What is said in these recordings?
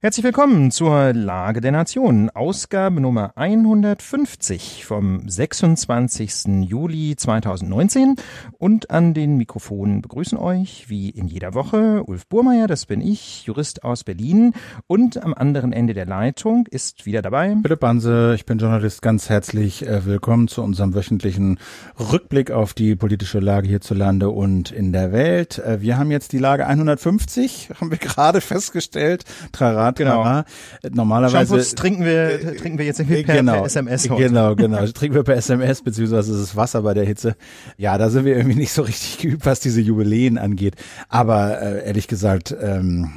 Herzlich willkommen zur Lage der Nation, Ausgabe Nummer 150 vom 26. Juli 2019. Und an den Mikrofonen begrüßen euch, wie in jeder Woche, Ulf Burmeier, das bin ich, Jurist aus Berlin. Und am anderen Ende der Leitung ist wieder dabei. Philipp Banse, ich bin Journalist, ganz herzlich äh, willkommen zu unserem wöchentlichen Rückblick auf die politische Lage hierzulande und in der Welt. Äh, wir haben jetzt die Lage 150, haben wir gerade festgestellt. Trara Genau. Trara. Normalerweise Shampoos trinken wir, trinken wir jetzt irgendwie per, genau, per SMS heute. Genau, genau. Trinken wir per SMS, beziehungsweise ist es Wasser bei der Hitze. Ja, da sind wir irgendwie nicht so richtig geübt, was diese Jubiläen angeht. Aber äh, ehrlich gesagt, ähm,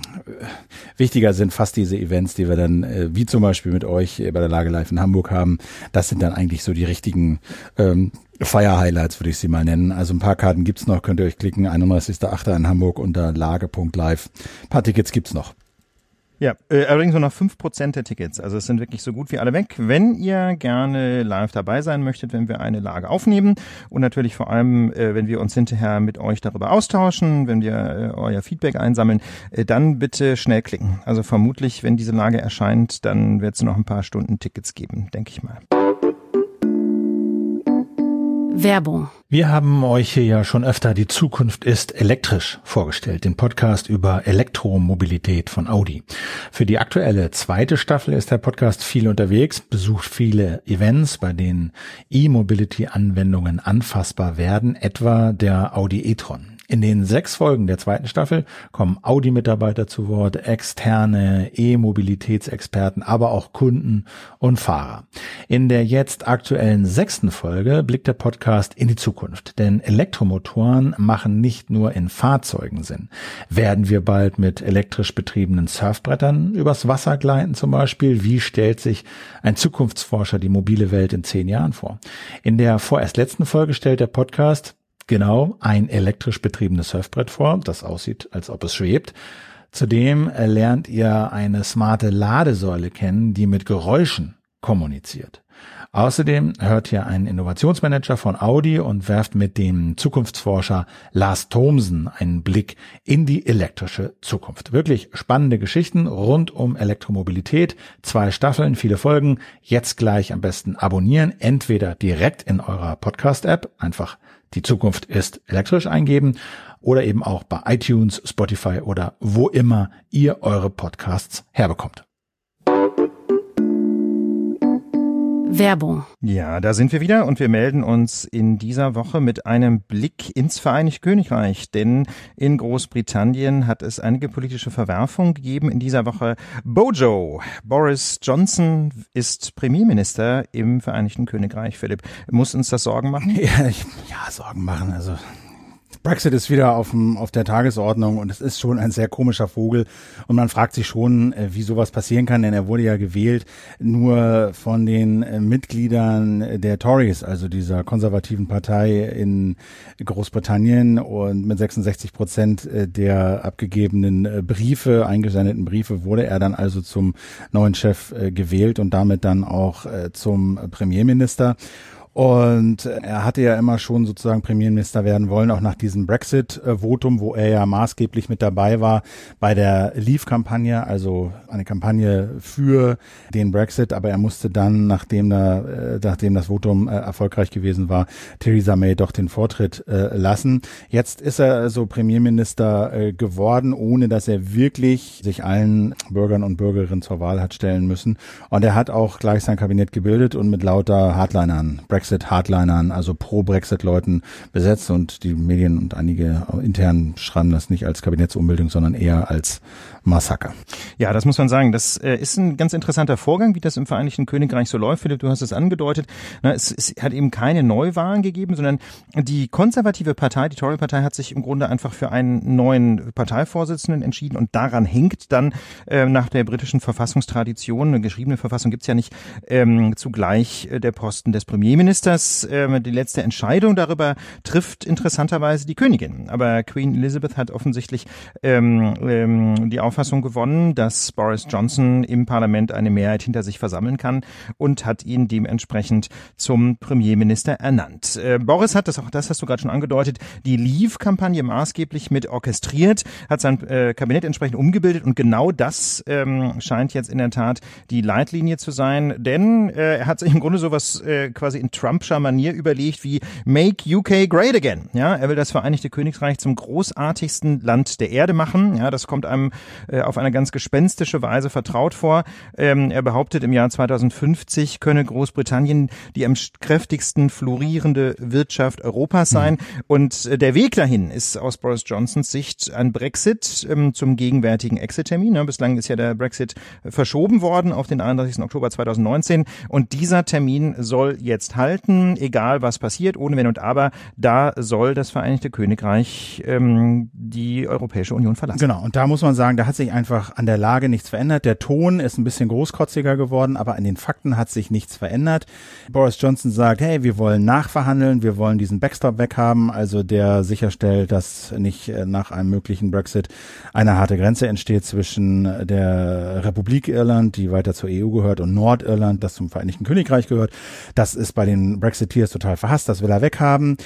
wichtiger sind fast diese Events, die wir dann, äh, wie zum Beispiel mit euch bei der Lage Live in Hamburg haben. Das sind dann eigentlich so die richtigen ähm, Fire Highlights würde ich sie mal nennen. Also ein paar Karten gibt's noch, könnt ihr euch klicken. 31.8. in Hamburg unter lage.live. Ein paar Tickets gibt's noch. Ja, äh, allerdings nur noch fünf Prozent der Tickets. Also es sind wirklich so gut wie alle weg. Wenn ihr gerne live dabei sein möchtet, wenn wir eine Lage aufnehmen und natürlich vor allem, äh, wenn wir uns hinterher mit euch darüber austauschen, wenn wir äh, euer Feedback einsammeln, äh, dann bitte schnell klicken. Also vermutlich, wenn diese Lage erscheint, dann wird es noch ein paar Stunden Tickets geben, denke ich mal. Werbung. Wir haben euch hier ja schon öfter die Zukunft ist elektrisch vorgestellt, den Podcast über Elektromobilität von Audi. Für die aktuelle zweite Staffel ist der Podcast viel unterwegs, besucht viele Events, bei denen E-Mobility-Anwendungen anfassbar werden, etwa der Audi e-tron. In den sechs Folgen der zweiten Staffel kommen Audi-Mitarbeiter zu Wort, externe E-Mobilitätsexperten, aber auch Kunden und Fahrer. In der jetzt aktuellen sechsten Folge blickt der Podcast in die Zukunft, denn Elektromotoren machen nicht nur in Fahrzeugen Sinn. Werden wir bald mit elektrisch betriebenen Surfbrettern übers Wasser gleiten zum Beispiel? Wie stellt sich ein Zukunftsforscher die mobile Welt in zehn Jahren vor? In der vorerst letzten Folge stellt der Podcast Genau, ein elektrisch betriebenes Surfbrett vor, das aussieht, als ob es schwebt. Zudem lernt ihr eine smarte Ladesäule kennen, die mit Geräuschen kommuniziert. Außerdem hört ihr einen Innovationsmanager von Audi und werft mit dem Zukunftsforscher Lars Thomsen einen Blick in die elektrische Zukunft. Wirklich spannende Geschichten rund um Elektromobilität. Zwei Staffeln, viele Folgen. Jetzt gleich am besten abonnieren, entweder direkt in eurer Podcast-App, einfach die Zukunft ist elektrisch eingeben oder eben auch bei iTunes, Spotify oder wo immer ihr eure Podcasts herbekommt. Werbung. Ja, da sind wir wieder und wir melden uns in dieser Woche mit einem Blick ins Vereinigte Königreich, denn in Großbritannien hat es einige politische Verwerfungen gegeben in dieser Woche. Bojo, Boris Johnson ist Premierminister im Vereinigten Königreich. Philipp, muss uns das Sorgen machen? Ja, ich, ja Sorgen machen. Also Brexit ist wieder auf, dem, auf der Tagesordnung und es ist schon ein sehr komischer Vogel und man fragt sich schon, äh, wie sowas passieren kann, denn er wurde ja gewählt nur von den äh, Mitgliedern der Tories, also dieser konservativen Partei in Großbritannien und mit 66 Prozent äh, der abgegebenen Briefe, eingesendeten Briefe, wurde er dann also zum neuen Chef gewählt und damit dann auch zum Premierminister. Und er hatte ja immer schon sozusagen Premierminister werden wollen, auch nach diesem Brexit-Votum, wo er ja maßgeblich mit dabei war bei der Leave-Kampagne, also eine Kampagne für den Brexit. Aber er musste dann, nachdem, da, äh, nachdem das Votum äh, erfolgreich gewesen war, Theresa May doch den Vortritt äh, lassen. Jetzt ist er also Premierminister geworden, ohne dass er wirklich sich allen Bürgern und Bürgerinnen zur Wahl hat stellen müssen. Und er hat auch gleich sein Kabinett gebildet und mit lauter Hardlinern Brexit-Hardlinern, also Pro-Brexit-Leuten besetzt und die Medien und einige intern schreiben das nicht als Kabinettsumbildung, sondern eher als Massaker. Ja, das muss man sagen. Das äh, ist ein ganz interessanter Vorgang, wie das im Vereinigten Königreich so läuft. Philipp, du hast es angedeutet. Es hat eben keine Neuwahlen gegeben, sondern die konservative Partei, die Tory-Partei, hat sich im Grunde einfach für einen neuen Parteivorsitzenden entschieden und daran hängt dann äh, nach der britischen Verfassungstradition, eine geschriebene Verfassung gibt's ja nicht, ähm, zugleich äh, der Posten des Premierministers. Premierministers. Ähm, die letzte Entscheidung darüber trifft interessanterweise die Königin. Aber Queen Elizabeth hat offensichtlich ähm, ähm, die Auffassung gewonnen, dass Boris Johnson im Parlament eine Mehrheit hinter sich versammeln kann und hat ihn dementsprechend zum Premierminister ernannt. Äh, Boris hat, das auch das hast du gerade schon angedeutet, die Leave-Kampagne maßgeblich mit orchestriert, hat sein äh, Kabinett entsprechend umgebildet und genau das ähm, scheint jetzt in der Tat die Leitlinie zu sein, denn äh, er hat sich im Grunde sowas äh, quasi in Trumpscher Manier überlegt wie Make UK Great Again. Ja, er will das Vereinigte Königreich zum großartigsten Land der Erde machen. Ja, das kommt einem äh, auf eine ganz gespenstische Weise vertraut vor. Ähm, er behauptet, im Jahr 2050 könne Großbritannien die am kräftigsten florierende Wirtschaft Europas sein. Mhm. Und äh, der Weg dahin ist aus Boris Johnsons Sicht ein Brexit ähm, zum gegenwärtigen Exit-Termin. Ja, bislang ist ja der Brexit verschoben worden auf den 31. Oktober 2019 und dieser Termin soll jetzt halten, egal was passiert, ohne Wenn und Aber. Da soll das Vereinigte Königreich ähm, die Europäische Union verlassen. Genau, und da muss man sagen, da hat sich einfach an der Lage nichts verändert. Der Ton ist ein bisschen großkotziger geworden, aber an den Fakten hat sich nichts verändert. Boris Johnson sagt, hey, wir wollen nachverhandeln, wir wollen diesen Backstop weghaben, also der sicherstellt, dass nicht äh, nach einem möglichen Brexit eine harte Grenze entsteht zwischen der Republik Irland, die weiter zur EU gehört, und Nordirland, das zum Vereinigten Königreich gehört. Das ist bei den Brexiteers total verhasst, das will er weghaben.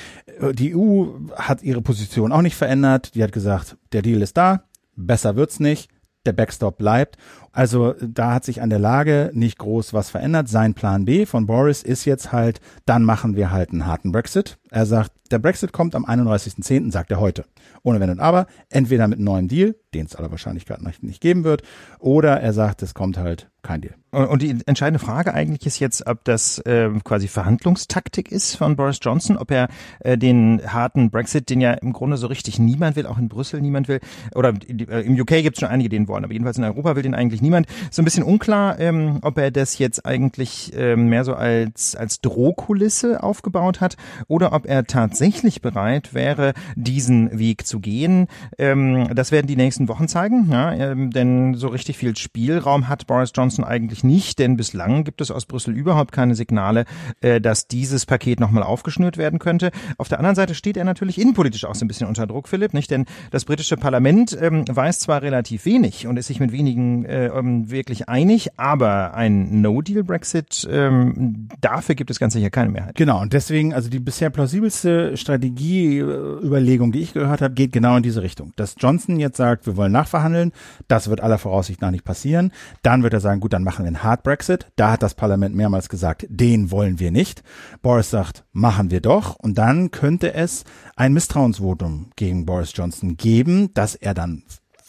Die EU hat ihre Position auch nicht verändert. Die hat gesagt, der Deal ist da, besser wird's nicht, der Backstop bleibt. Also da hat sich an der Lage nicht groß was verändert. Sein Plan B von Boris ist jetzt halt, dann machen wir halt einen harten Brexit. Er sagt, der Brexit kommt am 31.10., sagt er heute. Ohne Wenn und Aber. Entweder mit einem neuen Deal, den es aller Wahrscheinlichkeit nicht geben wird, oder er sagt, es kommt halt kein Deal. Und die entscheidende Frage eigentlich ist jetzt, ob das äh, quasi Verhandlungstaktik ist von Boris Johnson, ob er äh, den harten Brexit, den ja im Grunde so richtig niemand will, auch in Brüssel niemand will, oder äh, im UK gibt es schon einige, die den wollen, aber jedenfalls in Europa will den eigentlich niemand. So ein bisschen unklar, ähm, ob er das jetzt eigentlich ähm, mehr so als, als Drohkulisse aufgebaut hat oder ob er tatsächlich bereit wäre, diesen Weg zu gehen. Ähm, das werden die nächsten Wochen zeigen, ja, ähm, denn so richtig viel Spielraum hat Boris Johnson eigentlich nicht, denn bislang gibt es aus Brüssel überhaupt keine Signale, äh, dass dieses Paket nochmal aufgeschnürt werden könnte. Auf der anderen Seite steht er natürlich innenpolitisch auch so ein bisschen unter Druck, Philipp, nicht? Denn das britische Parlament ähm, weiß zwar relativ wenig und ist sich mit wenigen äh, ähm, wirklich einig, aber ein No-Deal-Brexit, ähm, dafür gibt es ganz sicher keine Mehrheit. Genau, und deswegen, also die bisher plausibelste Strategieüberlegung, die ich gehört habe, geht genau in diese Richtung. Dass Johnson jetzt sagt, wir wollen nachverhandeln, das wird aller Voraussicht nach nicht passieren. Dann wird er sagen, gut, dann machen wir einen Hard Brexit. Da hat das Parlament mehrmals gesagt, den wollen wir nicht. Boris sagt, machen wir doch. Und dann könnte es ein Misstrauensvotum gegen Boris Johnson geben, dass er dann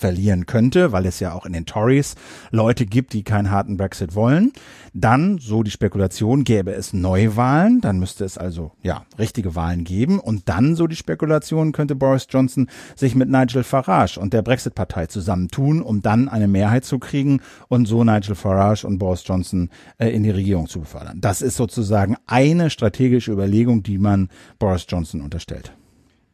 verlieren könnte, weil es ja auch in den Tories Leute gibt, die keinen harten Brexit wollen. Dann, so die Spekulation, gäbe es Neuwahlen, dann müsste es also ja richtige Wahlen geben und dann, so die Spekulation, könnte Boris Johnson sich mit Nigel Farage und der Brexit-Partei zusammentun, um dann eine Mehrheit zu kriegen und so Nigel Farage und Boris Johnson äh, in die Regierung zu befördern. Das ist sozusagen eine strategische Überlegung, die man Boris Johnson unterstellt.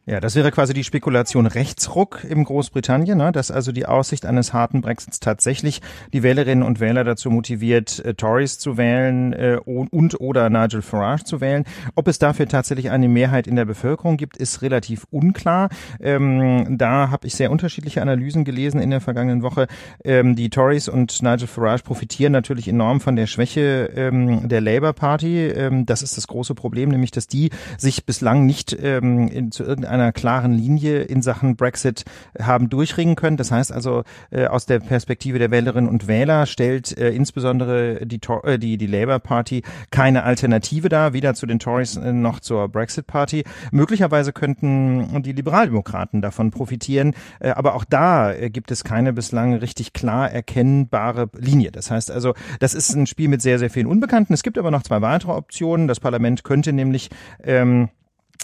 Ja, das wäre quasi die Spekulation Rechtsruck im Großbritannien, ne? dass also die Aussicht eines harten Brexits tatsächlich die Wählerinnen und Wähler dazu motiviert, äh, Tories zu wählen äh, und oder Nigel Farage zu wählen. Ob es dafür tatsächlich eine Mehrheit in der Bevölkerung gibt, ist relativ unklar. Ähm, da habe ich sehr unterschiedliche Analysen gelesen in der vergangenen Woche. Ähm, die Tories und Nigel Farage profitieren natürlich enorm von der Schwäche ähm, der Labour Party. Ähm, das ist das große Problem, nämlich dass die sich bislang nicht ähm, in, zu irgendeinem einer klaren Linie in Sachen Brexit haben durchringen können. Das heißt also, äh, aus der Perspektive der Wählerinnen und Wähler stellt äh, insbesondere die, äh, die, die Labour Party keine Alternative dar, weder zu den Tories noch zur Brexit Party. Möglicherweise könnten die Liberaldemokraten davon profitieren, aber auch da gibt es keine bislang richtig klar erkennbare Linie. Das heißt also, das ist ein Spiel mit sehr, sehr vielen Unbekannten. Es gibt aber noch zwei weitere Optionen. Das Parlament könnte nämlich ähm,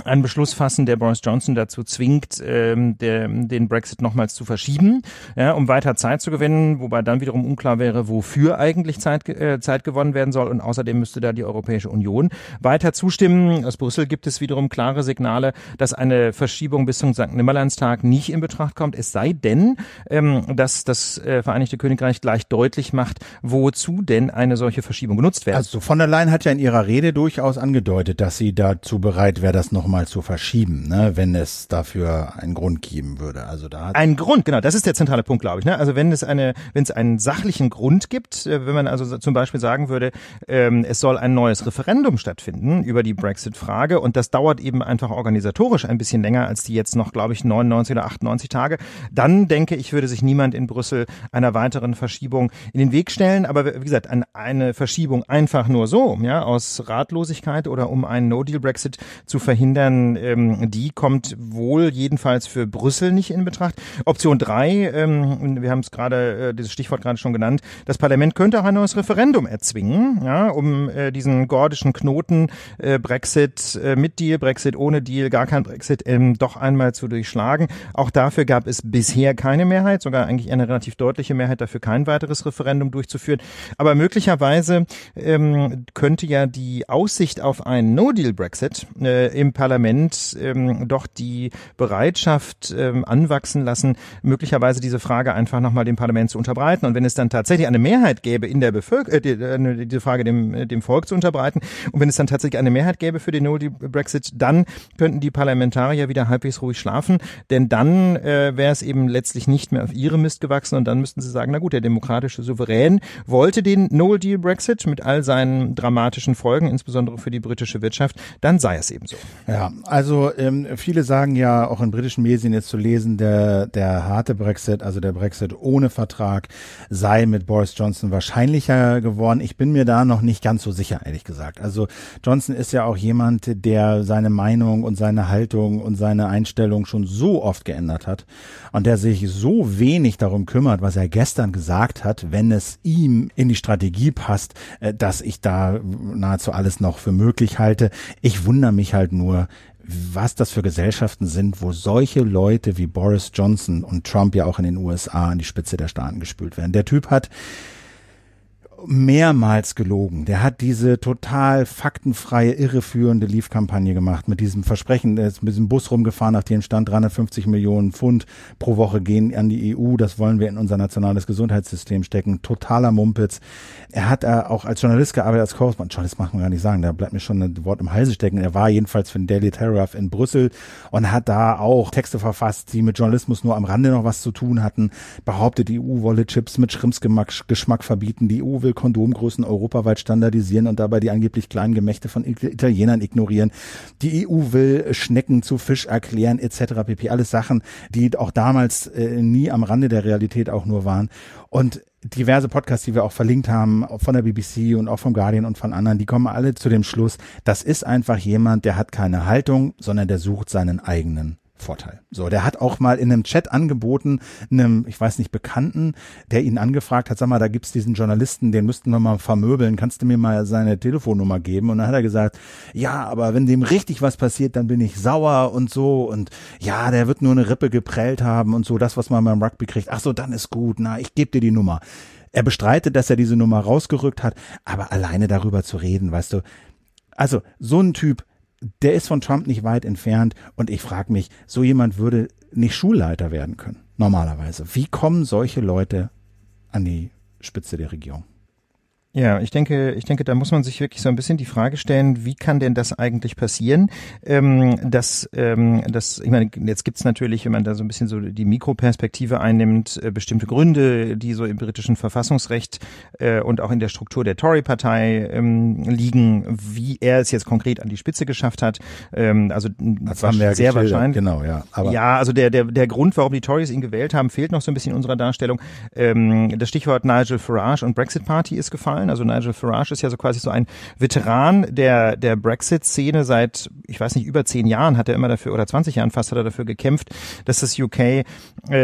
einen Beschluss fassen, der Boris Johnson dazu zwingt, ähm, der, den Brexit nochmals zu verschieben, ja, um weiter Zeit zu gewinnen, wobei dann wiederum unklar wäre, wofür eigentlich Zeit, äh, Zeit gewonnen werden soll. Und außerdem müsste da die Europäische Union weiter zustimmen. Aus Brüssel gibt es wiederum klare Signale, dass eine Verschiebung bis zum St. Nimmerleinstag nicht in Betracht kommt. Es sei denn, ähm, dass das äh, Vereinigte Königreich gleich deutlich macht, wozu denn eine solche Verschiebung genutzt wird. Also von der Leyen hat ja in ihrer Rede durchaus angedeutet, dass sie dazu bereit wäre, das noch nochmal zu verschieben, ne, wenn es dafür einen Grund geben würde. Also da ein Grund, genau, das ist der zentrale Punkt, glaube ich. Ne? Also wenn es eine, wenn es einen sachlichen Grund gibt, äh, wenn man also zum Beispiel sagen würde, ähm, es soll ein neues Referendum stattfinden über die Brexit-Frage und das dauert eben einfach organisatorisch ein bisschen länger als die jetzt noch, glaube ich, 99 oder 98 Tage, dann denke ich, würde sich niemand in Brüssel einer weiteren Verschiebung in den Weg stellen. Aber wie gesagt, an eine Verschiebung einfach nur so, ja, aus Ratlosigkeit oder um einen No-Deal-Brexit zu verhindern, verhindern, ähm, die kommt wohl jedenfalls für Brüssel nicht in Betracht. Option drei, ähm, wir haben es gerade, äh, dieses Stichwort gerade schon genannt, das Parlament könnte auch ein neues Referendum erzwingen, ja, um äh, diesen gordischen Knoten äh, Brexit äh, mit Deal, Brexit ohne Deal, gar kein Brexit, ähm, doch einmal zu durchschlagen. Auch dafür gab es bisher keine Mehrheit, sogar eigentlich eine relativ deutliche Mehrheit dafür, kein weiteres Referendum durchzuführen. Aber möglicherweise ähm, könnte ja die Aussicht auf einen No-Deal-Brexit äh, im Parlament ähm, doch die Bereitschaft ähm, anwachsen lassen, möglicherweise diese Frage einfach nochmal dem Parlament zu unterbreiten. Und wenn es dann tatsächlich eine Mehrheit gäbe in der Bevölkerung, äh, die, diese Frage dem, äh, dem Volk zu unterbreiten, und wenn es dann tatsächlich eine Mehrheit gäbe für den No-Deal-Brexit, dann könnten die Parlamentarier wieder halbwegs ruhig schlafen, denn dann äh, wäre es eben letztlich nicht mehr auf ihre Mist gewachsen und dann müssten sie sagen, na gut, der demokratische Souverän wollte den No-Deal-Brexit mit all seinen dramatischen Folgen, insbesondere für die britische Wirtschaft, dann sei es eben so. Ja. Also ähm, viele sagen ja auch in britischen Medien jetzt zu lesen, der, der harte Brexit, also der Brexit ohne Vertrag, sei mit Boris Johnson wahrscheinlicher geworden. Ich bin mir da noch nicht ganz so sicher, ehrlich gesagt. Also Johnson ist ja auch jemand, der seine Meinung und seine Haltung und seine Einstellung schon so oft geändert hat und der sich so wenig darum kümmert, was er gestern gesagt hat, wenn es ihm in die Strategie passt, äh, dass ich da nahezu alles noch für möglich halte. Ich wundere mich halt nur, was das für Gesellschaften sind, wo solche Leute wie Boris Johnson und Trump ja auch in den USA an die Spitze der Staaten gespült werden. Der Typ hat mehrmals gelogen. Der hat diese total faktenfreie, irreführende Leaf-Kampagne gemacht mit diesem Versprechen. Der ist mit diesem Bus rumgefahren, auf dem stand 350 Millionen Pfund pro Woche gehen an die EU. Das wollen wir in unser nationales Gesundheitssystem stecken. Totaler Mumpitz. Er hat äh, auch als Journalist gearbeitet, als Korrespondent. Das macht man gar nicht sagen. Da bleibt mir schon ein Wort im Halse stecken. Er war jedenfalls für den Daily Telegraph in Brüssel und hat da auch Texte verfasst, die mit Journalismus nur am Rande noch was zu tun hatten. Behauptet, die EU wolle Chips mit Schrimpsgeschmack verbieten. Die EU will will Kondomgrößen europaweit standardisieren und dabei die angeblich kleinen Gemächte von Italienern ignorieren. Die EU will Schnecken zu Fisch erklären etc. pp. Alles Sachen, die auch damals äh, nie am Rande der Realität auch nur waren. Und diverse Podcasts, die wir auch verlinkt haben, von der BBC und auch vom Guardian und von anderen, die kommen alle zu dem Schluss, das ist einfach jemand, der hat keine Haltung, sondern der sucht seinen eigenen Vorteil. So, der hat auch mal in einem Chat angeboten, einem, ich weiß nicht, Bekannten, der ihn angefragt hat, sag mal, da gibt's diesen Journalisten, den müssten wir mal vermöbeln, kannst du mir mal seine Telefonnummer geben? Und dann hat er gesagt, ja, aber wenn dem richtig was passiert, dann bin ich sauer und so und ja, der wird nur eine Rippe geprellt haben und so, das, was man beim Rugby kriegt. Ach so, dann ist gut, na, ich gebe dir die Nummer. Er bestreitet, dass er diese Nummer rausgerückt hat, aber alleine darüber zu reden, weißt du, also so ein Typ der ist von Trump nicht weit entfernt und ich frage mich, so jemand würde nicht Schulleiter werden können, normalerweise. Wie kommen solche Leute an die Spitze der Regierung? Ja, ich denke, ich denke, da muss man sich wirklich so ein bisschen die Frage stellen, wie kann denn das eigentlich passieren? Ähm, dass, ähm, dass, ich meine, jetzt gibt's natürlich, wenn man da so ein bisschen so die Mikroperspektive einnimmt, äh, bestimmte Gründe, die so im britischen Verfassungsrecht äh, und auch in der Struktur der Tory-Partei ähm, liegen, wie er es jetzt konkret an die Spitze geschafft hat. Ähm, also das haben wir ja sehr wahrscheinlich. Genau, ja. Aber ja, also der, der, der Grund, warum die Tories ihn gewählt haben, fehlt noch so ein bisschen in unserer Darstellung. Ähm, das Stichwort Nigel Farage und Brexit Party ist gefallen gefallen. Also Nigel Farage ist ja so quasi so ein Veteran der, der Brexit-Szene seit, ich weiß nicht, über zehn Jahren hat er immer dafür, oder 20 Jahren fast hat er dafür gekämpft, dass das UK äh,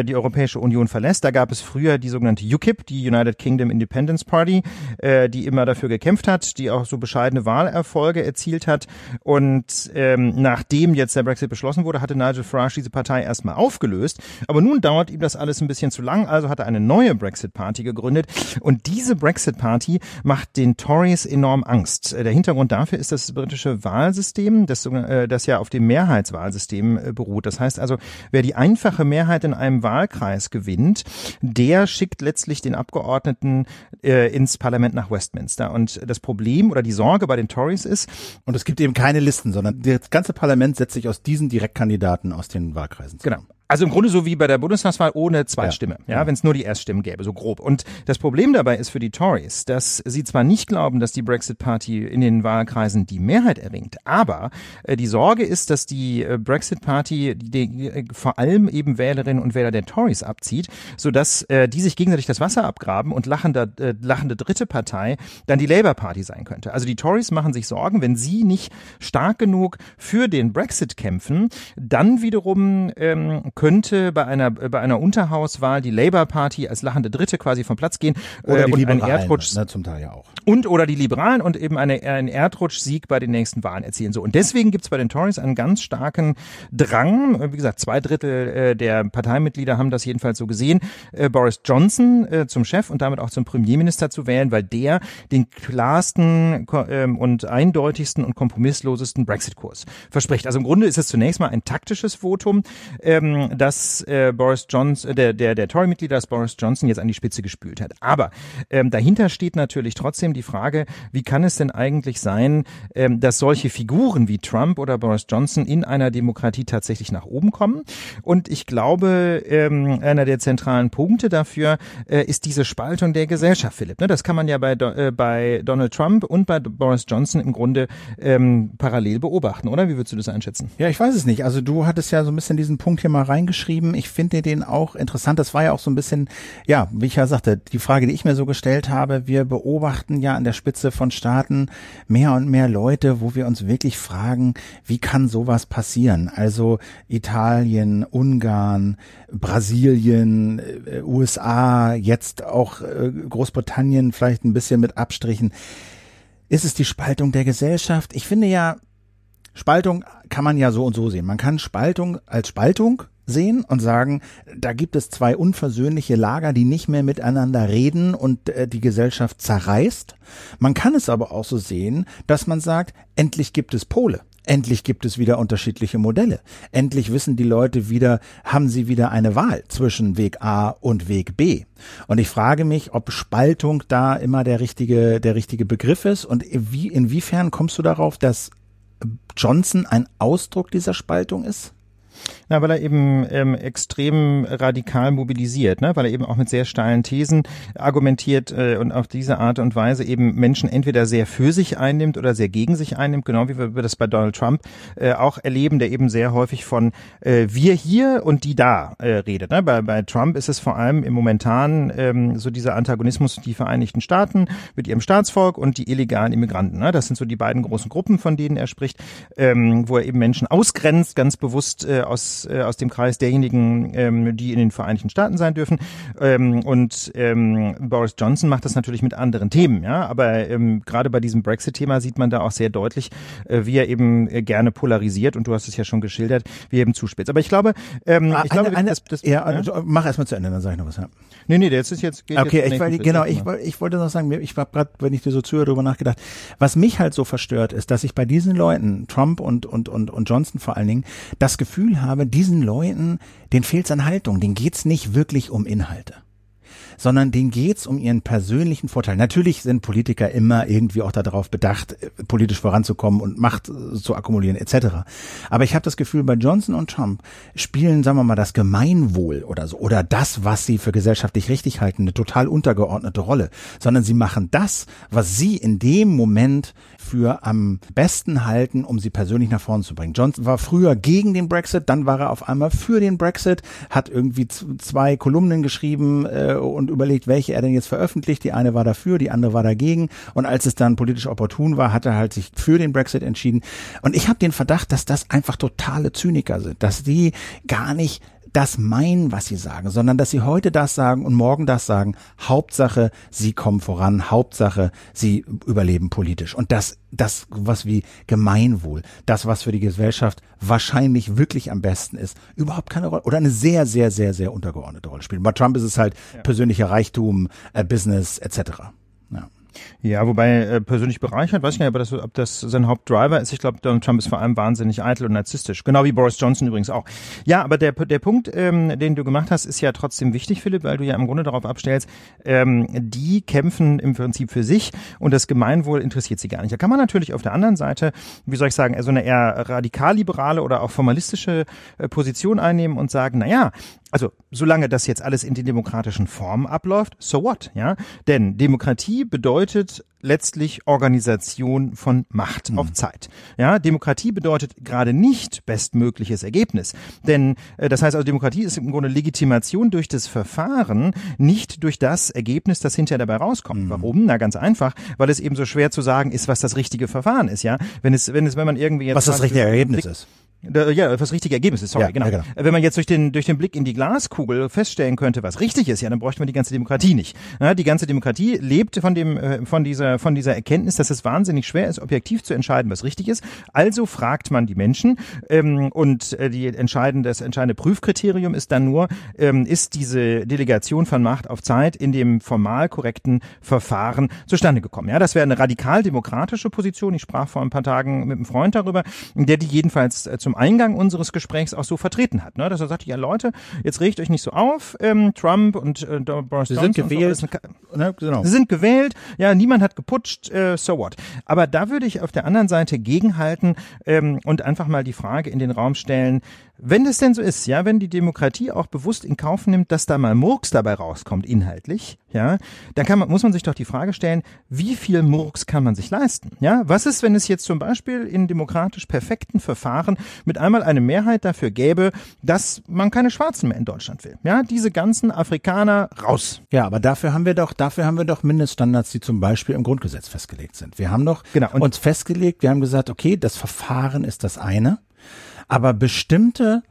die Europäische Union verlässt. Da gab es früher die sogenannte UKIP, die United Kingdom Independence Party, äh, die immer dafür gekämpft hat, die auch so bescheidene Wahlerfolge erzielt hat. Und ähm, nachdem jetzt der Brexit beschlossen wurde, hatte Nigel Farage diese Partei erstmal aufgelöst. Aber nun dauert ihm das alles ein bisschen zu lang, also hat er eine neue Brexit-Party gegründet. Und diese Brexit-Party macht den Tories enorm Angst. Äh, der Hintergrund dafür ist das britische Wahlsystem, das, äh, das ja auf dem Mehrheitswahlsystem äh, beruht. Das heißt also, wer die einfache Mehrheit in einem Wahlkreis gewinnt, der schickt letztlich den Abgeordneten äh, ins Parlament nach Westminster. Und das Problem oder die Sorge bei den Tories ist. Und es gibt eben keine Listen, sondern das ganze Parlament setzt sich aus diesen Direktkandidaten aus den Wahlkreisen zusammen. Genau. Also im Grunde so wie bei der Bundestagswahl ohne Zweitstimme, ja, ja wenn es nur die Erststimmen gäbe, so grob. Und das Problem dabei ist für die Tories, dass sie zwar nicht glauben, dass die Brexit Party in den Wahlkreisen die Mehrheit erringt, aber äh, die Sorge ist, dass die äh, Brexit Party die, die, äh, vor allem eben Wählerinnen und Wähler der Tories abzieht, so dass äh, die sich gegenseitig das Wasser abgraben und lachende, äh, lachende dritte Partei dann die Labour Party sein könnte. Also die Tories machen sich Sorgen, wenn sie nicht stark genug für den Brexit kämpfen, dann wiederum ähm, könnte bei einer, bei einer Unterhauswahl die Labour Party als lachende Dritte quasi vom Platz gehen oder äh, die und ein Erdrutsch ne, zum Teil ja auch. Und oder die Liberalen und eben eine, einen Erdrutsch-Sieg bei den nächsten Wahlen erzielen. So und deswegen gibt's bei den Tories einen ganz starken Drang. Wie gesagt, zwei Drittel äh, der Parteimitglieder haben das jedenfalls so gesehen, äh, Boris Johnson äh, zum Chef und damit auch zum Premierminister zu wählen, weil der den klarsten äh, und eindeutigsten und kompromisslosesten Brexit-Kurs verspricht. Also im Grunde ist es zunächst mal ein taktisches Votum. Ähm, dass äh, Boris Johnson, äh, der, der, der Tory-Mitglieder, dass Boris Johnson jetzt an die Spitze gespült hat. Aber ähm, dahinter steht natürlich trotzdem die Frage, wie kann es denn eigentlich sein, ähm, dass solche Figuren wie Trump oder Boris Johnson in einer Demokratie tatsächlich nach oben kommen? Und ich glaube, ähm, einer der zentralen Punkte dafür äh, ist diese Spaltung der Gesellschaft, Philipp. Ne? Das kann man ja bei, äh, bei Donald Trump und bei Boris Johnson im Grunde ähm, parallel beobachten, oder? Wie würdest du das einschätzen? Ja, ich weiß es nicht. Also du hattest ja so ein bisschen diesen Punkt hier mal rein reingeschrieben. Ich finde den auch interessant. Das war ja auch so ein bisschen, ja, wie ich ja sagte, die Frage, die ich mir so gestellt habe. Wir beobachten ja an der Spitze von Staaten mehr und mehr Leute, wo wir uns wirklich fragen, wie kann sowas passieren? Also Italien, Ungarn, Brasilien, äh, USA, jetzt auch äh, Großbritannien, vielleicht ein bisschen mit Abstrichen. Ist es die Spaltung der Gesellschaft? Ich finde ja, Spaltung kann man ja so und so sehen. Man kann Spaltung als Spaltung sehen und sagen, da gibt es zwei unversöhnliche Lager, die nicht mehr miteinander reden und äh, die Gesellschaft zerreißt. Man kann es aber auch so sehen, dass man sagt, endlich gibt es Pole. Endlich gibt es wieder unterschiedliche Modelle. Endlich wissen die Leute wieder, haben sie wieder eine Wahl zwischen Weg A und Weg B. Und ich frage mich, ob Spaltung da immer der richtige, der richtige Begriff ist und wie, inwiefern kommst du darauf, dass Johnson ein Ausdruck dieser Spaltung ist? Na, weil er eben ähm, extrem radikal mobilisiert, ne? weil er eben auch mit sehr steilen Thesen argumentiert äh, und auf diese Art und Weise eben Menschen entweder sehr für sich einnimmt oder sehr gegen sich einnimmt, genau wie wir das bei Donald Trump äh, auch erleben, der eben sehr häufig von äh, wir hier und die da äh, redet. Ne? Bei, bei Trump ist es vor allem im momentan ähm, so dieser Antagonismus die Vereinigten Staaten mit ihrem Staatsvolk und die illegalen Immigranten. Ne? Das sind so die beiden großen Gruppen, von denen er spricht, ähm, wo er eben Menschen ausgrenzt, ganz bewusst äh, aus, äh, aus dem Kreis derjenigen, ähm, die in den Vereinigten Staaten sein dürfen. Ähm, und ähm, Boris Johnson macht das natürlich mit anderen Themen, ja. Aber ähm, gerade bei diesem Brexit-Thema sieht man da auch sehr deutlich, äh, wie er eben äh, gerne polarisiert und du hast es ja schon geschildert, wie er eben zuspitzt. Aber ich glaube, ähm, ah, ich eine, glaube, eine, das, das, ja, ja? Also, mach erstmal zu Ende, dann sage ich noch was. Ja. Nee, nee, jetzt ist jetzt geht Okay, jetzt ich, weil, genau, ich, ich wollte noch sagen, ich habe gerade, wenn ich dir so zuhöre, darüber nachgedacht, was mich halt so verstört ist, dass ich bei diesen Leuten, Trump und und und und Johnson vor allen Dingen, das Gefühl habe, diesen Leuten, denen fehlt's an Haltung, denen geht's nicht wirklich um Inhalte sondern denen geht's um ihren persönlichen Vorteil. Natürlich sind Politiker immer irgendwie auch darauf bedacht, äh, politisch voranzukommen und Macht äh, zu akkumulieren etc. Aber ich habe das Gefühl, bei Johnson und Trump spielen, sagen wir mal, das Gemeinwohl oder so oder das, was sie für gesellschaftlich richtig halten, eine total untergeordnete Rolle, sondern sie machen das, was sie in dem Moment für am besten halten, um sie persönlich nach vorne zu bringen. Johnson war früher gegen den Brexit, dann war er auf einmal für den Brexit, hat irgendwie zwei Kolumnen geschrieben äh, und überlegt, welche er denn jetzt veröffentlicht. Die eine war dafür, die andere war dagegen. Und als es dann politisch opportun war, hat er halt sich für den Brexit entschieden. Und ich habe den Verdacht, dass das einfach totale Zyniker sind, dass die gar nicht das meinen, was sie sagen, sondern dass sie heute das sagen und morgen das sagen. Hauptsache, sie kommen voran. Hauptsache, sie überleben politisch. Und das, das, was wie Gemeinwohl, das, was für die Gesellschaft wahrscheinlich wirklich am besten ist, überhaupt keine Rolle oder eine sehr, sehr, sehr, sehr untergeordnete Rolle spielt. Bei Trump ist es halt ja. persönlicher Reichtum, äh, Business etc. Ja. Wobei äh, persönlich bereichert, weiß ich nicht, aber das, ob das sein Hauptdriver ist. Ich glaube, Donald Trump ist vor allem wahnsinnig eitel und narzisstisch. Genau wie Boris Johnson übrigens auch. Ja, aber der, der Punkt, ähm, den du gemacht hast, ist ja trotzdem wichtig, Philipp, weil du ja im Grunde darauf abstellst, ähm, die kämpfen im Prinzip für sich und das Gemeinwohl interessiert sie gar nicht. Da kann man natürlich auf der anderen Seite, wie soll ich sagen, so eine eher radikal-liberale oder auch formalistische äh, Position einnehmen und sagen, na ja, also solange das jetzt alles in den demokratischen Formen abläuft, so what, ja? Denn Demokratie bedeutet letztlich Organisation von Macht mhm. auf Zeit. Ja, Demokratie bedeutet gerade nicht bestmögliches Ergebnis, denn äh, das heißt also Demokratie ist im Grunde Legitimation durch das Verfahren, nicht durch das Ergebnis, das hinterher dabei rauskommt. Mhm. Warum? Na ganz einfach, weil es eben so schwer zu sagen ist, was das richtige Verfahren ist. Ja, wenn es wenn es wenn man irgendwie jetzt was das richtige Ergebnis ist ja, was richtige Ergebnis ist, sorry, ja, genau. Ja, genau. Wenn man jetzt durch den, durch den Blick in die Glaskugel feststellen könnte, was richtig ist, ja, dann bräuchte man die ganze Demokratie nicht. Ja, die ganze Demokratie lebt von dem, äh, von dieser, von dieser Erkenntnis, dass es wahnsinnig schwer ist, objektiv zu entscheiden, was richtig ist. Also fragt man die Menschen, ähm, und äh, die entscheidende, das entscheidende Prüfkriterium ist dann nur, ähm, ist diese Delegation von Macht auf Zeit in dem formal korrekten Verfahren zustande gekommen. Ja, das wäre eine radikal demokratische Position. Ich sprach vor ein paar Tagen mit einem Freund darüber, der die jedenfalls äh, Eingang unseres Gesprächs auch so vertreten hat, ne? dass er sagte, ja Leute, jetzt regt euch nicht so auf, ähm, Trump und äh, Boris Sie sind gewählt, so, ne, genau. Sie sind gewählt, ja, niemand hat geputscht, äh, so what. Aber da würde ich auf der anderen Seite gegenhalten ähm, und einfach mal die Frage in den Raum stellen, wenn das denn so ist, ja, wenn die Demokratie auch bewusst in Kauf nimmt, dass da mal Murks dabei rauskommt, inhaltlich, ja, dann kann man, muss man sich doch die Frage stellen, wie viel Murks kann man sich leisten? Ja, was ist, wenn es jetzt zum Beispiel in demokratisch perfekten Verfahren mit einmal eine Mehrheit dafür gäbe, dass man keine Schwarzen mehr in Deutschland will? Ja, diese ganzen Afrikaner raus. Ja, aber dafür haben wir doch, dafür haben wir doch Mindeststandards, die zum Beispiel im Grundgesetz festgelegt sind. Wir haben doch genau, uns festgelegt, wir haben gesagt, okay, das Verfahren ist das eine. Aber bestimmte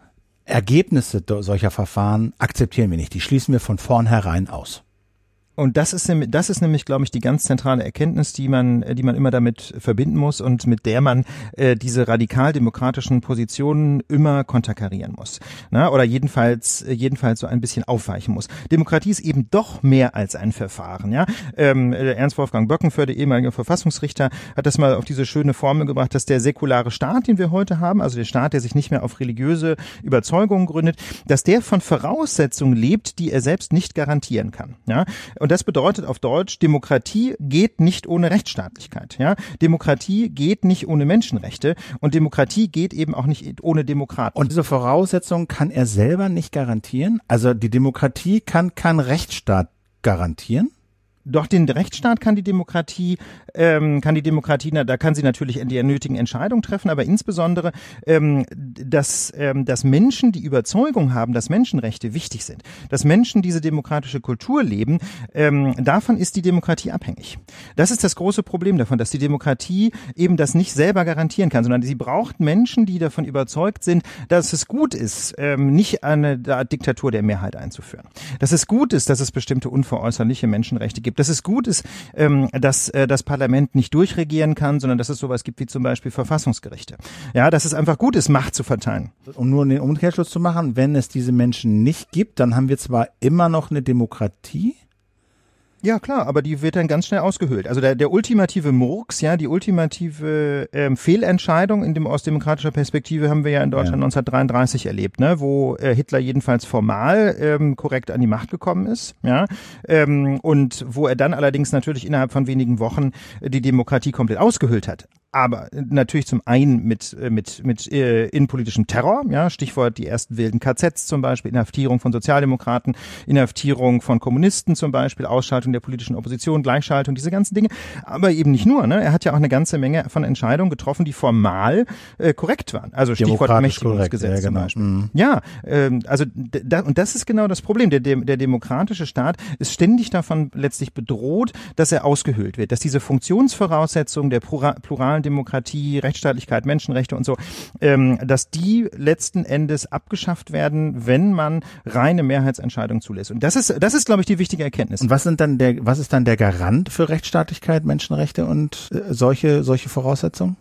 Ergebnisse solcher Verfahren akzeptieren wir nicht. Die schließen wir von vornherein aus. Und das ist, das ist nämlich, glaube ich, die ganz zentrale Erkenntnis, die man, die man immer damit verbinden muss und mit der man äh, diese radikal-demokratischen Positionen immer konterkarieren muss. Na, oder jedenfalls, jedenfalls so ein bisschen aufweichen muss. Demokratie ist eben doch mehr als ein Verfahren. Ja? Ähm, Ernst Wolfgang Böckenförde, ehemaliger Verfassungsrichter, hat das mal auf diese schöne Formel gebracht, dass der säkulare Staat, den wir heute haben, also der Staat, der sich nicht mehr auf religiöse Überzeugungen gründet, dass der von Voraussetzungen lebt, die er selbst nicht garantieren kann. Ja? Und das bedeutet auf Deutsch, Demokratie geht nicht ohne Rechtsstaatlichkeit. Ja? Demokratie geht nicht ohne Menschenrechte und Demokratie geht eben auch nicht ohne Demokraten. Und diese Voraussetzungen kann er selber nicht garantieren? Also die Demokratie kann kein Rechtsstaat garantieren? Doch den Rechtsstaat kann die Demokratie, ähm, kann die Demokratie, na, da kann sie natürlich die nötigen Entscheidungen treffen, aber insbesondere, ähm, dass, ähm, dass Menschen die Überzeugung haben, dass Menschenrechte wichtig sind, dass Menschen diese demokratische Kultur leben, ähm, davon ist die Demokratie abhängig. Das ist das große Problem davon, dass die Demokratie eben das nicht selber garantieren kann, sondern sie braucht Menschen, die davon überzeugt sind, dass es gut ist, ähm, nicht eine Diktatur der Mehrheit einzuführen. Dass es gut ist, dass es bestimmte unveräußerliche Menschenrechte gibt gibt, dass es gut ist, ähm, dass äh, das Parlament nicht durchregieren kann, sondern dass es sowas gibt wie zum Beispiel Verfassungsgerichte. Ja, dass es einfach gut ist, Macht zu verteilen. Um nur den Umkehrschluss zu machen, wenn es diese Menschen nicht gibt, dann haben wir zwar immer noch eine Demokratie, ja, klar, aber die wird dann ganz schnell ausgehöhlt. Also der, der ultimative Murks, ja, die ultimative ähm, Fehlentscheidung in dem aus demokratischer Perspektive haben wir ja in Deutschland ja. 1933 erlebt, ne, wo äh, Hitler jedenfalls formal ähm, korrekt an die Macht gekommen ist, ja, ähm, und wo er dann allerdings natürlich innerhalb von wenigen Wochen die Demokratie komplett ausgehöhlt hat aber natürlich zum einen mit äh, mit mit äh, innenpolitischem Terror, ja, Stichwort die ersten wilden KZs zum Beispiel, Inhaftierung von Sozialdemokraten, Inhaftierung von Kommunisten zum Beispiel, Ausschaltung der politischen Opposition, Gleichschaltung, diese ganzen Dinge. Aber eben nicht nur. Ne? Er hat ja auch eine ganze Menge von Entscheidungen getroffen, die formal äh, korrekt waren. Also Stichwort Mächtigungsgesetz ja, genau. zum Beispiel. Mhm. Ja, ähm, also da, und das ist genau das Problem. Der, der demokratische Staat ist ständig davon letztlich bedroht, dass er ausgehöhlt wird, dass diese Funktionsvoraussetzungen der pluralen Demokratie, Rechtsstaatlichkeit, Menschenrechte und so, ähm, dass die letzten Endes abgeschafft werden, wenn man reine Mehrheitsentscheidungen zulässt. Und das ist, das ist, glaube ich, die wichtige Erkenntnis. Und was sind dann der, was ist dann der Garant für Rechtsstaatlichkeit, Menschenrechte und äh, solche, solche Voraussetzungen?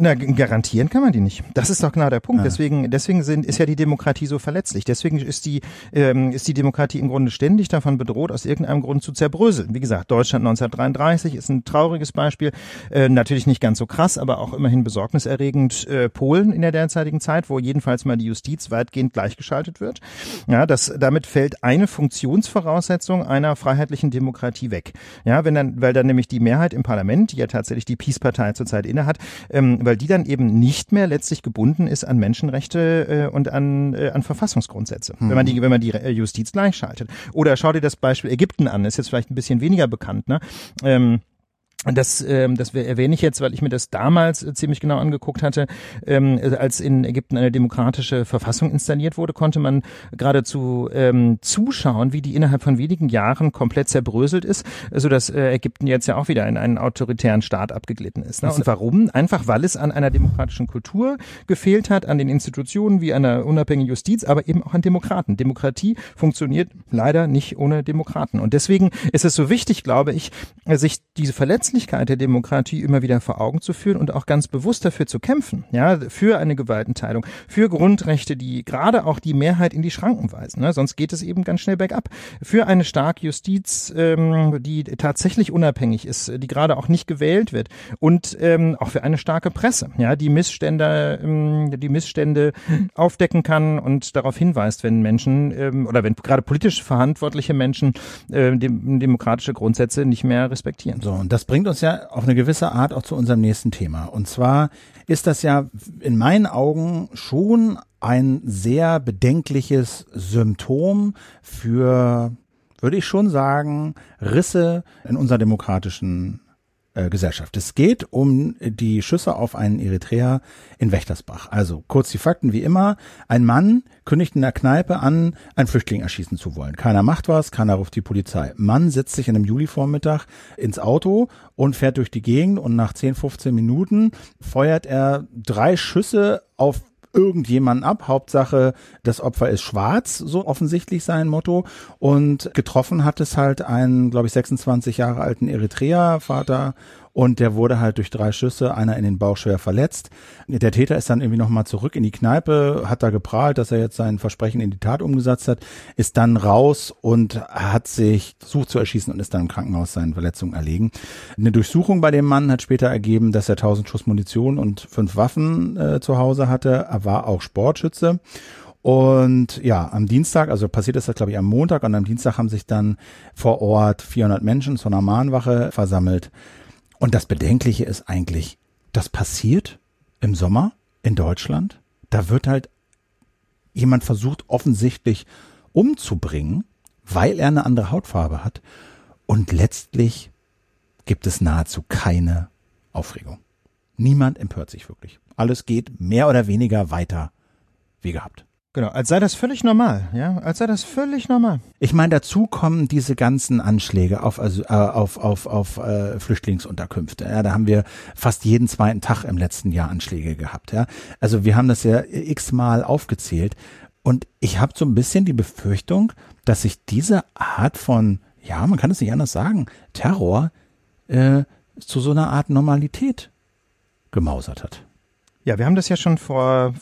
Na, garantieren kann man die nicht. Das ist doch genau der Punkt. Ja. Deswegen, deswegen sind, ist ja die Demokratie so verletzlich. Deswegen ist die, ähm, ist die Demokratie im Grunde ständig davon bedroht, aus irgendeinem Grund zu zerbröseln. Wie gesagt, Deutschland 1933 ist ein trauriges Beispiel. Äh, natürlich nicht ganz so krass, aber auch immerhin besorgniserregend. Äh, Polen in der derzeitigen Zeit, wo jedenfalls mal die Justiz weitgehend gleichgeschaltet wird. Ja, das, damit fällt eine Funktionsvoraussetzung einer freiheitlichen Demokratie weg. Ja, wenn dann, weil dann nämlich die Mehrheit im Parlament, die ja tatsächlich die Peace-Partei zurzeit innehat, ähm, weil die dann eben nicht mehr letztlich gebunden ist an Menschenrechte äh, und an, äh, an Verfassungsgrundsätze, mhm. wenn man die, wenn man die Justiz gleichschaltet. Oder schau dir das Beispiel Ägypten an, ist jetzt vielleicht ein bisschen weniger bekannt, ne? Ähm, das, ähm, das erwähne ich jetzt, weil ich mir das damals äh, ziemlich genau angeguckt hatte. Ähm, als in Ägypten eine demokratische Verfassung installiert wurde, konnte man geradezu ähm, zuschauen, wie die innerhalb von wenigen Jahren komplett zerbröselt ist, sodass äh, Ägypten jetzt ja auch wieder in einen autoritären Staat abgeglitten ist. Ne? Und warum? Einfach, weil es an einer demokratischen Kultur gefehlt hat, an den Institutionen wie einer unabhängigen Justiz, aber eben auch an Demokraten. Demokratie funktioniert leider nicht ohne Demokraten. Und deswegen ist es so wichtig, glaube ich, sich diese Verletzungen Verletzlichkeit der Demokratie immer wieder vor Augen zu führen und auch ganz bewusst dafür zu kämpfen, ja, für eine Gewaltenteilung, für Grundrechte, die gerade auch die Mehrheit in die Schranken weisen. Ne? Sonst geht es eben ganz schnell bergab. Für eine starke Justiz, ähm, die tatsächlich unabhängig ist, die gerade auch nicht gewählt wird und ähm, auch für eine starke Presse, ja, die Missstände, ähm, die Missstände aufdecken kann und darauf hinweist, wenn Menschen ähm, oder wenn gerade politisch verantwortliche Menschen äh, dem, demokratische Grundsätze nicht mehr respektieren. So, und das bringt bringt uns ja auf eine gewisse Art auch zu unserem nächsten Thema. Und zwar ist das ja in meinen Augen schon ein sehr bedenkliches Symptom für, würde ich schon sagen, Risse in unserer demokratischen äh, Gesellschaft. Es geht um die Schüsse auf einen Eritreer in Wächtersbach. Also kurz die Fakten wie immer. Ein Mann kündigt in der Kneipe an, einen Flüchtling erschießen zu wollen. Keiner macht was, keiner ruft die Polizei. Mann setzt sich in einem Julivormittag ins Auto und fährt durch die Gegend und nach 10, 15 Minuten feuert er drei Schüsse auf irgendjemanden ab. Hauptsache, das Opfer ist schwarz, so offensichtlich sein Motto. Und getroffen hat es halt einen, glaube ich, 26 Jahre alten Eritrea-Vater und der wurde halt durch drei Schüsse, einer in den Bauch schwer verletzt. Der Täter ist dann irgendwie nochmal zurück in die Kneipe, hat da geprahlt, dass er jetzt sein Versprechen in die Tat umgesetzt hat, ist dann raus und hat sich versucht zu erschießen und ist dann im Krankenhaus seinen Verletzungen erlegen. Eine Durchsuchung bei dem Mann hat später ergeben, dass er 1000 Schuss Munition und fünf Waffen äh, zu Hause hatte. Er war auch Sportschütze. Und ja, am Dienstag, also passiert ist das glaube ich am Montag und am Dienstag haben sich dann vor Ort 400 Menschen zu einer Mahnwache versammelt. Und das Bedenkliche ist eigentlich, das passiert im Sommer in Deutschland. Da wird halt jemand versucht, offensichtlich umzubringen, weil er eine andere Hautfarbe hat. Und letztlich gibt es nahezu keine Aufregung. Niemand empört sich wirklich. Alles geht mehr oder weniger weiter wie gehabt. Genau, als sei das völlig normal, ja, als sei das völlig normal. Ich meine, dazu kommen diese ganzen Anschläge auf also, äh, auf auf auf äh, Flüchtlingsunterkünfte. Ja, da haben wir fast jeden zweiten Tag im letzten Jahr Anschläge gehabt. Ja, also wir haben das ja x-mal aufgezählt und ich habe so ein bisschen die Befürchtung, dass sich diese Art von, ja, man kann es nicht anders sagen, Terror äh, zu so einer Art Normalität gemausert hat. Ja, wir haben das ja schon vor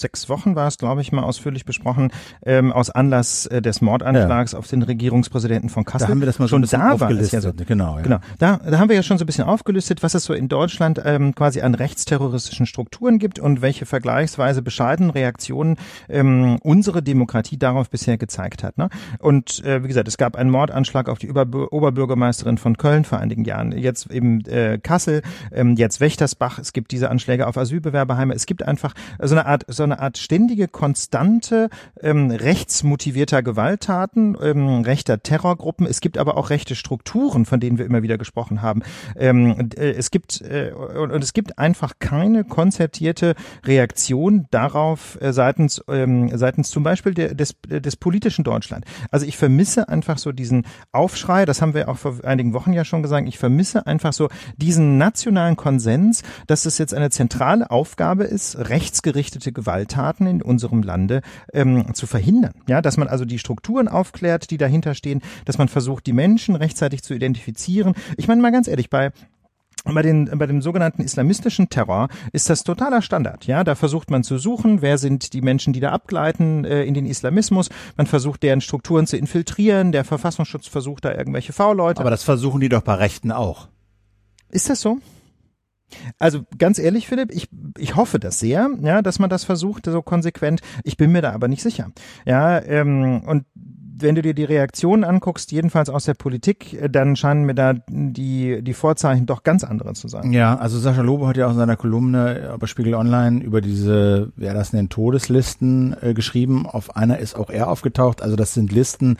sechs Wochen war es, glaube ich, mal ausführlich besprochen, ähm, aus Anlass äh, des Mordanschlags ja. auf den Regierungspräsidenten von Kassel. Da haben wir das mal schon so da aufgelistet. Ja so, genau, ja. genau. Da, da haben wir ja schon so ein bisschen aufgelistet, was es so in Deutschland ähm, quasi an rechtsterroristischen Strukturen gibt und welche vergleichsweise bescheidenen Reaktionen ähm, unsere Demokratie darauf bisher gezeigt hat. Ne? Und äh, wie gesagt, es gab einen Mordanschlag auf die Oberbür Oberbürgermeisterin von Köln vor einigen Jahren. Jetzt eben äh, Kassel, ähm, jetzt Wächtersbach. Es gibt diese Anschläge auf Asylbewerber Barheimer, es gibt einfach so eine Art, so eine Art ständige, konstante, ähm, rechtsmotivierter Gewalttaten, ähm, rechter Terrorgruppen. Es gibt aber auch rechte Strukturen, von denen wir immer wieder gesprochen haben. Ähm, äh, es gibt, äh, und, und, es gibt einfach keine konzertierte Reaktion darauf äh, seitens, ähm, seitens zum Beispiel der, des, des politischen Deutschland. Also ich vermisse einfach so diesen Aufschrei, das haben wir auch vor einigen Wochen ja schon gesagt, ich vermisse einfach so diesen nationalen Konsens, dass es jetzt eine zentrale Aufgabe ist, rechtsgerichtete Gewalttaten in unserem Lande ähm, zu verhindern. Ja, dass man also die Strukturen aufklärt, die dahinter stehen, dass man versucht, die Menschen rechtzeitig zu identifizieren. Ich meine mal ganz ehrlich, bei bei, den, bei dem sogenannten islamistischen Terror ist das totaler Standard. Ja, da versucht man zu suchen, wer sind die Menschen, die da abgleiten äh, in den Islamismus. Man versucht, deren Strukturen zu infiltrieren. Der Verfassungsschutz versucht da irgendwelche V-Leute. Aber das versuchen die doch bei Rechten auch. Ist das so? Also ganz ehrlich, Philipp, ich, ich hoffe das sehr, ja, dass man das versucht, so konsequent. Ich bin mir da aber nicht sicher. Ja, ähm, und wenn du dir die Reaktionen anguckst, jedenfalls aus der Politik, äh, dann scheinen mir da die, die Vorzeichen doch ganz andere zu sein. Ja, also Sascha Lobo hat ja auch in seiner Kolumne bei Spiegel Online über diese, wer das nennt, Todeslisten äh, geschrieben. Auf einer ist auch er aufgetaucht. Also das sind Listen,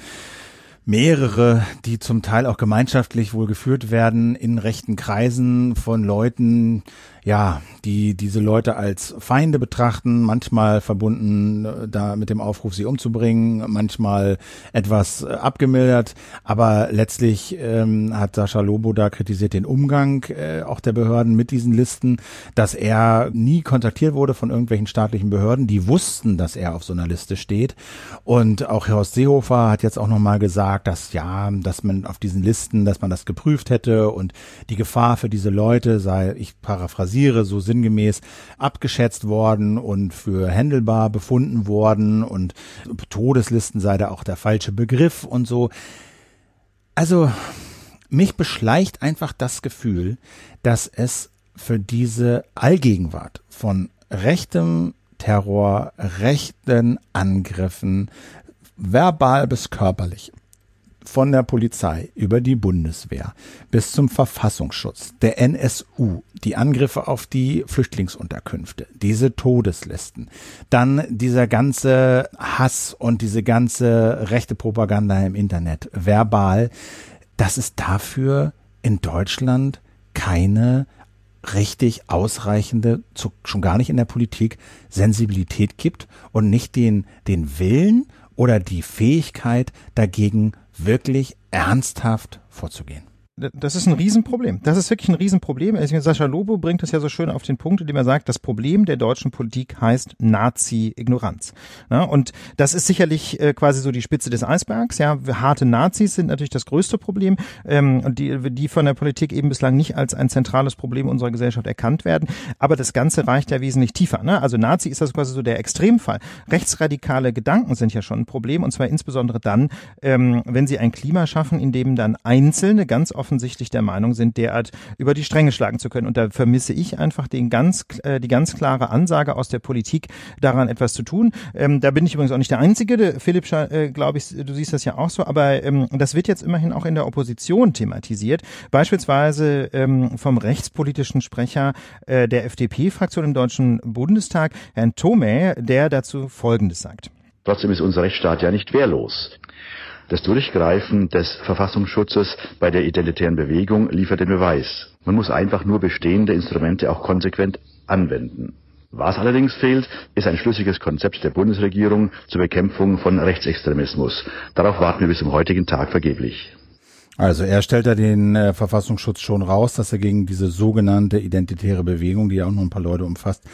mehrere, die zum Teil auch gemeinschaftlich wohl geführt werden in rechten Kreisen von Leuten, ja, die diese Leute als Feinde betrachten, manchmal verbunden äh, da mit dem Aufruf, sie umzubringen, manchmal etwas äh, abgemildert, aber letztlich ähm, hat Sascha Lobo da kritisiert den Umgang äh, auch der Behörden mit diesen Listen, dass er nie kontaktiert wurde von irgendwelchen staatlichen Behörden, die wussten, dass er auf so einer Liste steht. Und auch Horst Seehofer hat jetzt auch nochmal gesagt, dass ja, dass man auf diesen Listen, dass man das geprüft hätte und die Gefahr für diese Leute sei, ich paraphrasiere so sinngemäß abgeschätzt worden und für händelbar befunden worden und Todeslisten sei da auch der falsche Begriff und so. Also mich beschleicht einfach das Gefühl, dass es für diese Allgegenwart von rechtem Terror, rechten Angriffen, verbal bis körperlich, von der Polizei über die Bundeswehr bis zum Verfassungsschutz, der NSU, die Angriffe auf die Flüchtlingsunterkünfte, diese Todeslisten, dann dieser ganze Hass und diese ganze rechte Propaganda im Internet, verbal, dass es dafür in Deutschland keine richtig ausreichende, schon gar nicht in der Politik, Sensibilität gibt und nicht den, den Willen oder die Fähigkeit dagegen wirklich ernsthaft vorzugehen das ist ein Riesenproblem. Das ist wirklich ein Riesenproblem. Sascha Lobo bringt es ja so schön auf den Punkt, indem er sagt, das Problem der deutschen Politik heißt Nazi-Ignoranz. Ja, und das ist sicherlich äh, quasi so die Spitze des Eisbergs. Ja, harte Nazis sind natürlich das größte Problem, ähm, die, die von der Politik eben bislang nicht als ein zentrales Problem unserer Gesellschaft erkannt werden. Aber das Ganze reicht ja wesentlich tiefer. Ne? Also Nazi ist das quasi so der Extremfall. Rechtsradikale Gedanken sind ja schon ein Problem und zwar insbesondere dann, ähm, wenn sie ein Klima schaffen, in dem dann Einzelne ganz oft offensichtlich der Meinung sind, derart über die Stränge schlagen zu können. Und da vermisse ich einfach den ganz, äh, die ganz klare Ansage aus der Politik, daran etwas zu tun. Ähm, da bin ich übrigens auch nicht der Einzige. Philipp, äh, glaube ich, du siehst das ja auch so. Aber ähm, das wird jetzt immerhin auch in der Opposition thematisiert. Beispielsweise ähm, vom rechtspolitischen Sprecher äh, der FDP-Fraktion im Deutschen Bundestag, Herrn Thome, der dazu Folgendes sagt. Trotzdem ist unser Rechtsstaat ja nicht wehrlos. Das Durchgreifen des Verfassungsschutzes bei der identitären Bewegung liefert den Beweis. Man muss einfach nur bestehende Instrumente auch konsequent anwenden. Was allerdings fehlt, ist ein schlüssiges Konzept der Bundesregierung zur Bekämpfung von Rechtsextremismus. Darauf warten wir bis zum heutigen Tag vergeblich. Also er stellt da den äh, Verfassungsschutz schon raus, dass er gegen diese sogenannte identitäre Bewegung, die ja auch nur ein paar Leute umfasst,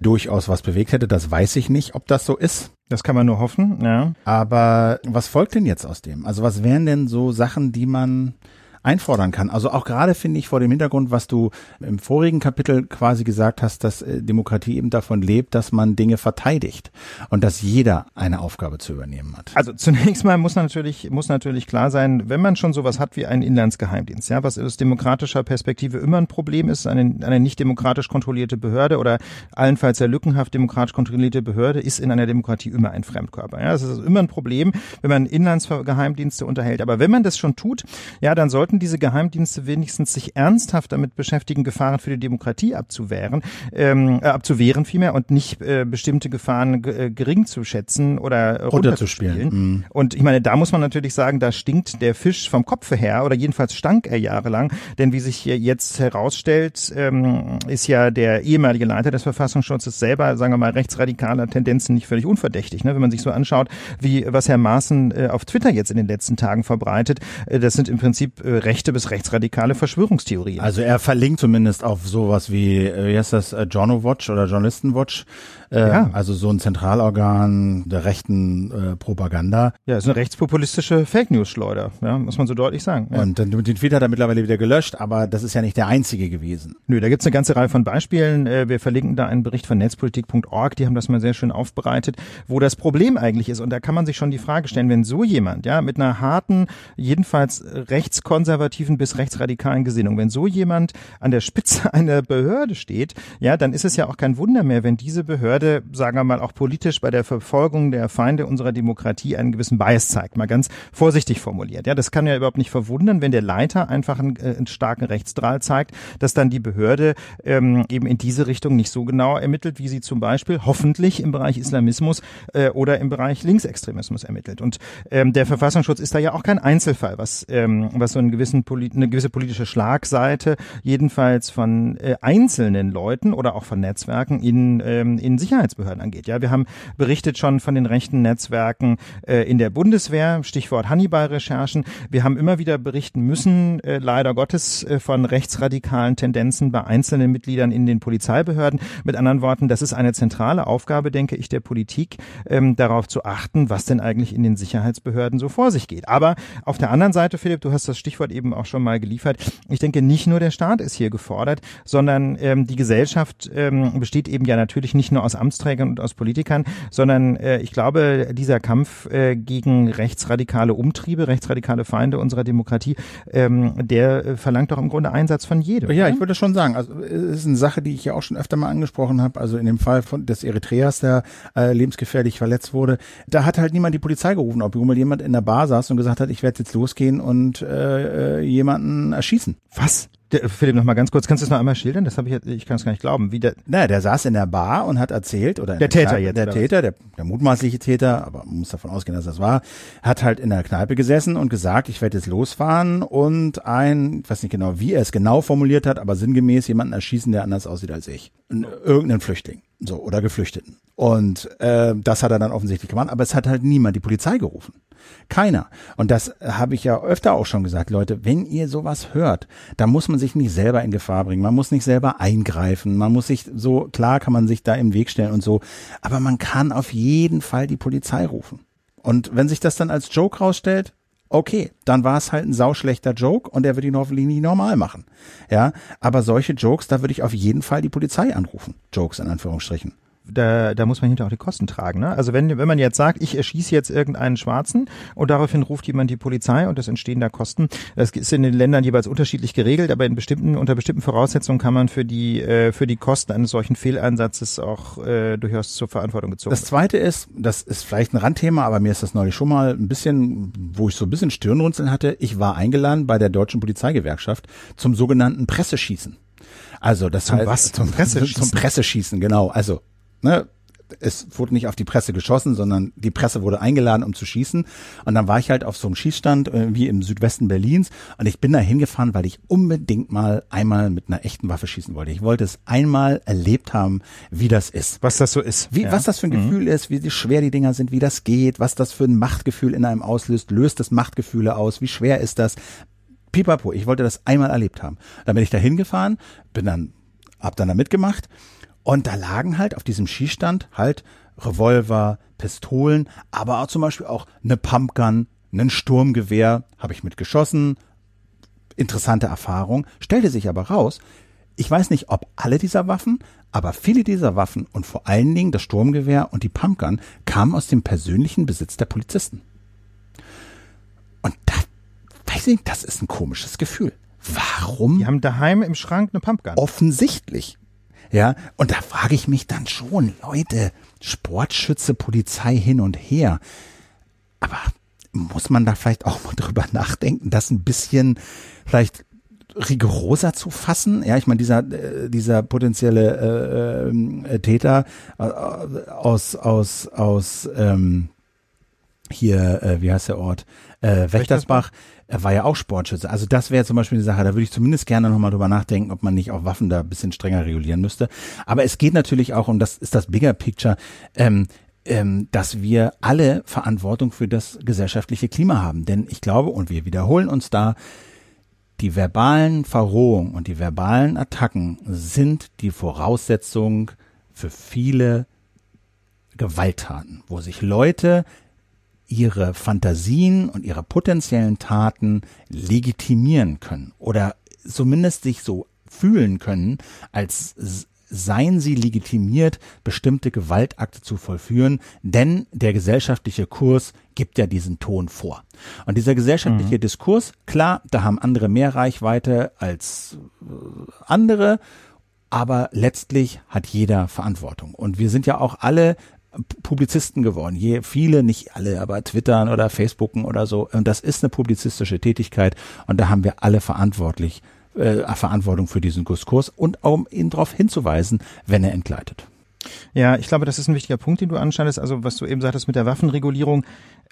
durchaus was bewegt hätte. Das weiß ich nicht, ob das so ist. Das kann man nur hoffen, ja. Aber was folgt denn jetzt aus dem? Also was wären denn so Sachen, die man einfordern kann. Also auch gerade finde ich vor dem Hintergrund, was du im vorigen Kapitel quasi gesagt hast, dass äh, Demokratie eben davon lebt, dass man Dinge verteidigt und dass jeder eine Aufgabe zu übernehmen hat. Also zunächst mal muss natürlich, muss natürlich klar sein, wenn man schon sowas hat wie einen Inlandsgeheimdienst, ja, was aus demokratischer Perspektive immer ein Problem ist, eine, eine nicht demokratisch kontrollierte Behörde oder allenfalls sehr lückenhaft demokratisch kontrollierte Behörde ist in einer Demokratie immer ein Fremdkörper. Ja, das ist immer ein Problem, wenn man Inlandsgeheimdienste unterhält. Aber wenn man das schon tut, ja, dann sollte sollten diese Geheimdienste wenigstens sich ernsthaft damit beschäftigen, Gefahren für die Demokratie abzuwehren, ähm, äh, abzuwehren vielmehr und nicht äh, bestimmte Gefahren äh, gering zu schätzen oder runterzuspielen. Mhm. Und ich meine, da muss man natürlich sagen, da stinkt der Fisch vom Kopfe her oder jedenfalls stank er jahrelang, denn wie sich jetzt herausstellt, ähm, ist ja der ehemalige Leiter des Verfassungsschutzes selber, sagen wir mal, rechtsradikaler Tendenzen nicht völlig unverdächtig. Ne? Wenn man sich so anschaut, wie was Herr Maaßen äh, auf Twitter jetzt in den letzten Tagen verbreitet, äh, das sind im Prinzip äh, rechte bis rechtsradikale Verschwörungstheorien. Also er verlinkt zumindest auf sowas wie, äh, wie heißt das, äh, Journal Watch oder Journalistenwatch, äh, ja. also so ein Zentralorgan der rechten äh, Propaganda. Ja, ist eine rechtspopulistische Fake News Schleuder, ja, muss man so deutlich sagen. Ja. Und den, den Tweet hat er mittlerweile wieder gelöscht, aber das ist ja nicht der einzige gewesen. Nö, da gibt's eine ganze Reihe von Beispielen. Äh, wir verlinken da einen Bericht von netzpolitik.org, die haben das mal sehr schön aufbereitet, wo das Problem eigentlich ist. Und da kann man sich schon die Frage stellen, wenn so jemand, ja, mit einer harten, jedenfalls rechtskonservativen bis rechtsradikalen Gesinnung, wenn so jemand an der Spitze einer Behörde steht, ja, dann ist es ja auch kein Wunder mehr, wenn diese Behörde, sagen wir mal, auch politisch bei der Verfolgung der Feinde unserer Demokratie einen gewissen Bias zeigt. Mal ganz vorsichtig formuliert. Ja, das kann ja überhaupt nicht verwundern, wenn der Leiter einfach einen, äh, einen starken Rechtsdrall zeigt, dass dann die Behörde ähm, eben in diese Richtung nicht so genau ermittelt, wie sie zum Beispiel hoffentlich im Bereich Islamismus äh, oder im Bereich Linksextremismus ermittelt. Und ähm, der Verfassungsschutz ist da ja auch kein Einzelfall, was, ähm, was so einen gewissen eine gewisse politische Schlagseite jedenfalls von äh, einzelnen Leuten oder auch von Netzwerken in, ähm, in Sicherheitsbehörden angeht. Ja, wir haben berichtet schon von den rechten Netzwerken äh, in der Bundeswehr, Stichwort Hannibal-Recherchen. Wir haben immer wieder berichten müssen, äh, leider Gottes, äh, von rechtsradikalen Tendenzen bei einzelnen Mitgliedern in den Polizeibehörden. Mit anderen Worten, das ist eine zentrale Aufgabe, denke ich, der Politik, ähm, darauf zu achten, was denn eigentlich in den Sicherheitsbehörden so vor sich geht. Aber auf der anderen Seite, Philipp, du hast das Stichwort eben auch schon mal geliefert. Ich denke, nicht nur der Staat ist hier gefordert, sondern ähm, die Gesellschaft ähm, besteht eben ja natürlich nicht nur aus Amtsträgern und aus Politikern, sondern äh, ich glaube, dieser Kampf äh, gegen rechtsradikale Umtriebe, rechtsradikale Feinde unserer Demokratie, ähm, der äh, verlangt doch im Grunde Einsatz von jedem. Ja, ich würde schon sagen, also es ist eine Sache, die ich ja auch schon öfter mal angesprochen habe, also in dem Fall von des Eritreas, der äh, lebensgefährlich verletzt wurde, da hat halt niemand die Polizei gerufen, ob jemand in der Bar saß und gesagt hat, ich werde jetzt losgehen und äh, äh jemanden erschießen. Was? Der, Philipp, noch mal ganz kurz, kannst du das noch einmal schildern? Das habe ich, ich kann es gar nicht glauben. Wie der, naja, der saß in der Bar und hat erzählt, oder der Täter Kneipe, jetzt, der Täter, der, der mutmaßliche Täter, aber man muss davon ausgehen, dass das war, hat halt in der Kneipe gesessen und gesagt, ich werde jetzt losfahren und ein, ich weiß nicht genau, wie er es genau formuliert hat, aber sinngemäß jemanden erschießen, der anders aussieht als ich. Irgendeinen Flüchtling, so oder Geflüchteten. Und äh, das hat er dann offensichtlich gemacht, aber es hat halt niemand die Polizei gerufen. Keiner. Und das habe ich ja öfter auch schon gesagt, Leute, wenn ihr sowas hört, dann muss man sich nicht selber in Gefahr bringen. Man muss nicht selber eingreifen. Man muss sich so, klar kann man sich da im Weg stellen und so. Aber man kann auf jeden Fall die Polizei rufen. Und wenn sich das dann als Joke rausstellt, okay, dann war es halt ein sauschlechter Joke und der wird ihn hoffentlich nicht normal machen. Ja, aber solche Jokes, da würde ich auf jeden Fall die Polizei anrufen. Jokes in Anführungsstrichen da, da muss man hinterher auch die Kosten tragen. Ne? Also wenn, wenn man jetzt sagt, ich erschieße jetzt irgendeinen Schwarzen und daraufhin ruft jemand die Polizei und es entstehen da Kosten, das ist in den Ländern jeweils unterschiedlich geregelt, aber in bestimmten, unter bestimmten Voraussetzungen kann man für die, äh, für die Kosten eines solchen Fehleinsatzes auch äh, durchaus zur Verantwortung gezogen. Das zweite ist, das ist vielleicht ein Randthema, aber mir ist das neulich schon mal ein bisschen, wo ich so ein bisschen Stirnrunzeln hatte, ich war eingeladen bei der Deutschen Polizeigewerkschaft zum sogenannten Presseschießen. Also das zum heißt was? Zum Presseschießen. Zum Presseschießen, genau. Also ne, es wurde nicht auf die Presse geschossen, sondern die Presse wurde eingeladen, um zu schießen. Und dann war ich halt auf so einem Schießstand äh, wie im Südwesten Berlins und ich bin da hingefahren, weil ich unbedingt mal einmal mit einer echten Waffe schießen wollte. Ich wollte es einmal erlebt haben, wie das ist. Was das so ist. Wie, ja. Was das für ein mhm. Gefühl ist, wie schwer die Dinger sind, wie das geht, was das für ein Machtgefühl in einem auslöst, löst das Machtgefühle aus, wie schwer ist das. Pipapo, ich wollte das einmal erlebt haben. Dann bin ich da hingefahren, bin dann, hab dann da mitgemacht und da lagen halt auf diesem Schießstand halt Revolver, Pistolen, aber auch zum Beispiel auch eine Pumpgun, ein Sturmgewehr, habe ich mitgeschossen. Interessante Erfahrung. Stellte sich aber raus, ich weiß nicht, ob alle dieser Waffen, aber viele dieser Waffen und vor allen Dingen das Sturmgewehr und die Pumpgun kamen aus dem persönlichen Besitz der Polizisten. Und da weiß ich, das ist ein komisches Gefühl. Warum? Die haben daheim im Schrank eine Pumpgun. Offensichtlich. Ja, und da frage ich mich dann schon, Leute, Sportschütze, Polizei hin und her. Aber muss man da vielleicht auch mal drüber nachdenken, das ein bisschen vielleicht rigoroser zu fassen. Ja, ich meine, dieser, äh, dieser potenzielle äh, äh, Täter äh, aus, aus, aus ähm, hier, äh, wie heißt der Ort? Äh, Wächtersbach, er war ja auch Sportschütze. Also das wäre zum Beispiel eine Sache, da würde ich zumindest gerne nochmal drüber nachdenken, ob man nicht auch Waffen da ein bisschen strenger regulieren müsste. Aber es geht natürlich auch, und das ist das Bigger Picture, ähm, ähm, dass wir alle Verantwortung für das gesellschaftliche Klima haben. Denn ich glaube, und wir wiederholen uns da, die verbalen Verrohungen und die verbalen Attacken sind die Voraussetzung für viele Gewalttaten, wo sich Leute ihre Fantasien und ihre potenziellen Taten legitimieren können oder zumindest sich so fühlen können, als seien sie legitimiert, bestimmte Gewaltakte zu vollführen, denn der gesellschaftliche Kurs gibt ja diesen Ton vor. Und dieser gesellschaftliche mhm. Diskurs, klar, da haben andere mehr Reichweite als äh, andere, aber letztlich hat jeder Verantwortung. Und wir sind ja auch alle Publizisten geworden. Je viele, nicht alle, aber Twittern oder Facebooken oder so. Und das ist eine publizistische Tätigkeit und da haben wir alle verantwortlich äh, Verantwortung für diesen Diskurs und um ihn darauf hinzuweisen, wenn er entgleitet. Ja, ich glaube, das ist ein wichtiger Punkt, den du anscheinst. Also was du eben sagtest mit der Waffenregulierung,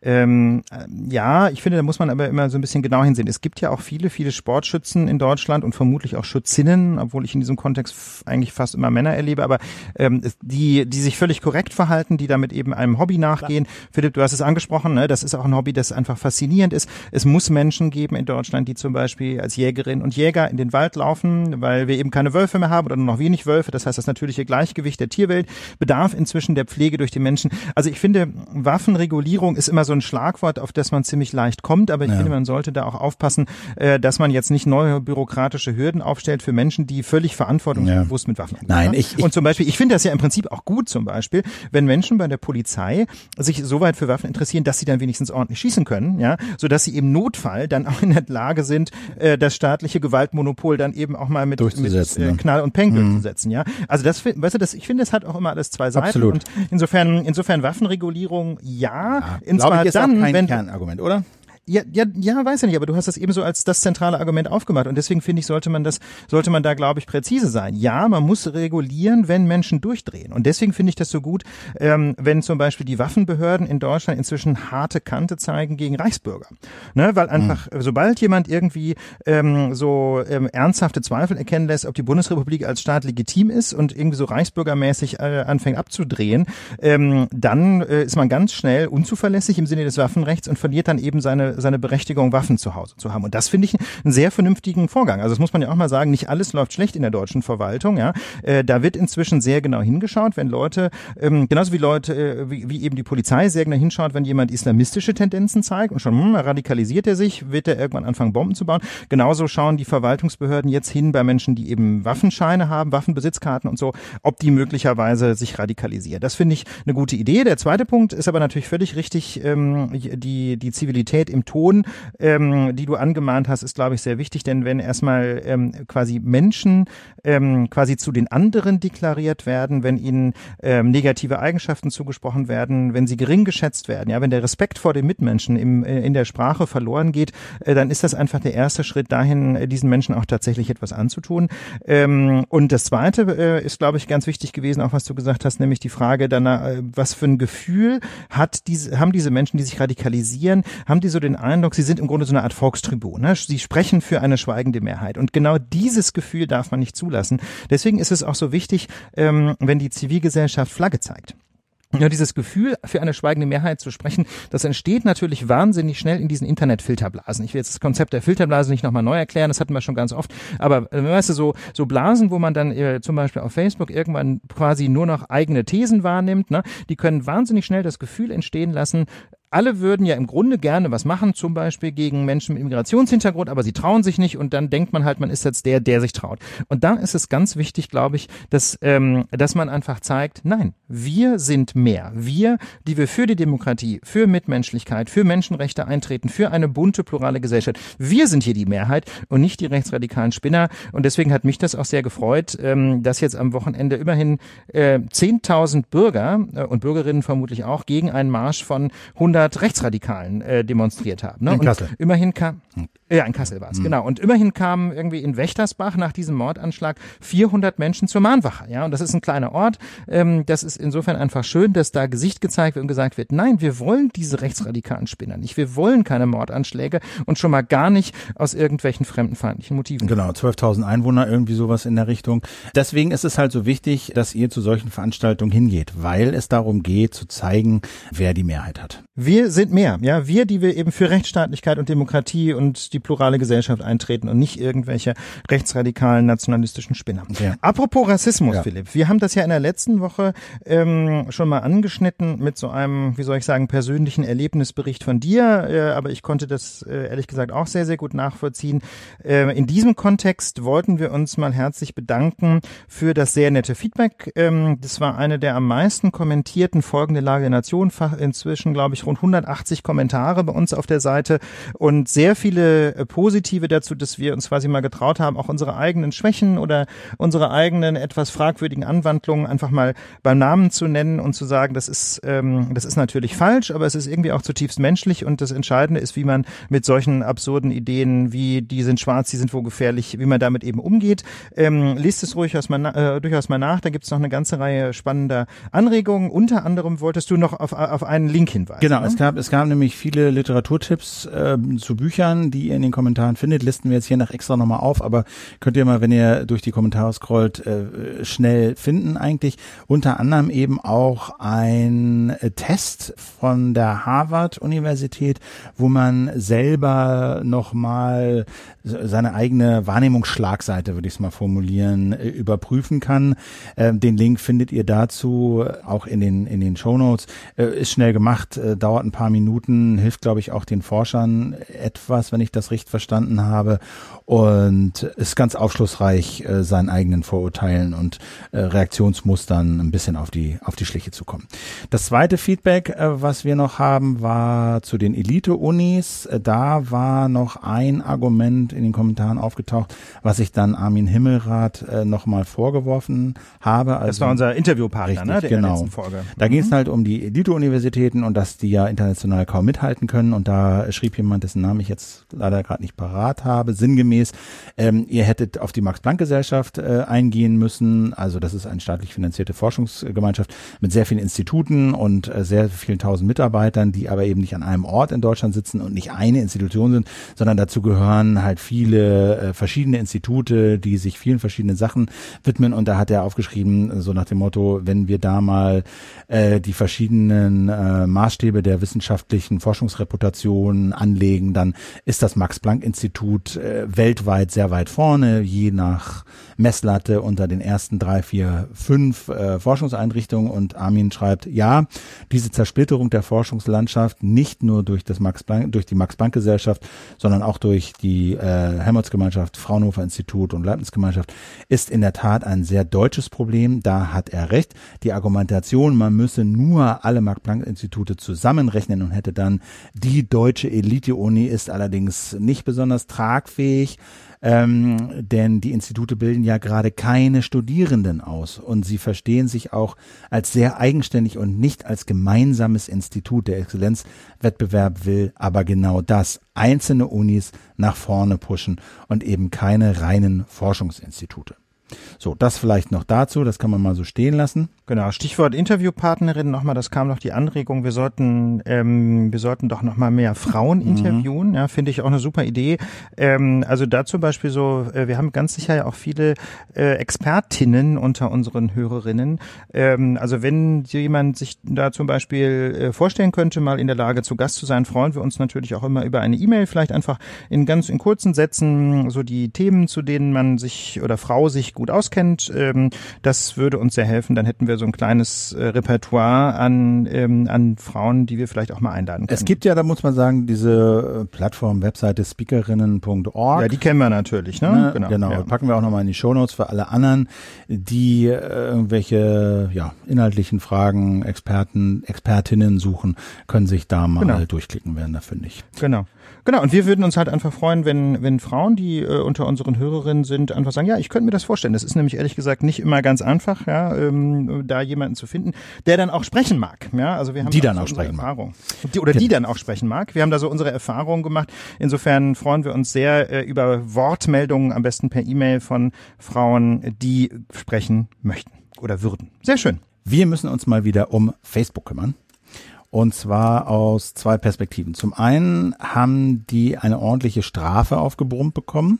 ähm, ja, ich finde, da muss man aber immer so ein bisschen genau hinsehen. Es gibt ja auch viele, viele Sportschützen in Deutschland und vermutlich auch Schützinnen, obwohl ich in diesem Kontext eigentlich fast immer Männer erlebe, aber ähm, die, die sich völlig korrekt verhalten, die damit eben einem Hobby nachgehen. Klar. Philipp, du hast es angesprochen, ne? das ist auch ein Hobby, das einfach faszinierend ist. Es muss Menschen geben in Deutschland, die zum Beispiel als Jägerinnen und Jäger in den Wald laufen, weil wir eben keine Wölfe mehr haben oder nur noch wenig Wölfe. Das heißt, das natürliche Gleichgewicht der Tierwelt bedarf inzwischen der Pflege durch die Menschen. Also ich finde, Waffenregulierung ist immer so ein Schlagwort, auf das man ziemlich leicht kommt, aber ich ja. finde, man sollte da auch aufpassen, äh, dass man jetzt nicht neue bürokratische Hürden aufstellt für Menschen, die völlig verantwortungsbewusst ja. mit Waffen umgehen. Nein, ich, ich und zum Beispiel, ich finde das ja im Prinzip auch gut, zum Beispiel, wenn Menschen bei der Polizei sich so weit für Waffen interessieren, dass sie dann wenigstens ordentlich schießen können, ja, so dass sie im Notfall dann auch in der Lage sind, äh, das staatliche Gewaltmonopol dann eben auch mal mit, mit äh, Knall und Peng mhm. durchzusetzen, ja. Also das, weißt du, das, ich finde, das hat auch immer alles zwei Seiten. Absolut. Und insofern, insofern Waffenregulierung ja, ja in zwar dann, kein wenn, Kernargument, oder? Ja, ja, ja, weiß ja nicht, aber du hast das eben so als das zentrale Argument aufgemacht und deswegen finde ich, sollte man das, sollte man da, glaube ich, präzise sein. Ja, man muss regulieren, wenn Menschen durchdrehen und deswegen finde ich das so gut, ähm, wenn zum Beispiel die Waffenbehörden in Deutschland inzwischen harte Kante zeigen gegen Reichsbürger, ne, weil einfach, mhm. sobald jemand irgendwie ähm, so ähm, ernsthafte Zweifel erkennen lässt, ob die Bundesrepublik als Staat legitim ist und irgendwie so reichsbürgermäßig äh, anfängt abzudrehen, ähm, dann äh, ist man ganz schnell unzuverlässig im Sinne des Waffenrechts und verliert dann eben seine seine Berechtigung, Waffen zu Hause zu haben. Und das finde ich einen sehr vernünftigen Vorgang. Also das muss man ja auch mal sagen, nicht alles läuft schlecht in der deutschen Verwaltung. Ja, äh, Da wird inzwischen sehr genau hingeschaut, wenn Leute, ähm, genauso wie Leute, äh, wie, wie eben die Polizei sehr genau hinschaut, wenn jemand islamistische Tendenzen zeigt und schon hm, radikalisiert er sich, wird er irgendwann anfangen, Bomben zu bauen. Genauso schauen die Verwaltungsbehörden jetzt hin bei Menschen, die eben Waffenscheine haben, Waffenbesitzkarten und so, ob die möglicherweise sich radikalisieren. Das finde ich eine gute Idee. Der zweite Punkt ist aber natürlich völlig richtig, ähm, die, die Zivilität im Ton, ähm, die du angemahnt hast, ist, glaube ich, sehr wichtig, denn wenn erstmal ähm, quasi Menschen ähm, quasi zu den anderen deklariert werden, wenn ihnen ähm, negative Eigenschaften zugesprochen werden, wenn sie gering geschätzt werden, ja, wenn der Respekt vor den Mitmenschen im, äh, in der Sprache verloren geht, äh, dann ist das einfach der erste Schritt dahin, äh, diesen Menschen auch tatsächlich etwas anzutun. Ähm, und das Zweite äh, ist, glaube ich, ganz wichtig gewesen, auch was du gesagt hast, nämlich die Frage danach, äh, was für ein Gefühl hat diese, haben diese Menschen, die sich radikalisieren, haben die so den Eindruck, sie sind im Grunde so eine Art Volkstribun. Ne? Sie sprechen für eine schweigende Mehrheit. Und genau dieses Gefühl darf man nicht zulassen. Deswegen ist es auch so wichtig, ähm, wenn die Zivilgesellschaft Flagge zeigt. Ja, dieses Gefühl, für eine schweigende Mehrheit zu sprechen, das entsteht natürlich wahnsinnig schnell in diesen Internetfilterblasen. Ich will jetzt das Konzept der Filterblase nicht nochmal neu erklären, das hatten wir schon ganz oft. Aber äh, weißt du, so, so Blasen, wo man dann äh, zum Beispiel auf Facebook irgendwann quasi nur noch eigene Thesen wahrnimmt, ne, die können wahnsinnig schnell das Gefühl entstehen lassen, alle würden ja im Grunde gerne was machen, zum Beispiel gegen Menschen mit Immigrationshintergrund, aber sie trauen sich nicht und dann denkt man halt, man ist jetzt der, der sich traut. Und da ist es ganz wichtig, glaube ich, dass, ähm, dass man einfach zeigt, nein, wir sind mehr. Wir, die wir für die Demokratie, für Mitmenschlichkeit, für Menschenrechte eintreten, für eine bunte, plurale Gesellschaft. Wir sind hier die Mehrheit und nicht die rechtsradikalen Spinner. Und deswegen hat mich das auch sehr gefreut, ähm, dass jetzt am Wochenende immerhin äh, 10.000 Bürger äh, und Bürgerinnen vermutlich auch gegen einen Marsch von 100 100 Rechtsradikalen äh, demonstriert haben. Ne? In und Kassel. Immerhin kam, ja, in Kassel war es, genau. Und immerhin kamen irgendwie in Wächtersbach nach diesem Mordanschlag 400 Menschen zur Mahnwache. Ja, und das ist ein kleiner Ort. Ähm, das ist insofern einfach schön, dass da Gesicht gezeigt wird und gesagt wird, nein, wir wollen diese rechtsradikalen Spinner nicht. Wir wollen keine Mordanschläge und schon mal gar nicht aus irgendwelchen fremdenfeindlichen Motiven. Genau, 12.000 Einwohner, irgendwie sowas in der Richtung. Deswegen ist es halt so wichtig, dass ihr zu solchen Veranstaltungen hingeht, weil es darum geht, zu zeigen, wer die Mehrheit hat. Wir sind mehr, ja, wir, die wir eben für Rechtsstaatlichkeit und Demokratie und die plurale Gesellschaft eintreten und nicht irgendwelche rechtsradikalen nationalistischen Spinner. Ja. Apropos Rassismus, Ja. Philipp, wir haben das ja in der letzten Woche ähm, schon mal angeschnitten mit so einem, wie soll ich sagen, persönlichen Erlebnisbericht von dir, äh, aber ich konnte das äh, ehrlich gesagt auch sehr, sehr gut nachvollziehen. Äh, in diesem Kontext wollten wir uns mal herzlich bedanken für das sehr nette Feedback. Ähm, das war eine der am meisten kommentierten Folgen der Lage der Nation, inzwischen glaube ich rund 180 Kommentare bei uns auf der Seite und sehr viele äh, positive dazu, dass wir uns quasi mal getraut haben, auch unsere eigenen Schwächen oder unsere eigenen etwas fragwürdigen Anwandlungen einfach mal beim Namen zu nennen und zu sagen, das ist ähm, das ist natürlich falsch, aber es ist irgendwie auch zutiefst menschlich und das Entscheidende ist, wie man mit solchen absurden Ideen wie die sind schwarz, die sind wo gefährlich, wie man damit eben umgeht. Ähm, lest es ruhig aus mal, äh, durchaus mal nach, da gibt es noch eine ganze Reihe spannender Anregungen. Unter anderem wolltest du noch auf, auf einen Link hinweisen. Genau, ne? Es gab, es gab nämlich viele Literaturtipps ähm, zu Büchern, die ihr in den Kommentaren findet. Listen wir jetzt hier nach extra nochmal auf, aber könnt ihr mal, wenn ihr durch die Kommentare scrollt, äh, schnell finden eigentlich. Unter anderem eben auch ein äh, Test von der Harvard-Universität, wo man selber nochmal seine eigene Wahrnehmungsschlagseite, würde ich es mal formulieren, äh, überprüfen kann. Ähm, den Link findet ihr dazu auch in den, in den Show Notes. Äh, ist schnell gemacht, äh, dauert ein paar Minuten, hilft, glaube ich, auch den Forschern etwas, wenn ich das richtig verstanden habe. Und ist ganz aufschlussreich, äh, seinen eigenen Vorurteilen und äh, Reaktionsmustern ein bisschen auf die, auf die Schliche zu kommen. Das zweite Feedback, äh, was wir noch haben, war zu den Elite-Unis. Äh, Da war noch ein Argument in den Kommentaren aufgetaucht, was ich dann Armin Himmelrath äh, nochmal vorgeworfen habe. Also, Das war unser Interviewpartner, ne, Richtig, der in der genau. letzten Folge. Da ging es halt um die Elite-Universitäten und dass die ja international kaum mithalten können. Und da schrieb jemand, dessen Namen ich jetzt leider gerade nicht parat habe, sinngemäß, ähm, ihr hättet auf die Max-Planck-Gesellschaft äh, eingehen müssen. Also das ist eine staatlich finanzierte Forschungsgemeinschaft mit sehr vielen Instituten und äh, sehr vielen tausend Mitarbeitern, die aber eben nicht an einem Ort in Deutschland sitzen und nicht eine Institution sind, sondern dazu gehören halt viele äh, verschiedene Institute, die sich vielen verschiedenen Sachen widmen. Und da hat er aufgeschrieben, so nach dem Motto, wenn wir da mal äh, die verschiedenen äh, Maßstäbe der wissenschaftlichen Forschungsreputation anlegen, dann ist das Max-Planck-Institut äh, weltweit sehr weit vorne, je nach Messlatte unter den ersten drei, vier, fünf äh, Forschungseinrichtungen. Und Armin schreibt, ja, diese Zersplitterung der Forschungslandschaft nicht nur durch das Max Planck, durch die Max-Planck-Gesellschaft, sondern auch durch die äh, Helmholtz-Gemeinschaft, Fraunhofer Institut und Leibniz-Gemeinschaft ist in der Tat ein sehr deutsches Problem. Da hat er recht. Die Argumentation, man müsse nur alle Max-Planck-Institute zusammenrechnen und hätte dann die deutsche Elite-Uni ist allerdings nicht besonders tragfähig. Ähm, denn die Institute bilden ja gerade keine Studierenden aus und sie verstehen sich auch als sehr eigenständig und nicht als gemeinsames Institut. Der Exzellenzwettbewerb will aber genau das, einzelne Unis nach vorne pushen und eben keine reinen Forschungsinstitute. So, das vielleicht noch dazu, das kann man mal so stehen lassen. Genau, Stichwort Interviewpartnerin nochmal, das kam noch die Anregung, wir sollten, ähm, wir sollten doch nochmal mehr Frauen interviewen, ja, finde ich auch eine super Idee. Ähm, also da zum Beispiel so, äh, wir haben ganz sicher ja auch viele äh, Expertinnen unter unseren Hörerinnen. Ähm, also wenn jemand sich da zum Beispiel äh, vorstellen könnte, mal in der Lage zu Gast zu sein, freuen wir uns natürlich auch immer über eine E-Mail, vielleicht einfach in ganz in kurzen Sätzen so die Themen, zu denen man sich oder Frau sich gut auskennt. Ähm, das würde uns sehr helfen. Dann hätten wir so ein kleines äh, Repertoire an, ähm, an Frauen, die wir vielleicht auch mal einladen können. Es gibt ja, da muss man sagen, diese äh, Plattform, Webseite speakerinnen.org. ja, die kennen wir natürlich, ne? Ne? Genau. genau. Ja. Packen wir auch nochmal in die Shownotes für alle anderen, die äh, irgendwelche ja, inhaltlichen Fragen, Experten, Expertinnen suchen, können sich da mal Genau. durchklicken werden, da finde ich. Genau. Genau, und wir würden uns halt einfach freuen, wenn, wenn Frauen, die äh, unter unseren Hörerinnen sind, einfach sagen, ja, ich könnte mir das vorstellen. Das ist nämlich ehrlich gesagt nicht immer ganz einfach, ja, ähm, da jemanden zu finden, der dann auch sprechen mag. Ja, also wir haben die da dann so auch sprechen mag. Erfahrung. Die, oder die dann auch sprechen mag. Wir haben da so unsere Erfahrungen gemacht. Insofern freuen wir uns sehr äh, über Wortmeldungen, am besten per E-Mail von Frauen, die sprechen möchten oder würden. Sehr schön. Wir müssen uns mal wieder um Facebook kümmern. Und zwar aus zwei Perspektiven. Zum einen haben die eine ordentliche Strafe aufgebrummt bekommen.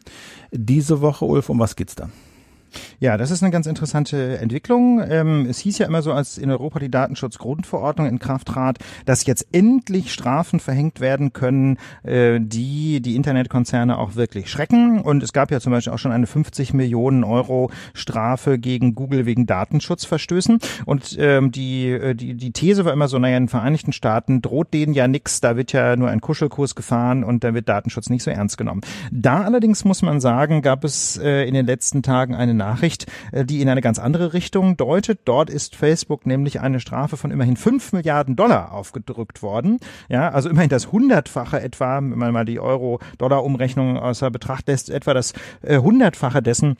Diese Woche, Ulf, um was geht's da? Ja, das ist eine ganz interessante Entwicklung. Ähm, es hieß ja immer so, als in Europa die Datenschutzgrundverordnung in Kraft trat, dass jetzt endlich Strafen verhängt werden können, äh, die die Internetkonzerne auch wirklich schrecken. Und es gab ja zum Beispiel auch schon eine 50 Millionen Euro Strafe gegen Google wegen Datenschutzverstößen. Und ähm, die, äh, die, die These war immer so, naja, in den Vereinigten Staaten droht denen ja nichts, da wird ja nur ein Kuschelkurs gefahren und da wird Datenschutz nicht so ernst genommen. Da allerdings muss man sagen, gab es äh, in den letzten Tagen eine Nachricht, äh, die in eine ganz andere Richtung deutet. Dort ist Facebook nämlich eine Strafe von immerhin 5 Milliarden Dollar aufgedrückt worden. Ja, also immerhin das Hundertfache etwa, wenn man mal die Euro-Dollar-Umrechnung außer Betracht lässt, etwa das äh, Hundertfache dessen,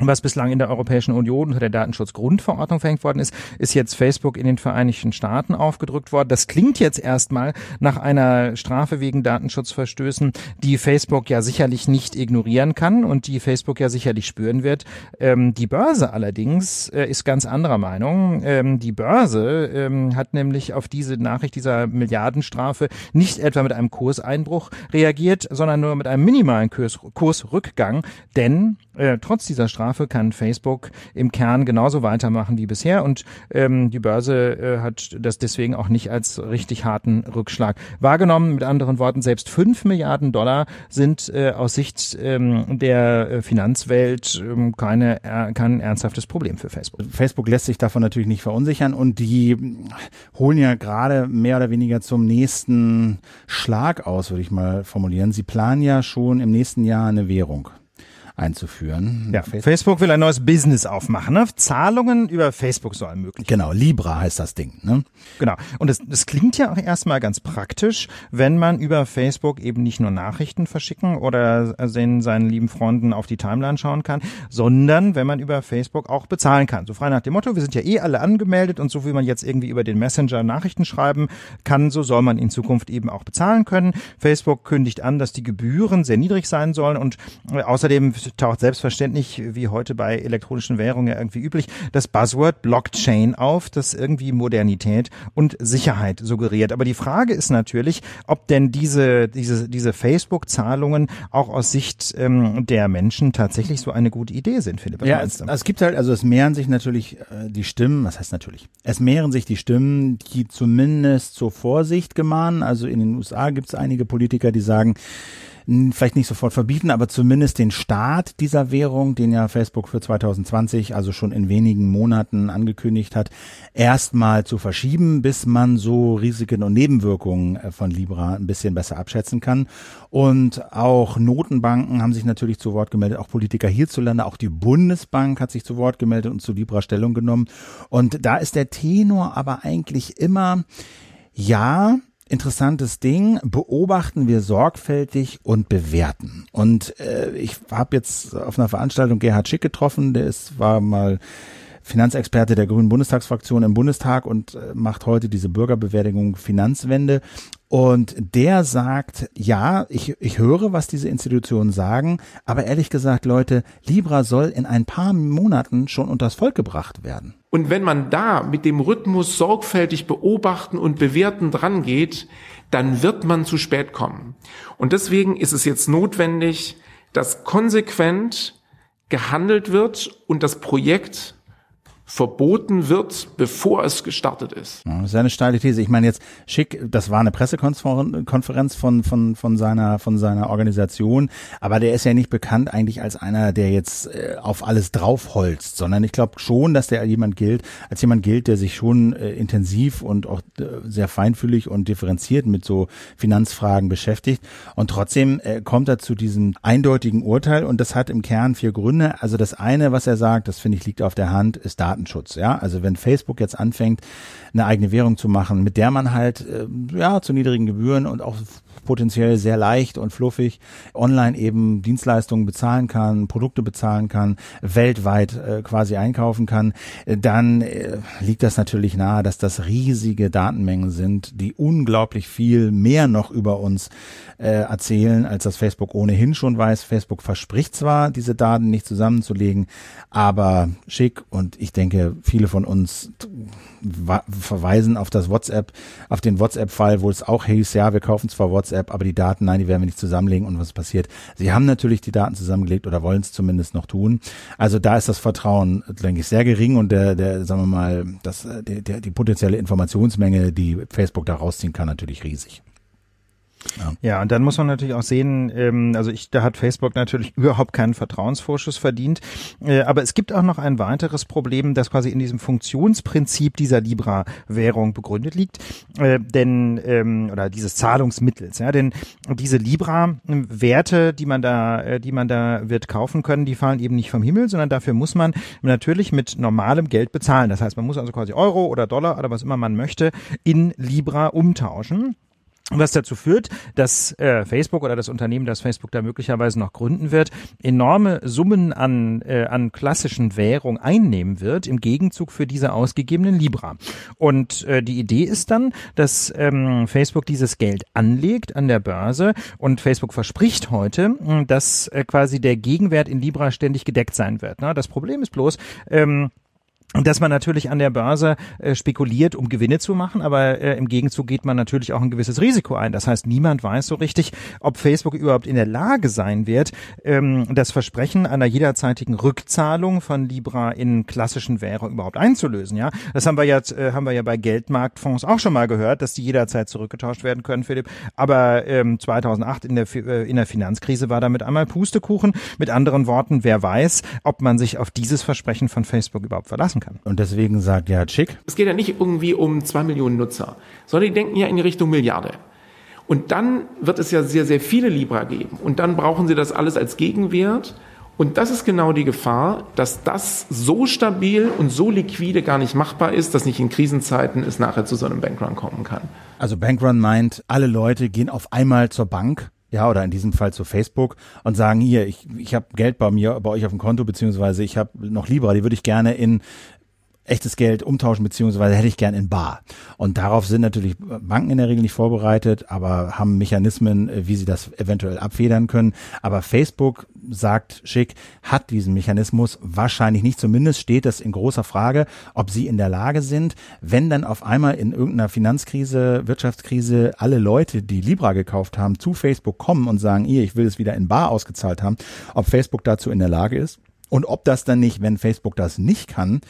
was bislang in der Europäischen Union unter der Datenschutzgrundverordnung verhängt worden ist, ist jetzt Facebook in den Vereinigten Staaten aufgedrückt worden. Das klingt jetzt erstmal nach einer Strafe wegen Datenschutzverstößen, die Facebook ja sicherlich nicht ignorieren kann und die Facebook ja sicherlich spüren wird. Ähm, die Börse allerdings äh, ist ganz anderer Meinung. Ähm, die Börse ähm, hat nämlich auf diese Nachricht dieser Milliardenstrafe nicht etwa mit einem Kurseinbruch reagiert, sondern nur mit einem minimalen Kurs, Kursrückgang, denn äh, trotz dieser Strafe kann Facebook im Kern genauso weitermachen wie bisher und ähm, die Börse äh, hat das deswegen auch nicht als richtig harten Rückschlag wahrgenommen. Mit anderen Worten, selbst fünf Milliarden Dollar sind äh, aus Sicht ähm, der äh, Finanzwelt ähm, keine, äh, kein ernsthaftes Problem für Facebook. Facebook lässt sich davon natürlich nicht verunsichern und die holen ja gerade mehr oder weniger zum nächsten Schlag aus, würde ich mal formulieren. Sie planen ja schon im nächsten Jahr eine Währung einzuführen. Ja, Facebook will ein neues Business aufmachen. Ne? Zahlungen über Facebook sollen möglich Genau, Libra heißt das Ding. Ne? Genau. Und das, das klingt ja auch erstmal ganz praktisch, wenn man über Facebook eben nicht nur Nachrichten verschicken oder den seinen lieben Freunden auf die Timeline schauen kann, sondern wenn man über Facebook auch bezahlen kann. So frei nach dem Motto, wir sind ja eh alle angemeldet und so wie man jetzt irgendwie über den Messenger Nachrichten schreiben kann, so soll man in Zukunft eben auch bezahlen können. Facebook kündigt an, dass die Gebühren sehr niedrig sein sollen und äh, taucht selbstverständlich, wie heute bei elektronischen Währungen ja irgendwie üblich, das Buzzword Blockchain auf, das irgendwie Modernität und Sicherheit suggeriert. Aber die Frage ist natürlich, ob denn diese, diese, diese Facebook-Zahlungen auch aus Sicht ähm, der Menschen tatsächlich so eine gute Idee sind, Philipp. Was ja, es, es gibt halt, also es mehren sich natürlich äh, die Stimmen, was heißt natürlich? Es mehren sich die Stimmen, die zumindest zur Vorsicht gemahnen. Also in den USA gibt es einige Politiker, die sagen, vielleicht nicht sofort verbieten, aber zumindest den Start dieser Währung, den ja Facebook für 2020, also schon in wenigen Monaten angekündigt hat, erstmal zu verschieben, bis man so Risiken und Nebenwirkungen äh, von Libra ein bisschen besser abschätzen kann. Und auch Notenbanken haben sich natürlich zu Wort gemeldet, auch Politiker hierzulande, auch die Bundesbank hat sich zu Wort gemeldet und zu Libra Stellung genommen. Und da ist der Tenor aber eigentlich immer, ja, interessantes Ding, beobachten wir sorgfältig und bewerten. Und äh, ich habe jetzt auf einer Veranstaltung Gerhard Schick getroffen, der ist, war mal Finanzexperte der Grünen Bundestagsfraktion im Bundestag und äh, macht heute diese Bürgerbewertung Finanzwende. Und der sagt, ja, ich, ich höre, was diese Institutionen sagen, aber ehrlich gesagt, Leute, Libra soll in ein paar Monaten schon unters Volk gebracht werden. Und wenn man da mit dem Rhythmus sorgfältig beobachten und bewerten dran geht, dann wird man zu spät kommen. Und deswegen ist es jetzt notwendig, dass konsequent gehandelt wird und das Projekt verboten wird, bevor es gestartet ist. Das ist eine steile These. Ich meine jetzt, Schick, das war eine Pressekonferenz von, von, von seiner, von seiner Organisation, aber der ist ja nicht bekannt eigentlich als einer, der jetzt äh, auf alles draufholzt, sondern ich glaube schon, dass der jemand gilt, als jemand gilt, der sich schon äh, intensiv und auch äh, sehr feinfühlig und differenziert mit so Finanzfragen beschäftigt. Und trotzdem äh, kommt er zu diesem eindeutigen Urteil und das hat im Kern vier Gründe. Also das eine, was er sagt, das finde ich liegt auf der Hand, ist Daten Datenschutz. Ja, also wenn Facebook jetzt anfängt, eine eigene Währung zu machen, mit der man halt äh, ja zu niedrigen Gebühren und auch potenziell sehr leicht und fluffig online eben Dienstleistungen bezahlen kann, Produkte bezahlen kann, weltweit äh, quasi einkaufen kann, äh, dann äh, liegt das natürlich nahe, dass das riesige Datenmengen sind, die unglaublich viel mehr noch über uns äh, erzählen, als das Facebook ohnehin schon weiß. Facebook verspricht zwar, diese Daten nicht zusammenzulegen, aber schick und ich denke, viele von uns verweisen auf das WhatsApp, auf den WhatsApp-Fall, wo es auch hieß, ja, wir kaufen zwar WhatsApp, aber die Daten, nein, die werden wir nicht zusammenlegen und was passiert? Sie haben natürlich die Daten zusammengelegt oder wollen es zumindest noch tun. Also da ist das Vertrauen, denke ich, sehr gering und der, der, sagen wir mal, das, der, der, die potenzielle Informationsmenge, die Facebook da rausziehen kann, natürlich riesig. Ja. ja, und dann muss man natürlich auch sehen, ähm, also ich, da hat Facebook natürlich überhaupt keinen Vertrauensvorschuss verdient. Äh, aber es gibt auch noch ein weiteres Problem, das quasi in diesem Funktionsprinzip dieser Libra-Währung begründet liegt. Äh, denn, ähm, oder dieses Zahlungsmittels, ja, denn diese Libra-Werte, die man da, äh, die man da wird kaufen können, die fallen eben nicht vom Himmel, sondern dafür muss man natürlich mit normalem Geld bezahlen. Das heißt, man muss also quasi Euro oder Dollar oder was immer man möchte in Libra umtauschen. Was dazu führt, dass äh, Facebook oder das Unternehmen, das Facebook da möglicherweise noch gründen wird, enorme Summen an, äh, an klassischen Währung einnehmen wird, im Gegenzug für diese ausgegebenen Libra. Und äh, die Idee ist dann, dass ähm, Facebook dieses Geld anlegt an der Börse und Facebook verspricht heute, dass äh, quasi der Gegenwert in Libra ständig gedeckt sein wird. Ne? Das Problem ist bloß, ähm, dass man natürlich an der Börse äh, spekuliert, um Gewinne zu machen, aber äh, im Gegenzug geht man natürlich auch ein gewisses Risiko ein. Das heißt, niemand weiß so richtig, ob Facebook überhaupt in der Lage sein wird, ähm, das Versprechen einer jederzeitigen Rückzahlung von Libra in klassischen Währung überhaupt einzulösen. Ja, das haben wir jetzt äh, haben wir ja bei Geldmarktfonds auch schon mal gehört, dass die jederzeit zurückgetauscht werden können, Philipp. Aber ähm, 2008 in der äh, in der Finanzkrise war damit einmal Pustekuchen. Mit anderen Worten, wer weiß, ob man sich auf dieses Versprechen von Facebook überhaupt verlassen kann kann. Und deswegen sagt ja Chick. Es geht ja nicht irgendwie um zwei Millionen Nutzer, sondern die denken ja in die Richtung Milliarde. Und dann wird es ja sehr, sehr viele Libra geben. Und dann brauchen sie das alles als Gegenwert. Und das ist genau die Gefahr, dass das so stabil und so liquide gar nicht machbar ist, dass nicht in Krisenzeiten es nachher zu so einem Bankrun kommen kann. Also Bankrun meint, alle Leute gehen auf einmal zur Bank ja, oder in diesem Fall zu Facebook und sagen, hier, ich, ich habe Geld bei mir, bei euch auf dem Konto, beziehungsweise ich habe noch Libra, die würde ich gerne in echtes Geld umtauschen, beziehungsweise hätte ich gern in Bar. Und darauf sind natürlich Banken in der Regel nicht vorbereitet, aber haben Mechanismen, äh, wie sie das eventuell abfedern können. Aber Facebook sagt schick, hat diesen Mechanismus wahrscheinlich nicht. Zumindest steht das in großer Frage, ob sie in der Lage sind, wenn dann auf einmal in irgendeiner Finanzkrise, Wirtschaftskrise alle Leute, die Libra gekauft haben, zu Facebook kommen und sagen, ihr, ich will es wieder in Bar ausgezahlt haben, ob Facebook dazu in der Lage ist. Und ob das dann nicht, wenn Facebook das nicht kann,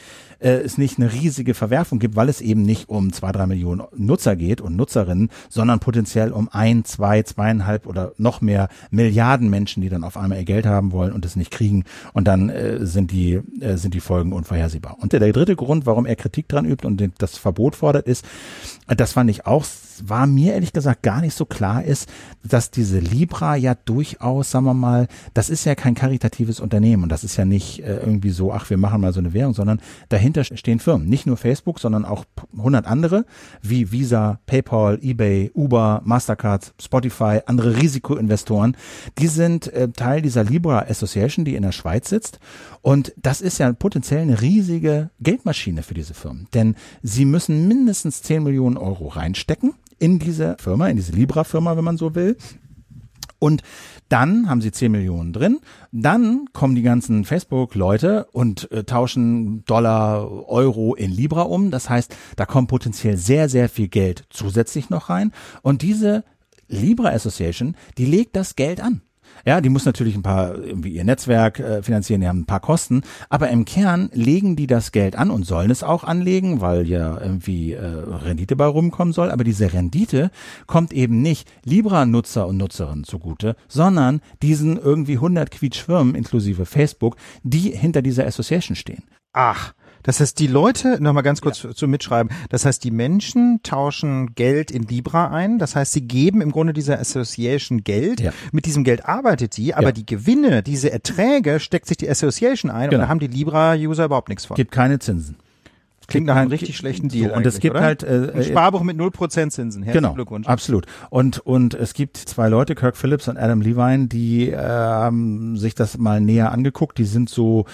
äh, es nicht eine riesige Verwerfung gibt, weil es eben nicht um zwei, drei Millionen Nutzer geht und Nutzerinnen, sondern potenziell um ein, zwei, zweieinhalb oder noch mehr Milliarden Menschen, die dann auf einmal ihr Geld haben wollen und es nicht kriegen. Und dann äh, sind die äh, sind die Folgen unvorhersehbar. Und der, der dritte Grund, warum er Kritik dran übt und das Verbot fordert, ist, das fand ich auch war mir ehrlich gesagt gar nicht so klar ist, dass diese Libra ja durchaus, sagen wir mal, das ist ja kein karitatives Unternehmen und das ist ja nicht äh, irgendwie so, ach, wir machen mal so eine Währung, sondern dahinter stehen Firmen, nicht nur Facebook, sondern auch 100 andere wie Visa, PayPal, eBay, Uber, Mastercard, Spotify, andere Risikoinvestoren, die sind äh, Teil dieser Libra Association, die in der Schweiz sitzt. Und das ist ja potenziell eine riesige Geldmaschine für diese Firmen, denn sie müssen mindestens 10 Millionen Euro reinstecken in diese Firma, in diese Libra-Firma, wenn man so will. Und dann haben sie 10 Millionen drin. Dann kommen die ganzen Facebook-Leute und äh, tauschen Dollar, Euro in Libra um. Das heißt, da kommt potenziell sehr, sehr viel Geld zusätzlich noch rein. Und diese Libra Association, die legt das Geld an. Ja, die muss natürlich ein paar irgendwie ihr Netzwerk äh, finanzieren, die haben ein paar Kosten, aber im Kern legen die das Geld an und sollen es auch anlegen, weil ja irgendwie äh, Rendite bei rumkommen soll, aber diese Rendite kommt eben nicht Libra-Nutzer und Nutzerinnen zugute, sondern diesen irgendwie 100 Quietschfirmen inklusive Facebook, die hinter dieser Association stehen. Ach, das heißt, die Leute, nochmal ganz kurz ja. zu mitschreiben, das heißt, die Menschen tauschen Geld in Libra ein, das heißt, sie geben im Grunde dieser Association Geld, ja. mit diesem Geld arbeitet die, aber ja. die Gewinne, diese Erträge steckt sich die Association ein genau. und da haben die Libra-User überhaupt nichts von. Gibt keine Zinsen. Klingt nach einem richtig schlechten Deal. So, und es gibt oder? halt äh, Ein Sparbuch mit 0% Zinsen. Herzlichen genau, Glückwunsch. absolut. Und und es gibt zwei Leute, Kirk Phillips und Adam Levine, die äh, haben sich das mal näher angeguckt. Die sind so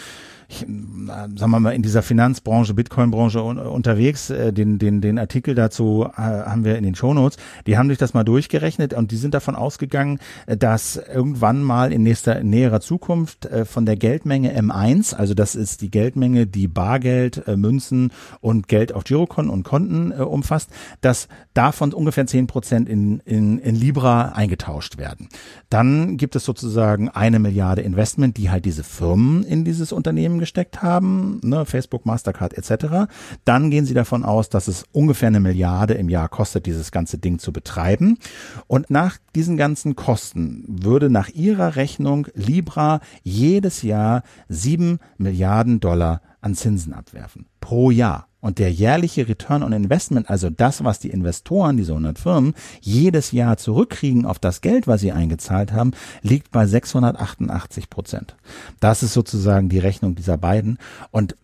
ich, sagen wir mal, in dieser Finanzbranche, Bitcoin-Branche un unterwegs. Äh, den, den, den Artikel dazu äh, haben wir in den Shownotes. Die haben sich das mal durchgerechnet und die sind davon ausgegangen, äh, dass irgendwann mal in nächster, näherer Zukunft äh, von der Geldmenge M1, also das ist die Geldmenge, die Bargeld, äh, Münzen und Geld auf Girokonten und Konten äh, umfasst, dass davon ungefähr zehn Prozent in, in, in Libra eingetauscht werden. Dann gibt es sozusagen eine Milliarde Investment, die halt diese Firmen in dieses Unternehmen gesteckt haben, ne, Facebook, Mastercard etc. Dann gehen sie davon aus, dass es ungefähr eine Milliarde im Jahr kostet, dieses ganze Ding zu betreiben. Und nach diesen ganzen Kosten würde nach ihrer Rechnung Libra jedes Jahr sieben Milliarden Dollar an Zinsen abwerfen. Pro Jahr. Und der jährliche Return on Investment, also das, was die Investoren, diese 100 Firmen, jedes Jahr zurückkriegen auf das Geld, was sie eingezahlt haben, liegt bei 688 Prozent. Das ist sozusagen die Rechnung dieser beiden. Und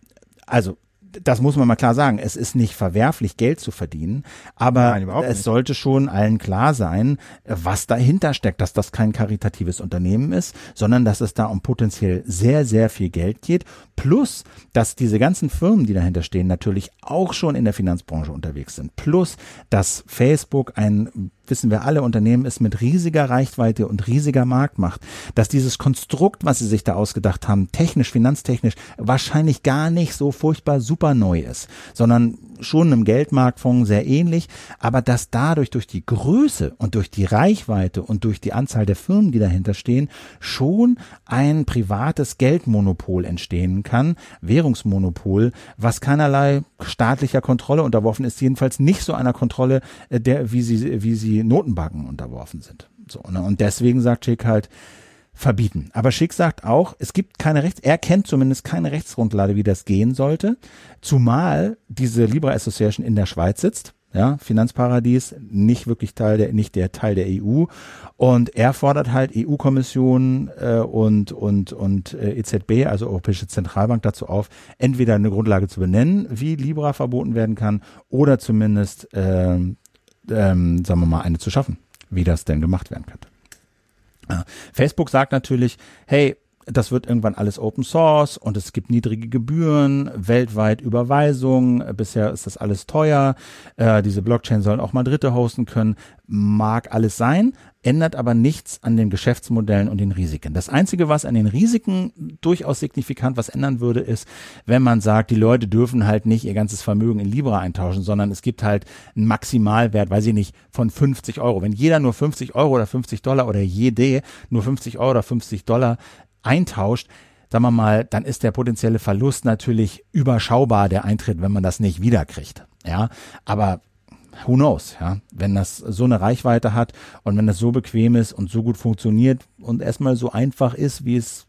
also das muss man mal klar sagen. Es ist nicht verwerflich, Geld zu verdienen, aber Nein, es sollte schon allen klar sein, was dahinter steckt, dass das kein karitatives Unternehmen ist, sondern dass es da um potenziell sehr, sehr viel Geld geht. Plus, dass diese ganzen Firmen, die dahinter stehen, natürlich auch schon in der Finanzbranche unterwegs sind. Plus, dass Facebook ein wissen wir alle, Unternehmen ist mit riesiger Reichweite und riesiger Marktmacht, dass dieses Konstrukt, was sie sich da ausgedacht haben, technisch, finanztechnisch, wahrscheinlich gar nicht so furchtbar super neu ist, sondern schon einem Geldmarktfonds sehr ähnlich, aber dass dadurch durch die Größe und durch die Reichweite und durch die Anzahl der Firmen, die dahinter stehen, schon ein privates Geldmonopol entstehen kann, Währungsmonopol, was keinerlei staatlicher Kontrolle unterworfen ist, jedenfalls nicht so einer Kontrolle, äh, der wie sie wie sie Notenbanken unterworfen sind. So, ne? Und deswegen sagt Schick halt, verbieten. Aber Schick sagt auch, es gibt keine Rechts, er kennt zumindest keine Rechtsgrundlage, wie das gehen sollte, zumal diese Libra Association in der Schweiz sitzt, ja, Finanzparadies, nicht wirklich Teil der, nicht der Teil der EU. Und er fordert halt EU-Kommission äh, und und und äh, EZB, also Europäische Zentralbank, dazu auf, entweder eine Grundlage zu benennen, wie Libra verboten werden kann, oder zumindest, ähm, ähm, sagen wir mal, eine zu schaffen, wie das denn gemacht werden könnte. Facebook sagt natürlich, hey, das wird irgendwann alles Open Source und es gibt niedrige Gebühren, weltweit Überweisungen, bisher ist das alles teuer, äh, diese Blockchain sollen auch mal Dritte hosten können, mag alles sein, ändert aber nichts an den Geschäftsmodellen und den Risiken. Das Einzige, was an den Risiken durchaus signifikant was ändern würde, ist, wenn man sagt, die Leute dürfen halt nicht ihr ganzes Vermögen in Libra eintauschen, sondern es gibt halt einen Maximalwert, weiß ich nicht, von 50 Euro. Wenn jeder nur 50 Euro oder 50 Dollar oder jede nur 50 Euro oder 50 Dollar eintauscht, sagen wir mal, dann ist der potenzielle Verlust natürlich überschaubar, der Eintritt, wenn man das nicht wiederkriegt. Ja, aber who knows, ja, wenn das so eine Reichweite hat und wenn das so bequem ist und so gut funktioniert und erstmal so einfach ist, wie es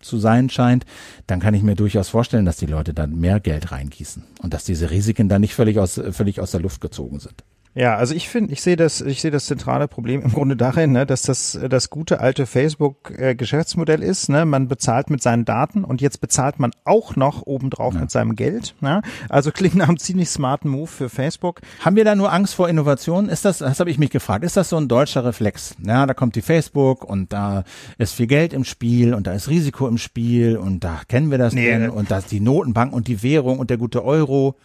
zu sein scheint, dann kann ich mir durchaus vorstellen, dass die Leute dann mehr Geld reingießen und dass diese Risiken dann nicht völlig aus, völlig aus der Luft gezogen sind. Ja, also ich finde, ich sehe das, ich sehe das zentrale Problem im Grunde darin, ne, dass das das gute alte Facebook-Geschäftsmodell ist. Ne, man bezahlt mit seinen Daten und jetzt bezahlt man auch noch obendrauf Ja. mit seinem Geld. Ne? Also klingt nach einem ziemlich smarten Move für Facebook. Haben wir da nur Angst vor Innovation? Ist das, das habe ich mich gefragt, ist das so ein deutscher Reflex? Ja, da kommt die Facebook und da ist viel Geld im Spiel und da ist Risiko im Spiel und da kennen wir das Nee. und da ist die Notenbank und die Währung und der gute Euro.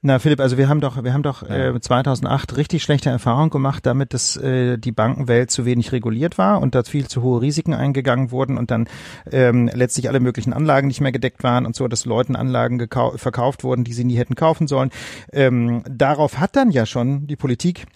Na Philipp, also wir haben doch, wir haben doch Ja. äh, 2008 richtig schlechte Erfahrungen gemacht, damit dass äh, die Bankenwelt zu wenig reguliert war und da viel zu hohe Risiken eingegangen wurden und dann ähm, letztlich alle möglichen Anlagen nicht mehr gedeckt waren und so, dass Leuten Anlagen verkauft wurden, die sie nie hätten kaufen sollen. Ähm, darauf hat dann ja schon die Politik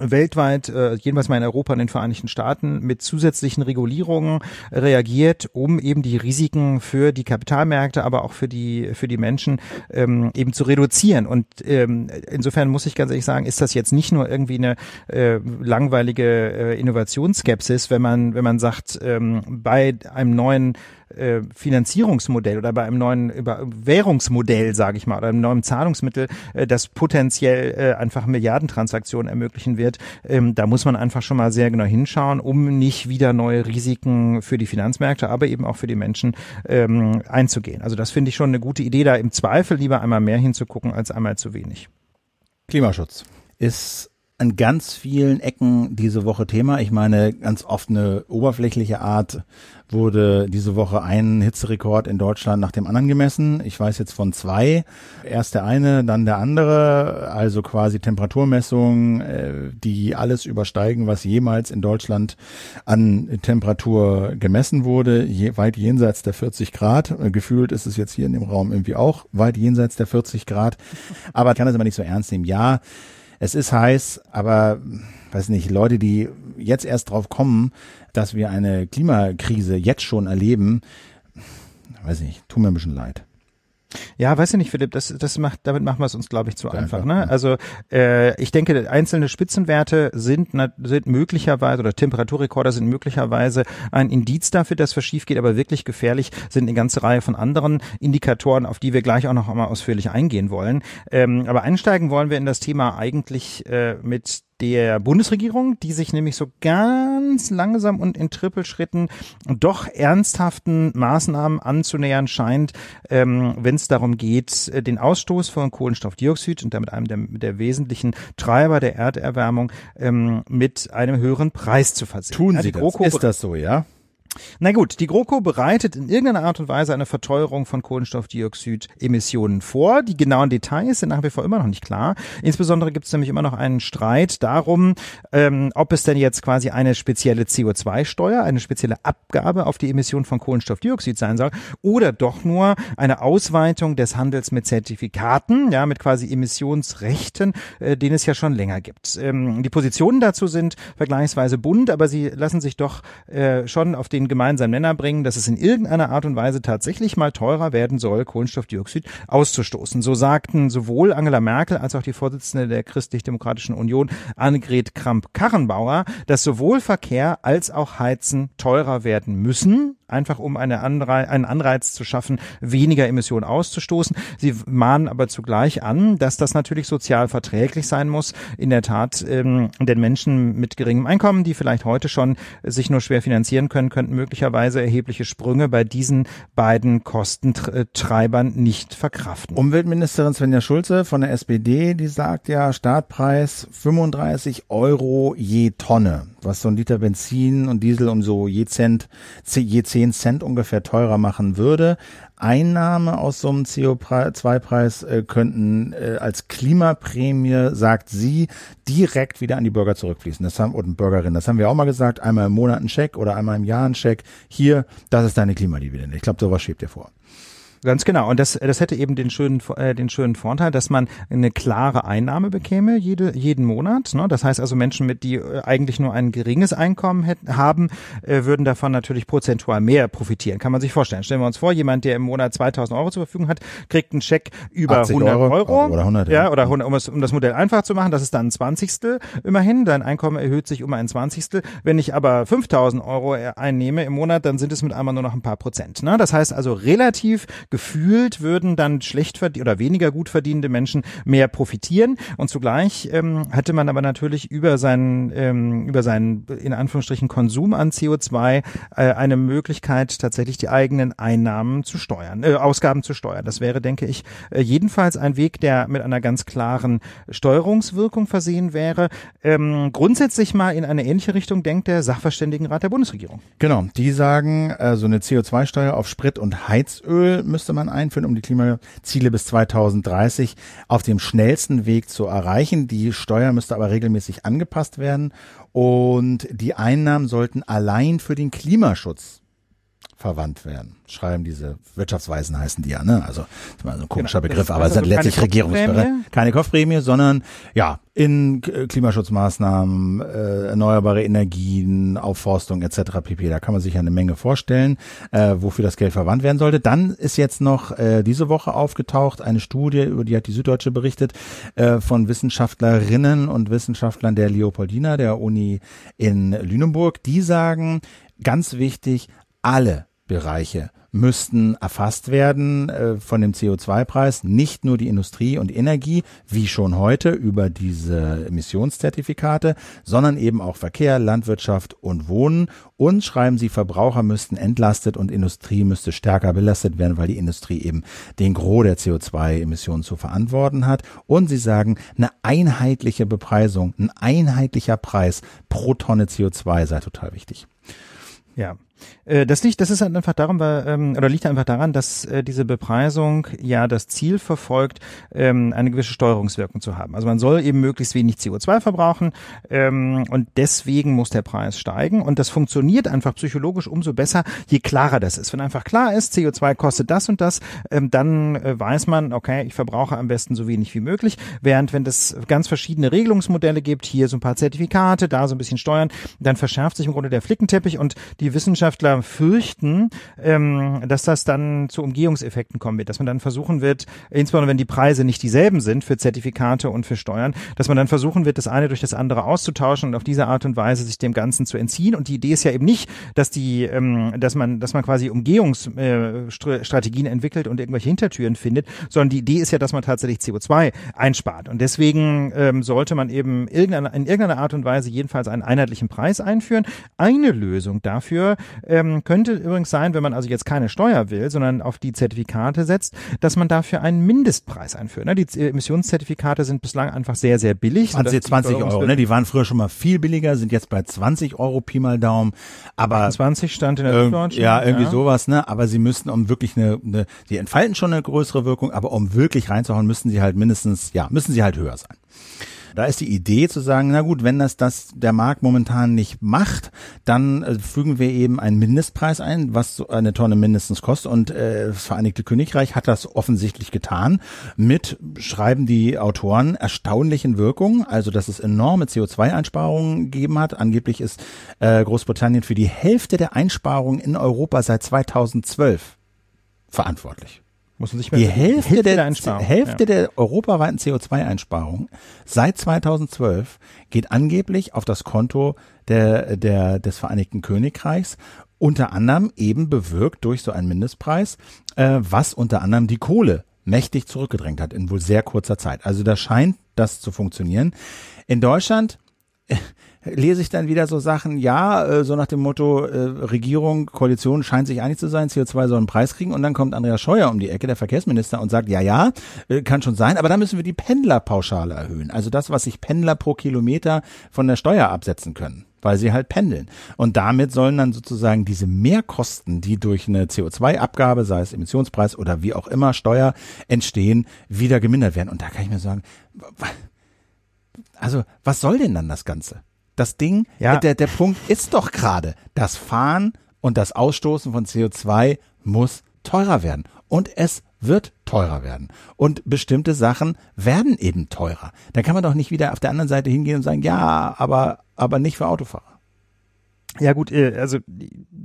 weltweit, äh, jedenfalls mal in Europa und den Vereinigten Staaten, mit zusätzlichen Regulierungen reagiert, um eben die Risiken für die Kapitalmärkte, aber auch für die für die Menschen ähm, eben zu reduzieren. Und ähm, insofern muss ich ganz ehrlich sagen, ist das jetzt nicht nur irgendwie eine äh, langweilige äh, Innovationsskepsis, wenn man wenn man sagt, ähm, bei einem neuen äh, Finanzierungsmodell oder bei einem neuen über Währungsmodell, sage ich mal, oder einem neuen Zahlungsmittel, äh, das potenziell äh, einfach Milliardentransaktionen ermöglichen wird. Ähm, da muss man einfach schon mal sehr genau hinschauen, um nicht wieder neue Risiken für die Finanzmärkte, aber eben auch für die Menschen ähm, einzugehen. Also das finde ich schon eine gute Idee, da im Zweifel lieber einmal mehr hinzugucken als einmal zu wenig. Klimaschutz ist an ganz vielen Ecken diese Woche Thema. Ich meine, ganz oft eine oberflächliche Art wurde diese Woche ein Hitzerekord in Deutschland nach dem anderen gemessen. Ich weiß jetzt von zwei. Erst der eine, dann der andere. Also quasi Temperaturmessungen, äh, die alles übersteigen, was jemals in Deutschland an Temperatur gemessen wurde. Je, weit jenseits der 40 Grad. Gefühlt ist es jetzt hier in dem Raum irgendwie auch weit jenseits der 40 Grad. Aber ich kann das immer nicht so ernst nehmen. Ja, es ist heiß, aber weiß nicht, Leute, die jetzt erst drauf kommen, dass wir eine Klimakrise jetzt schon erleben, weiß nicht, tut mir ein bisschen leid. Ja, weiß ich nicht, Philipp, das, das macht, damit machen wir es uns, glaube ich, zu einfach. einfach. Ne? Also äh, ich denke, einzelne Spitzenwerte sind, sind möglicherweise oder Temperaturrekorder sind möglicherweise ein Indiz dafür, dass was schief geht, aber wirklich gefährlich sind eine ganze Reihe von anderen Indikatoren, auf die wir gleich auch noch einmal ausführlich eingehen wollen. Ähm, aber einsteigen wollen wir in das Thema eigentlich äh, mit der Bundesregierung, die sich nämlich so ganz langsam und in Trippelschritten doch ernsthaften Maßnahmen anzunähern scheint, ähm, wenn es darum geht, äh, den Ausstoß von Kohlenstoffdioxid und damit einem der, der wesentlichen Treiber der Erderwärmung ähm, mit einem höheren Preis zu versehen. Tun Sie ja, das? Ist das so, ja? Na gut, die GroKo bereitet in irgendeiner Art und Weise eine Verteuerung von Kohlenstoffdioxid-Emissionen vor. Die genauen Details sind nach wie vor immer noch nicht klar. Insbesondere gibt es nämlich immer noch einen Streit darum, ähm, ob es denn jetzt quasi eine spezielle CO2-Steuer, eine spezielle Abgabe auf die Emission von Kohlenstoffdioxid sein soll oder doch nur eine Ausweitung des Handels mit Zertifikaten, ja, mit quasi Emissionsrechten, äh, den es ja schon länger gibt. Ähm, die Positionen dazu sind vergleichsweise bunt, aber sie lassen sich doch äh, schon auf den den gemeinsamen Nenner bringen, dass es in irgendeiner Art und Weise tatsächlich mal teurer werden soll, Kohlenstoffdioxid auszustoßen. So sagten sowohl Angela Merkel als auch die Vorsitzende der Christlich-Demokratischen Union, Annegret Kramp-Karrenbauer, dass sowohl Verkehr als auch Heizen teurer werden müssen, einfach um eine Anreiz, einen Anreiz zu schaffen, weniger Emissionen auszustoßen. Sie mahnen aber zugleich an, dass das natürlich sozial verträglich sein muss. In der Tat, ähm, denn Menschen mit geringem Einkommen, die vielleicht heute schon sich nur schwer finanzieren können, könnten möglicherweise erhebliche Sprünge bei diesen beiden Kostentreibern nicht verkraften. Umweltministerin Svenja Schulze von der SPD, die sagt ja Startpreis 35 Euro je Tonne was so ein Liter Benzin und Diesel um so je Cent, je zehn Cent ungefähr teurer machen würde. Einnahme aus so einem CO2-Preis äh, könnten äh, als Klimaprämie, sagt sie, direkt wieder an die Bürger zurückfließen. Das haben, oder Bürgerinnen, das haben wir auch mal gesagt, einmal im Monat ein Scheck oder einmal im Jahr ein Scheck. Hier, das ist deine Klimadividende. Ich glaube, sowas schiebt dir vor. Ganz genau. Und das, das hätte eben den schönen, äh, den schönen Vorteil, dass man eine klare Einnahme bekäme jede, jeden Monat. Ne? Das heißt also Menschen, mit die äh, eigentlich nur ein geringes Einkommen hätten, haben, äh, würden davon natürlich prozentual mehr profitieren. Kann man sich vorstellen. Stellen wir uns vor, jemand, der im Monat 2000 Euro zur Verfügung hat, kriegt einen Scheck über 100 Euro. Euro. Oder 100. Ja, oder 100, um, es, um das Modell einfach zu machen. Das ist dann ein Zwanzigstel immerhin. Dein Einkommen erhöht sich um ein Zwanzigstel. Wenn ich aber 5000 Euro einnehme im Monat, dann sind es mit einmal nur noch ein paar Prozent. Ne? Das heißt also relativ gefühlt würden dann schlecht oder weniger gut verdienende Menschen mehr profitieren und zugleich ähm, hatte man aber natürlich über seinen ähm, über seinen in Anführungsstrichen Konsum an CO2 äh, eine Möglichkeit tatsächlich die eigenen Einnahmen zu steuern, äh, Ausgaben zu steuern. Das wäre, denke ich, äh, jedenfalls ein Weg, der mit einer ganz klaren Steuerungswirkung versehen wäre. Ähm, grundsätzlich mal in eine ähnliche Richtung denkt der Sachverständigenrat der Bundesregierung. Genau, die sagen, äh, so eine CO2-Steuer auf Sprit und Heizöl müsste man ein einführen, um die Klimaziele bis 2030 auf dem schnellsten Weg zu erreichen. Die Steuer müsste aber regelmäßig angepasst werden und die Einnahmen sollten allein für den Klimaschutz verwandt werden. Schreiben diese Wirtschaftsweisen heißen die ja, ne? Also das ist mal so ein komischer genau, Begriff, aber es sind letztlich Regierungsbereit. Keine Kopfprämie, sondern ja, in Klimaschutzmaßnahmen, äh, erneuerbare Energien, Aufforstung etc. pp. Da kann man sich ja eine Menge vorstellen, äh, wofür das Geld verwandt werden sollte. Dann ist jetzt noch äh, diese Woche aufgetaucht eine Studie, über die hat die Süddeutsche berichtet, äh, von Wissenschaftlerinnen und Wissenschaftlern der Leopoldina, der Uni in Lüneburg. Die sagen, ganz wichtig, alle Bereiche müssten erfasst werden äh, von dem CO2-Preis, nicht nur die Industrie und Energie, wie schon heute über diese Emissionszertifikate, sondern eben auch Verkehr, Landwirtschaft und Wohnen. Und schreiben sie, Verbraucher müssten entlastet und Industrie müsste stärker belastet werden, weil die Industrie eben den Gros der CO2-Emissionen zu verantworten hat. Und sie sagen, eine einheitliche Bepreisung, ein einheitlicher Preis pro Tonne CO2 sei total wichtig. Ja, das liegt, das ist halt einfach daran, weil, ähm, oder liegt einfach daran, dass äh, diese Bepreisung ja das Ziel verfolgt, ähm, eine gewisse Steuerungswirkung zu haben. Also man soll eben möglichst wenig CO2 verbrauchen ähm, und deswegen muss der Preis steigen und das funktioniert einfach psychologisch umso besser, je klarer das ist. Wenn einfach klar ist, CO2 kostet das und das, dann äh, weiß man, okay, ich verbrauche am besten so wenig wie möglich. Während wenn es ganz verschiedene Regelungsmodelle gibt, hier so ein paar Zertifikate, da so ein bisschen Steuern, dann verschärft sich im Grunde der Flickenteppich und die Wissenschaftler fürchten, ähm, dass das dann zu Umgehungseffekten kommen wird, dass man dann versuchen wird, insbesondere wenn die Preise nicht dieselben sind für Zertifikate und für Steuern, dass man dann versuchen wird, das eine durch das andere auszutauschen und auf diese Art und Weise sich dem Ganzen zu entziehen. Und die Idee ist ja eben nicht, dass die, ähm, dass man, dass man quasi Umgehungsstrategien äh, entwickelt und irgendwelche Hintertüren findet, sondern die Idee ist ja, dass man tatsächlich CO2 einspart. Und deswegen ähm, sollte man eben irgendeine, in irgendeiner Art und Weise jedenfalls einen einheitlichen Preis einführen. Eine Lösung dafür ähm, könnte übrigens sein, wenn man also jetzt keine Steuer will, sondern auf die Zertifikate setzt, dass man dafür einen Mindestpreis einführt. Ne? Die Emissionszertifikate sind bislang einfach sehr, sehr billig. 20, 20 Euro, ne? Die waren früher schon mal viel billiger, sind jetzt bei 20 Euro Pi mal Daumen. Aber 20 stand in der Süddeutschen. Ja, irgendwie ja. sowas, ne? Aber sie müssten um wirklich eine, eine, sie entfalten schon eine größere Wirkung, aber um wirklich reinzuhauen, müssen sie halt mindestens, ja, müssen sie halt höher sein. Da ist die Idee zu sagen, na gut, wenn das das der Markt momentan nicht macht, dann äh, fügen wir eben einen Mindestpreis ein, was eine Tonne mindestens kostet. Und äh, das Vereinigte Königreich hat das offensichtlich getan mit, schreiben die Autoren, erstaunlichen Wirkungen, also dass es enorme CO2-Einsparungen gegeben hat. Angeblich ist äh, Großbritannien für die Hälfte der Einsparungen in Europa seit 2012 verantwortlich. Muss man sich mal die Hälfte, der, der Hälfte ja. der europaweiten CO2-Einsparung seit 2012 geht angeblich auf das Konto der, der, des Vereinigten Königreichs. Unter anderem eben bewirkt durch so einen Mindestpreis, äh, was unter anderem die Kohle mächtig zurückgedrängt hat in wohl sehr kurzer Zeit. Also da scheint das zu funktionieren. In Deutschland lese ich dann wieder so Sachen, ja, äh, so nach dem Motto, äh, Regierung, Koalition scheint sich einig zu sein, CO2 soll einen Preis kriegen und dann kommt Andreas Scheuer um die Ecke, der Verkehrsminister, und sagt, ja, ja, äh, kann schon sein, aber dann müssen wir die Pendlerpauschale erhöhen. Also das, was sich Pendler pro Kilometer von der Steuer absetzen können weil sie halt pendeln. Und damit sollen dann sozusagen diese Mehrkosten, die durch eine CO2-Abgabe, sei es Emissionspreis oder wie auch immer Steuer entstehen, wieder gemindert werden. Und da kann ich mir sagen, also was soll denn dann das Ganze? Das Ding, ja. der, der Punkt ist doch gerade, das Fahren und das Ausstoßen von CO2 muss teurer werden. Und es wird teurer werden. Und bestimmte Sachen werden eben teurer. Da kann man doch nicht wieder auf der anderen Seite hingehen und sagen, ja, aber, aber nicht für Autofahrer. Ja gut, äh, also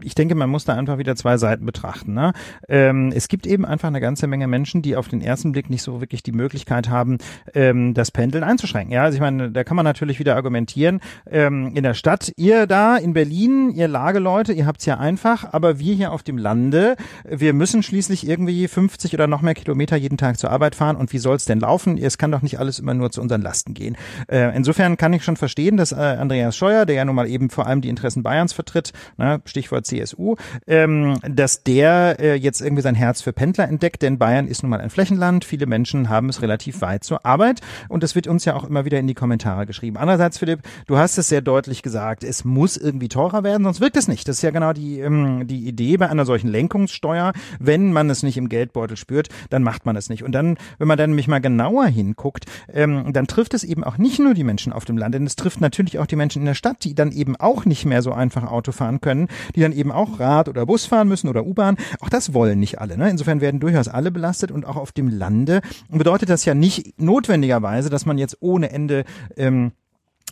ich denke, man muss da einfach wieder zwei Seiten betrachten. Ne? Ähm, es gibt eben einfach eine ganze Menge Menschen, die auf den ersten Blick nicht so wirklich die Möglichkeit haben, ähm, das Pendeln einzuschränken. Ja, also ich meine, da kann man natürlich wieder argumentieren, ähm, in der Stadt, ihr da in Berlin, ihr Lageleute, ihr habt's ja einfach, aber wir hier auf dem Lande, wir müssen schließlich irgendwie 50 oder noch mehr Kilometer jeden Tag zur Arbeit fahren und wie soll's denn laufen? Es kann doch nicht alles immer nur zu unseren Lasten gehen. Äh, insofern kann ich schon verstehen, dass äh, Andreas Scheuer, der ja nun mal eben vor allem die Interessen Bayern Bayerns vertritt, ne, Stichwort CSU, ähm, dass der äh, jetzt irgendwie sein Herz für Pendler entdeckt, denn Bayern ist nun mal ein Flächenland, viele Menschen haben es relativ weit zur Arbeit und das wird uns ja auch immer wieder in die Kommentare geschrieben. Andererseits, Philipp, du hast es sehr deutlich gesagt, es muss irgendwie teurer werden, sonst wirkt es nicht. Das ist ja genau die, ähm, die Idee bei einer solchen Lenkungssteuer, wenn man es nicht im Geldbeutel spürt, dann macht man es nicht. Und dann, wenn man dann nämlich mal genauer hinguckt, ähm, dann trifft es eben auch nicht nur die Menschen auf dem Land, denn es trifft natürlich auch die Menschen in der Stadt, die dann eben auch nicht mehr so einfach Auto fahren können, die dann eben auch Rad oder Bus fahren müssen oder U-Bahn. Auch das wollen nicht alle. Ne? Insofern werden durchaus alle belastet und auch auf dem Lande bedeutet das ja nicht notwendigerweise, dass man jetzt ohne Ende ähm,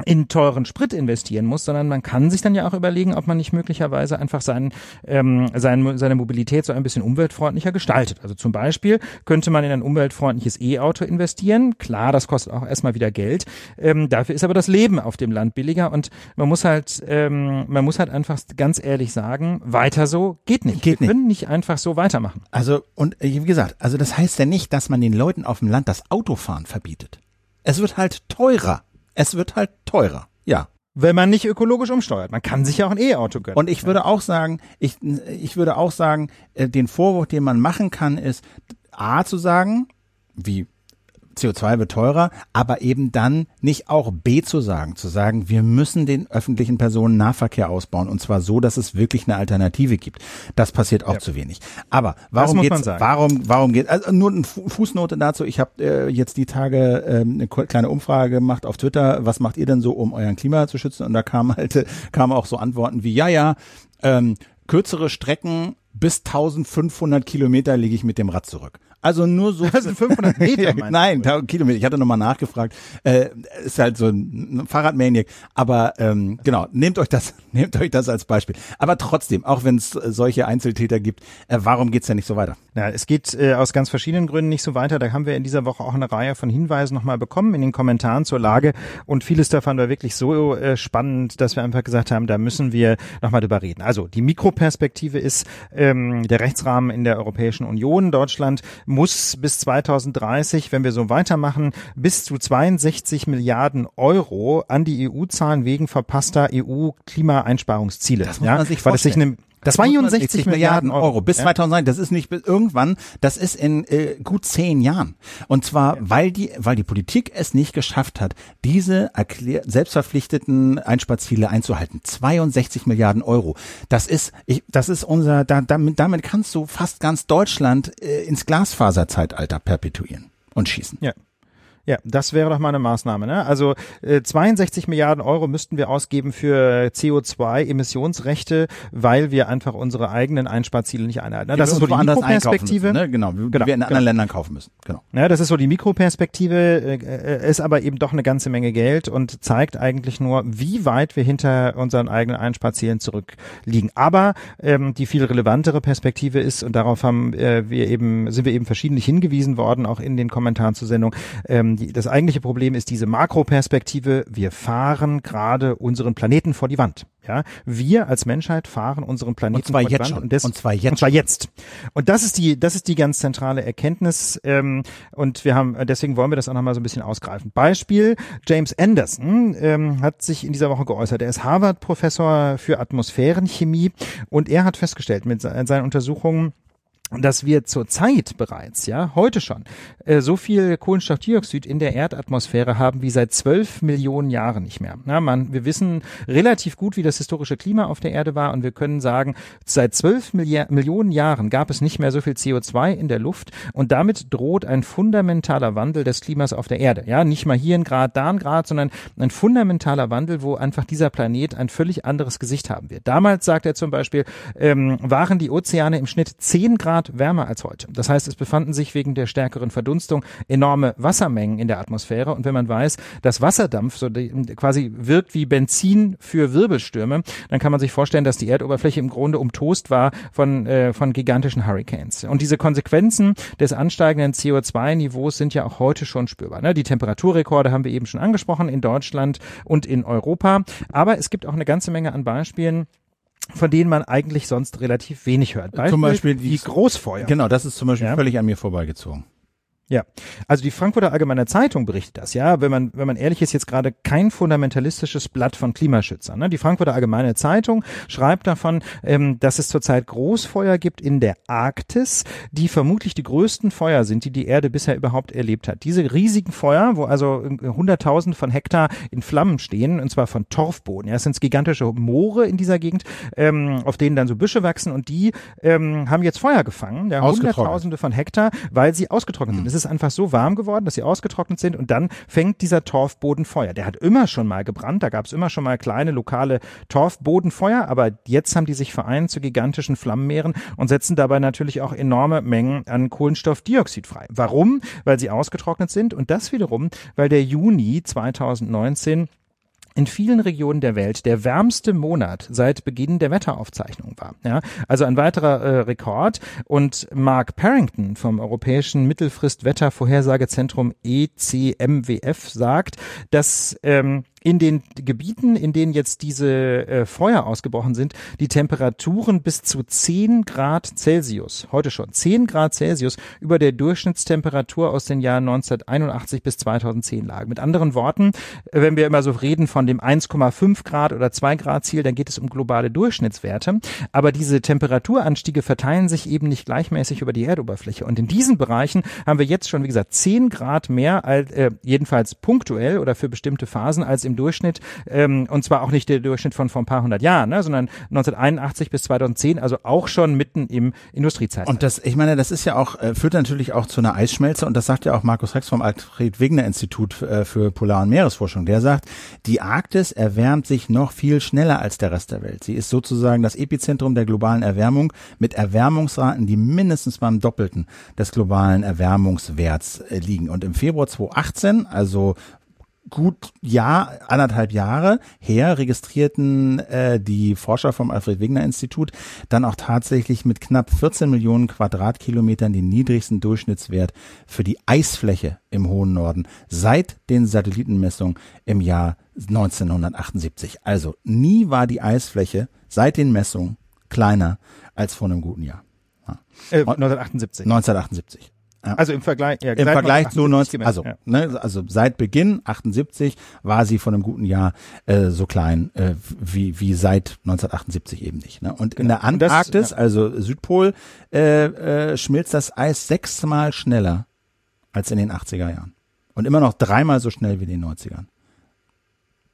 in teuren Sprit investieren muss, sondern man kann sich dann ja auch überlegen, ob man nicht möglicherweise einfach seinen, ähm, sein, seine Mobilität so ein bisschen umweltfreundlicher gestaltet. Also zum Beispiel könnte man in ein umweltfreundliches E-Auto investieren. Klar, das kostet auch erstmal wieder Geld. Ähm, dafür ist aber das Leben auf dem Land billiger und man muss halt, ähm, man muss halt einfach ganz ehrlich sagen, weiter so geht nicht. Geht Wir nicht. können nicht einfach so weitermachen. Also, und äh, wie gesagt, also das heißt ja nicht, dass man den Leuten auf dem Land das Autofahren verbietet. Es wird halt teurer. Es wird halt teurer. Ja. Wenn man nicht ökologisch umsteuert. Man kann sich ja auch ein E-Auto gönnen. Und ich würde auch sagen, ich, ich würde auch sagen, äh, den Vorwurf, den man machen kann, ist A zu sagen, wie CO2 wird teurer, aber eben dann nicht auch B zu sagen, zu sagen, wir müssen den öffentlichen Personennahverkehr ausbauen und zwar so, dass es wirklich eine Alternative gibt. Das passiert auch Ja. zu wenig. Aber warum geht's, sagen. warum, warum geht, also nur eine Fu- Fußnote dazu. Ich habe äh, jetzt die Tage ähm, eine kleine Umfrage gemacht auf Twitter. Was macht ihr denn so, um euren Klima zu schützen? Und da kamen halt, äh, kamen auch so Antworten wie, ja, ja, ähm, kürzere Strecken bis 1500 Kilometer lege ich mit dem Rad zurück. Also nur so. Das sind 500 Meter, Nein, du? 1000 Kilometer. Ich hatte nochmal nachgefragt. Äh, ist halt so ein Fahrradmaniac. Aber ähm, genau, nehmt euch das, nehmt euch das als Beispiel. Aber trotzdem, auch wenn es äh, solche Einzeltäter gibt, äh, warum geht's denn nicht so weiter? Ja, es geht äh, aus ganz verschiedenen Gründen nicht so weiter. Da haben wir in dieser Woche auch eine Reihe von Hinweisen nochmal bekommen in den Kommentaren zur Lage. Und vieles davon war wirklich so äh, spannend, dass wir einfach gesagt haben, da müssen wir nochmal drüber reden. Also die Mikroperspektive ist ähm, der Rechtsrahmen in der Europäischen Union. Deutschland muss bis 2030, wenn wir so weitermachen, bis zu 62 Milliarden Euro an die EU zahlen wegen verpasster EU-Klimaeinsparungsziele. Das muss man sich weil es sich vorstellen. eine, 62 Milliarden Euro bis Ja? 2009. Das ist nicht bis irgendwann, das ist in äh, gut zehn Jahren. Und zwar, weil die, weil die Politik es nicht geschafft hat, diese erklär, selbstverpflichteten Einsparziele einzuhalten. 62 Milliarden Euro. Das ist, ich, das ist unser, da, damit, damit kannst du fast ganz Deutschland äh, ins Glasfaserzeitalter perpetuieren und schießen. Ja. Ja, das wäre doch mal eine Maßnahme. Ne? Also äh, 62 Milliarden Euro müssten wir ausgeben für CO2-Emissionsrechte, weil wir einfach unsere eigenen Einsparziele nicht einhalten. Ne? Das ist so die Mikroperspektive. Ne? Genau, wie Genau, wir in anderen genau. Ländern kaufen müssen. Genau. Ja, das ist so die Mikroperspektive, äh, ist aber eben doch eine ganze Menge Geld und zeigt eigentlich nur, wie weit wir hinter unseren eigenen Einsparzielen zurückliegen. Aber ähm, die viel relevantere Perspektive ist, und darauf haben äh, wir eben, sind wir eben verschiedentlich hingewiesen worden, auch in den Kommentaren zur Sendung, ähm, die, das eigentliche Problem ist diese Makroperspektive. Wir fahren gerade unseren Planeten vor die Wand. Ja, wir als Menschheit fahren unseren Planeten Und zwar vor die jetzt Wand. schon. Und, des, Und zwar jetzt Und zwar jetzt. Und das ist die, das ist die ganz zentrale Erkenntnis. Ähm, und wir haben, deswegen wollen wir das auch nochmal so ein bisschen ausgreifen. Beispiel, James Anderson ähm, hat sich in dieser Woche geäußert. Er ist Harvard-Professor für Atmosphärenchemie und er hat festgestellt mit se- seinen Untersuchungen, dass wir zurzeit bereits, ja, heute schon, äh, so viel Kohlenstoffdioxid in der Erdatmosphäre haben wie seit zwölf Millionen Jahren nicht mehr. Ja, man, wir wissen relativ gut, wie das historische Klima auf der Erde war und wir können sagen, seit zwölf Millionen Jahren gab es nicht mehr so viel CO2 in der Luft und damit droht ein fundamentaler Wandel des Klimas auf der Erde. Ja, nicht mal hier ein Grad, da ein Grad, sondern ein fundamentaler Wandel, wo einfach dieser Planet ein völlig anderes Gesicht haben wird. Damals, sagt er zum Beispiel, ähm, waren die Ozeane im Schnitt 10 Grad wärmer als heute. Das heißt, es befanden sich wegen der stärkeren Verdunstung enorme Wassermengen in der Atmosphäre. Und wenn man weiß, dass Wasserdampf so die, quasi wirkt wie Benzin für Wirbelstürme, dann kann man sich vorstellen, dass die Erdoberfläche im Grunde umtost war von, äh, von gigantischen Hurricanes. Und diese Konsequenzen des ansteigenden CO2-Niveaus sind ja auch heute schon spürbar. Ne? Die Temperaturrekorde haben wir eben schon angesprochen in Deutschland und in Europa. Aber es gibt auch eine ganze Menge an Beispielen, von denen man eigentlich sonst relativ wenig hört. Zum Beispiel die, die- Großfeuer. Genau, das ist zum Beispiel Ja. völlig an mir vorbeigezogen. Ja, also die Frankfurter Allgemeine Zeitung berichtet das, ja, wenn man, wenn man ehrlich ist, jetzt gerade kein fundamentalistisches Blatt von Klimaschützern. Ne? Die Frankfurter Allgemeine Zeitung schreibt davon, ähm, dass es zurzeit Großfeuer gibt in der Arktis, die vermutlich die größten Feuer sind, die die Erde bisher überhaupt erlebt hat. Diese riesigen Feuer, wo also hunderttausend von Hektar in Flammen stehen, und zwar von Torfboden. Ja, es sind gigantische Moore in dieser Gegend, ähm, auf denen dann so Büsche wachsen und die ähm, haben jetzt Feuer gefangen, ja, hunderttausende von Hektar, weil sie ausgetrocknet sind. Ist einfach so warm geworden, dass sie ausgetrocknet sind und dann fängt dieser Torfboden Feuer. Der hat immer schon mal gebrannt, da gab es immer schon mal kleine lokale Torfbodenfeuer, aber jetzt haben die sich vereint zu gigantischen Flammenmeeren und setzen dabei natürlich auch enorme Mengen an Kohlenstoffdioxid frei. Warum? Weil sie ausgetrocknet sind und das wiederum, weil der Juni 2019 in vielen Regionen der Welt der wärmste Monat seit Beginn der Wetteraufzeichnung war. Ja, also ein weiterer äh, Rekord. Und Mark Parrington vom Europäischen Mittelfrist-Wettervorhersagezentrum ECMWF sagt, dass ähm, in den Gebieten, in denen jetzt diese äh, Feuer ausgebrochen sind, die Temperaturen bis zu 10 Grad Celsius, heute schon 10 Grad Celsius über der Durchschnittstemperatur aus den Jahren 1981 bis 2010 lagen. Mit anderen Worten, äh, wenn wir immer so reden von dem 1,5 Grad oder 2 Grad Ziel, dann geht es um globale Durchschnittswerte. Aber diese Temperaturanstiege verteilen sich eben nicht gleichmäßig über die Erdoberfläche. Und in diesen Bereichen haben wir jetzt schon, wie gesagt, 10 Grad mehr, als, äh, jedenfalls punktuell oder für bestimmte Phasen als im Durchschnitt, ähm, und zwar auch nicht der Durchschnitt von vor ein paar hundert Jahren, ne, sondern 1981 bis 2010, also auch schon mitten im Industriezeitalter. Und das, ich meine, das ist ja auch, äh, führt natürlich auch zu einer Eisschmelze und das sagt ja auch Markus Rex vom Alfred Wegener Institut äh, für Polar- und Meeresforschung. Der sagt, die Arktis erwärmt sich noch viel schneller als der Rest der Welt. Sie ist sozusagen das Epizentrum der globalen Erwärmung mit Erwärmungsraten, die mindestens beim Doppelten des globalen Erwärmungswerts äh, liegen. Und im Februar 2018, also gut Jahr, anderthalb Jahre her registrierten äh, die Forscher vom Alfred Wegener Institut dann auch tatsächlich mit knapp 14 Millionen Quadratkilometern den niedrigsten Durchschnittswert für die Eisfläche im hohen Norden seit den Satellitenmessungen im Jahr 1978. Also nie war die Eisfläche seit den Messungen kleiner als vor einem guten Jahr. Ja. Äh, 1978. 1978. Ja. Also im Vergleich, ja, im Vergleich zu 19, also, ja. ne, also seit Beginn 78 war sie von einem guten Jahr äh, so klein äh, wie wie seit 1978 eben nicht. Ne? Und genau. in der Antarktis, das, also Südpol, äh, äh, schmilzt das Eis sechsmal schneller als in den 80er Jahren und immer noch dreimal so schnell wie in den 90ern.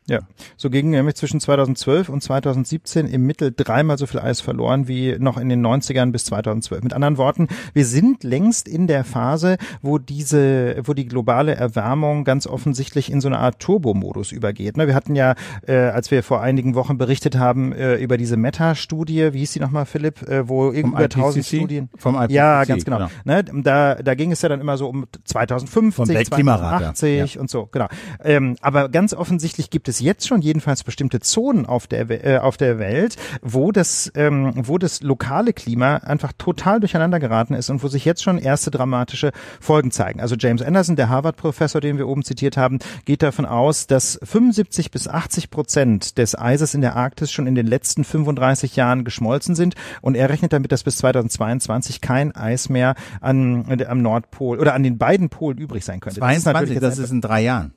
Ja, so gingen nämlich zwischen 2012 und 2017 im Mittel dreimal so viel Eis verloren wie noch in den 90ern bis 2012. Mit anderen Worten, wir sind längst in der Phase, wo diese, wo die globale Erwärmung ganz offensichtlich in so eine Art Turbomodus übergeht. Ne, wir hatten ja, äh, als wir vor einigen Wochen berichtet haben äh, über diese Meta-Studie, wie hieß die nochmal, Philipp, äh, wo über tausend Studien. Vom IPCC, ja, ganz genau. genau. Ne, da, da ging es ja dann immer so um 2050, 2080 ja. und so, genau. Ähm, aber ganz offensichtlich gibt es es jetzt schon jedenfalls bestimmte Zonen auf der, äh, auf der Welt, wo das, ähm, wo das lokale Klima einfach total durcheinander geraten ist und wo sich jetzt schon erste dramatische Folgen zeigen. Also James Anderson, der Harvard-Professor, den wir oben zitiert haben, geht davon aus, dass 75 bis 80 Prozent des Eises in der Arktis schon in den letzten 35 Jahren geschmolzen sind und er rechnet damit, dass bis 2022 kein Eis mehr an, am Nordpol oder an den beiden Polen übrig sein könnte. 22, das ist, das ist in drei Jahren.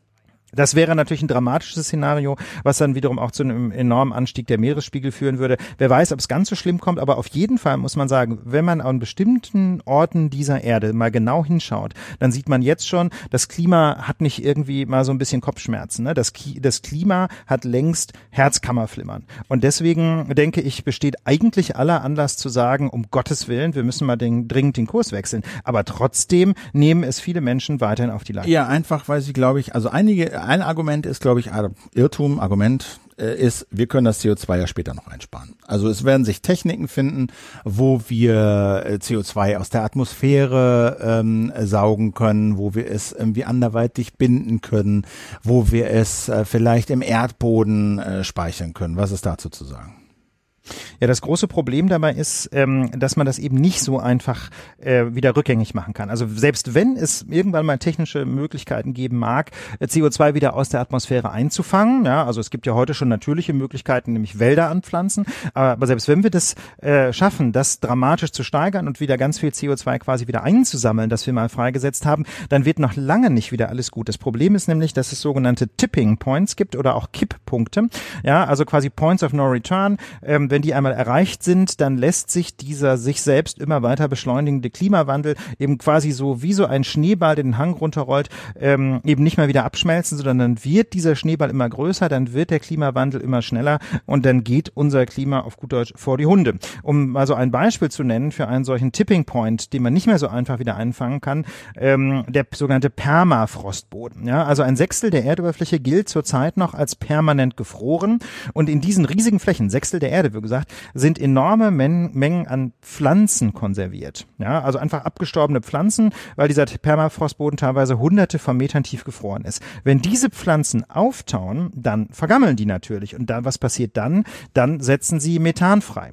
Das wäre natürlich ein dramatisches Szenario, was dann wiederum auch zu einem enormen Anstieg der Meeresspiegel führen würde. Wer weiß, ob es ganz so schlimm kommt, aber auf jeden Fall muss man sagen, wenn man an bestimmten Orten dieser Erde mal genau hinschaut, dann sieht man jetzt schon, das Klima hat nicht irgendwie mal so ein bisschen Kopfschmerzen. Ne? Das, das Klima hat längst Herzkammerflimmern. Und deswegen denke ich, besteht eigentlich aller Anlass zu sagen, um Gottes Willen, wir müssen mal den, dringend den Kurs wechseln. Aber trotzdem nehmen es viele Menschen weiterhin auf die Leiche. Ja, einfach, weil sie, glaube ich, also einige ein Argument ist, glaube ich, Irrtum, Argument äh, ist, wir können das CO2 ja später noch einsparen. Also es werden sich Techniken finden, wo wir äh, CO2 aus der Atmosphäre ähm, saugen können, wo wir es irgendwie anderweitig binden können, wo wir es äh, vielleicht im Erdboden äh, speichern können. Was ist dazu zu sagen? Ja, das große Problem dabei ist, ähm, dass man das eben nicht so einfach äh, wieder rückgängig machen kann. Also selbst wenn es irgendwann mal technische Möglichkeiten geben mag, äh, CO2 wieder aus der Atmosphäre einzufangen, ja, also es gibt ja heute schon natürliche Möglichkeiten, nämlich Wälder anpflanzen, aber selbst wenn wir das äh, schaffen, das dramatisch zu steigern und wieder ganz viel CO2 quasi wieder einzusammeln, das wir mal freigesetzt haben, dann wird noch lange nicht wieder alles gut. Das Problem ist nämlich, dass es sogenannte Tipping Points gibt oder auch Kipppunkte, ja, also quasi Points of No Return. Ähm, wenn die einmal erreicht sind, dann lässt sich dieser sich selbst immer weiter beschleunigende Klimawandel eben quasi so wie so ein Schneeball, den Hang runterrollt, ähm, eben nicht mehr wieder abschmelzen, sondern dann wird dieser Schneeball immer größer, dann wird der Klimawandel immer schneller und dann geht unser Klima auf gut Deutsch vor die Hunde. Um mal so ein Beispiel zu nennen für einen solchen Tipping Point, den man nicht mehr so einfach wieder einfangen kann, ähm, der sogenannte Permafrostboden. Ja, also ein Sechstel der Erdoberfläche gilt zurzeit noch als permanent gefroren und in diesen riesigen Flächen, Sechstel der Erde gesagt, sind enorme Men Mengen an Pflanzen konserviert. Ja, also einfach abgestorbene Pflanzen, weil dieser Permafrostboden teilweise hunderte von Metern tief gefroren ist. Wenn diese Pflanzen auftauen, dann vergammeln die natürlich. Und dann, was passiert dann? Dann setzen sie Methan frei.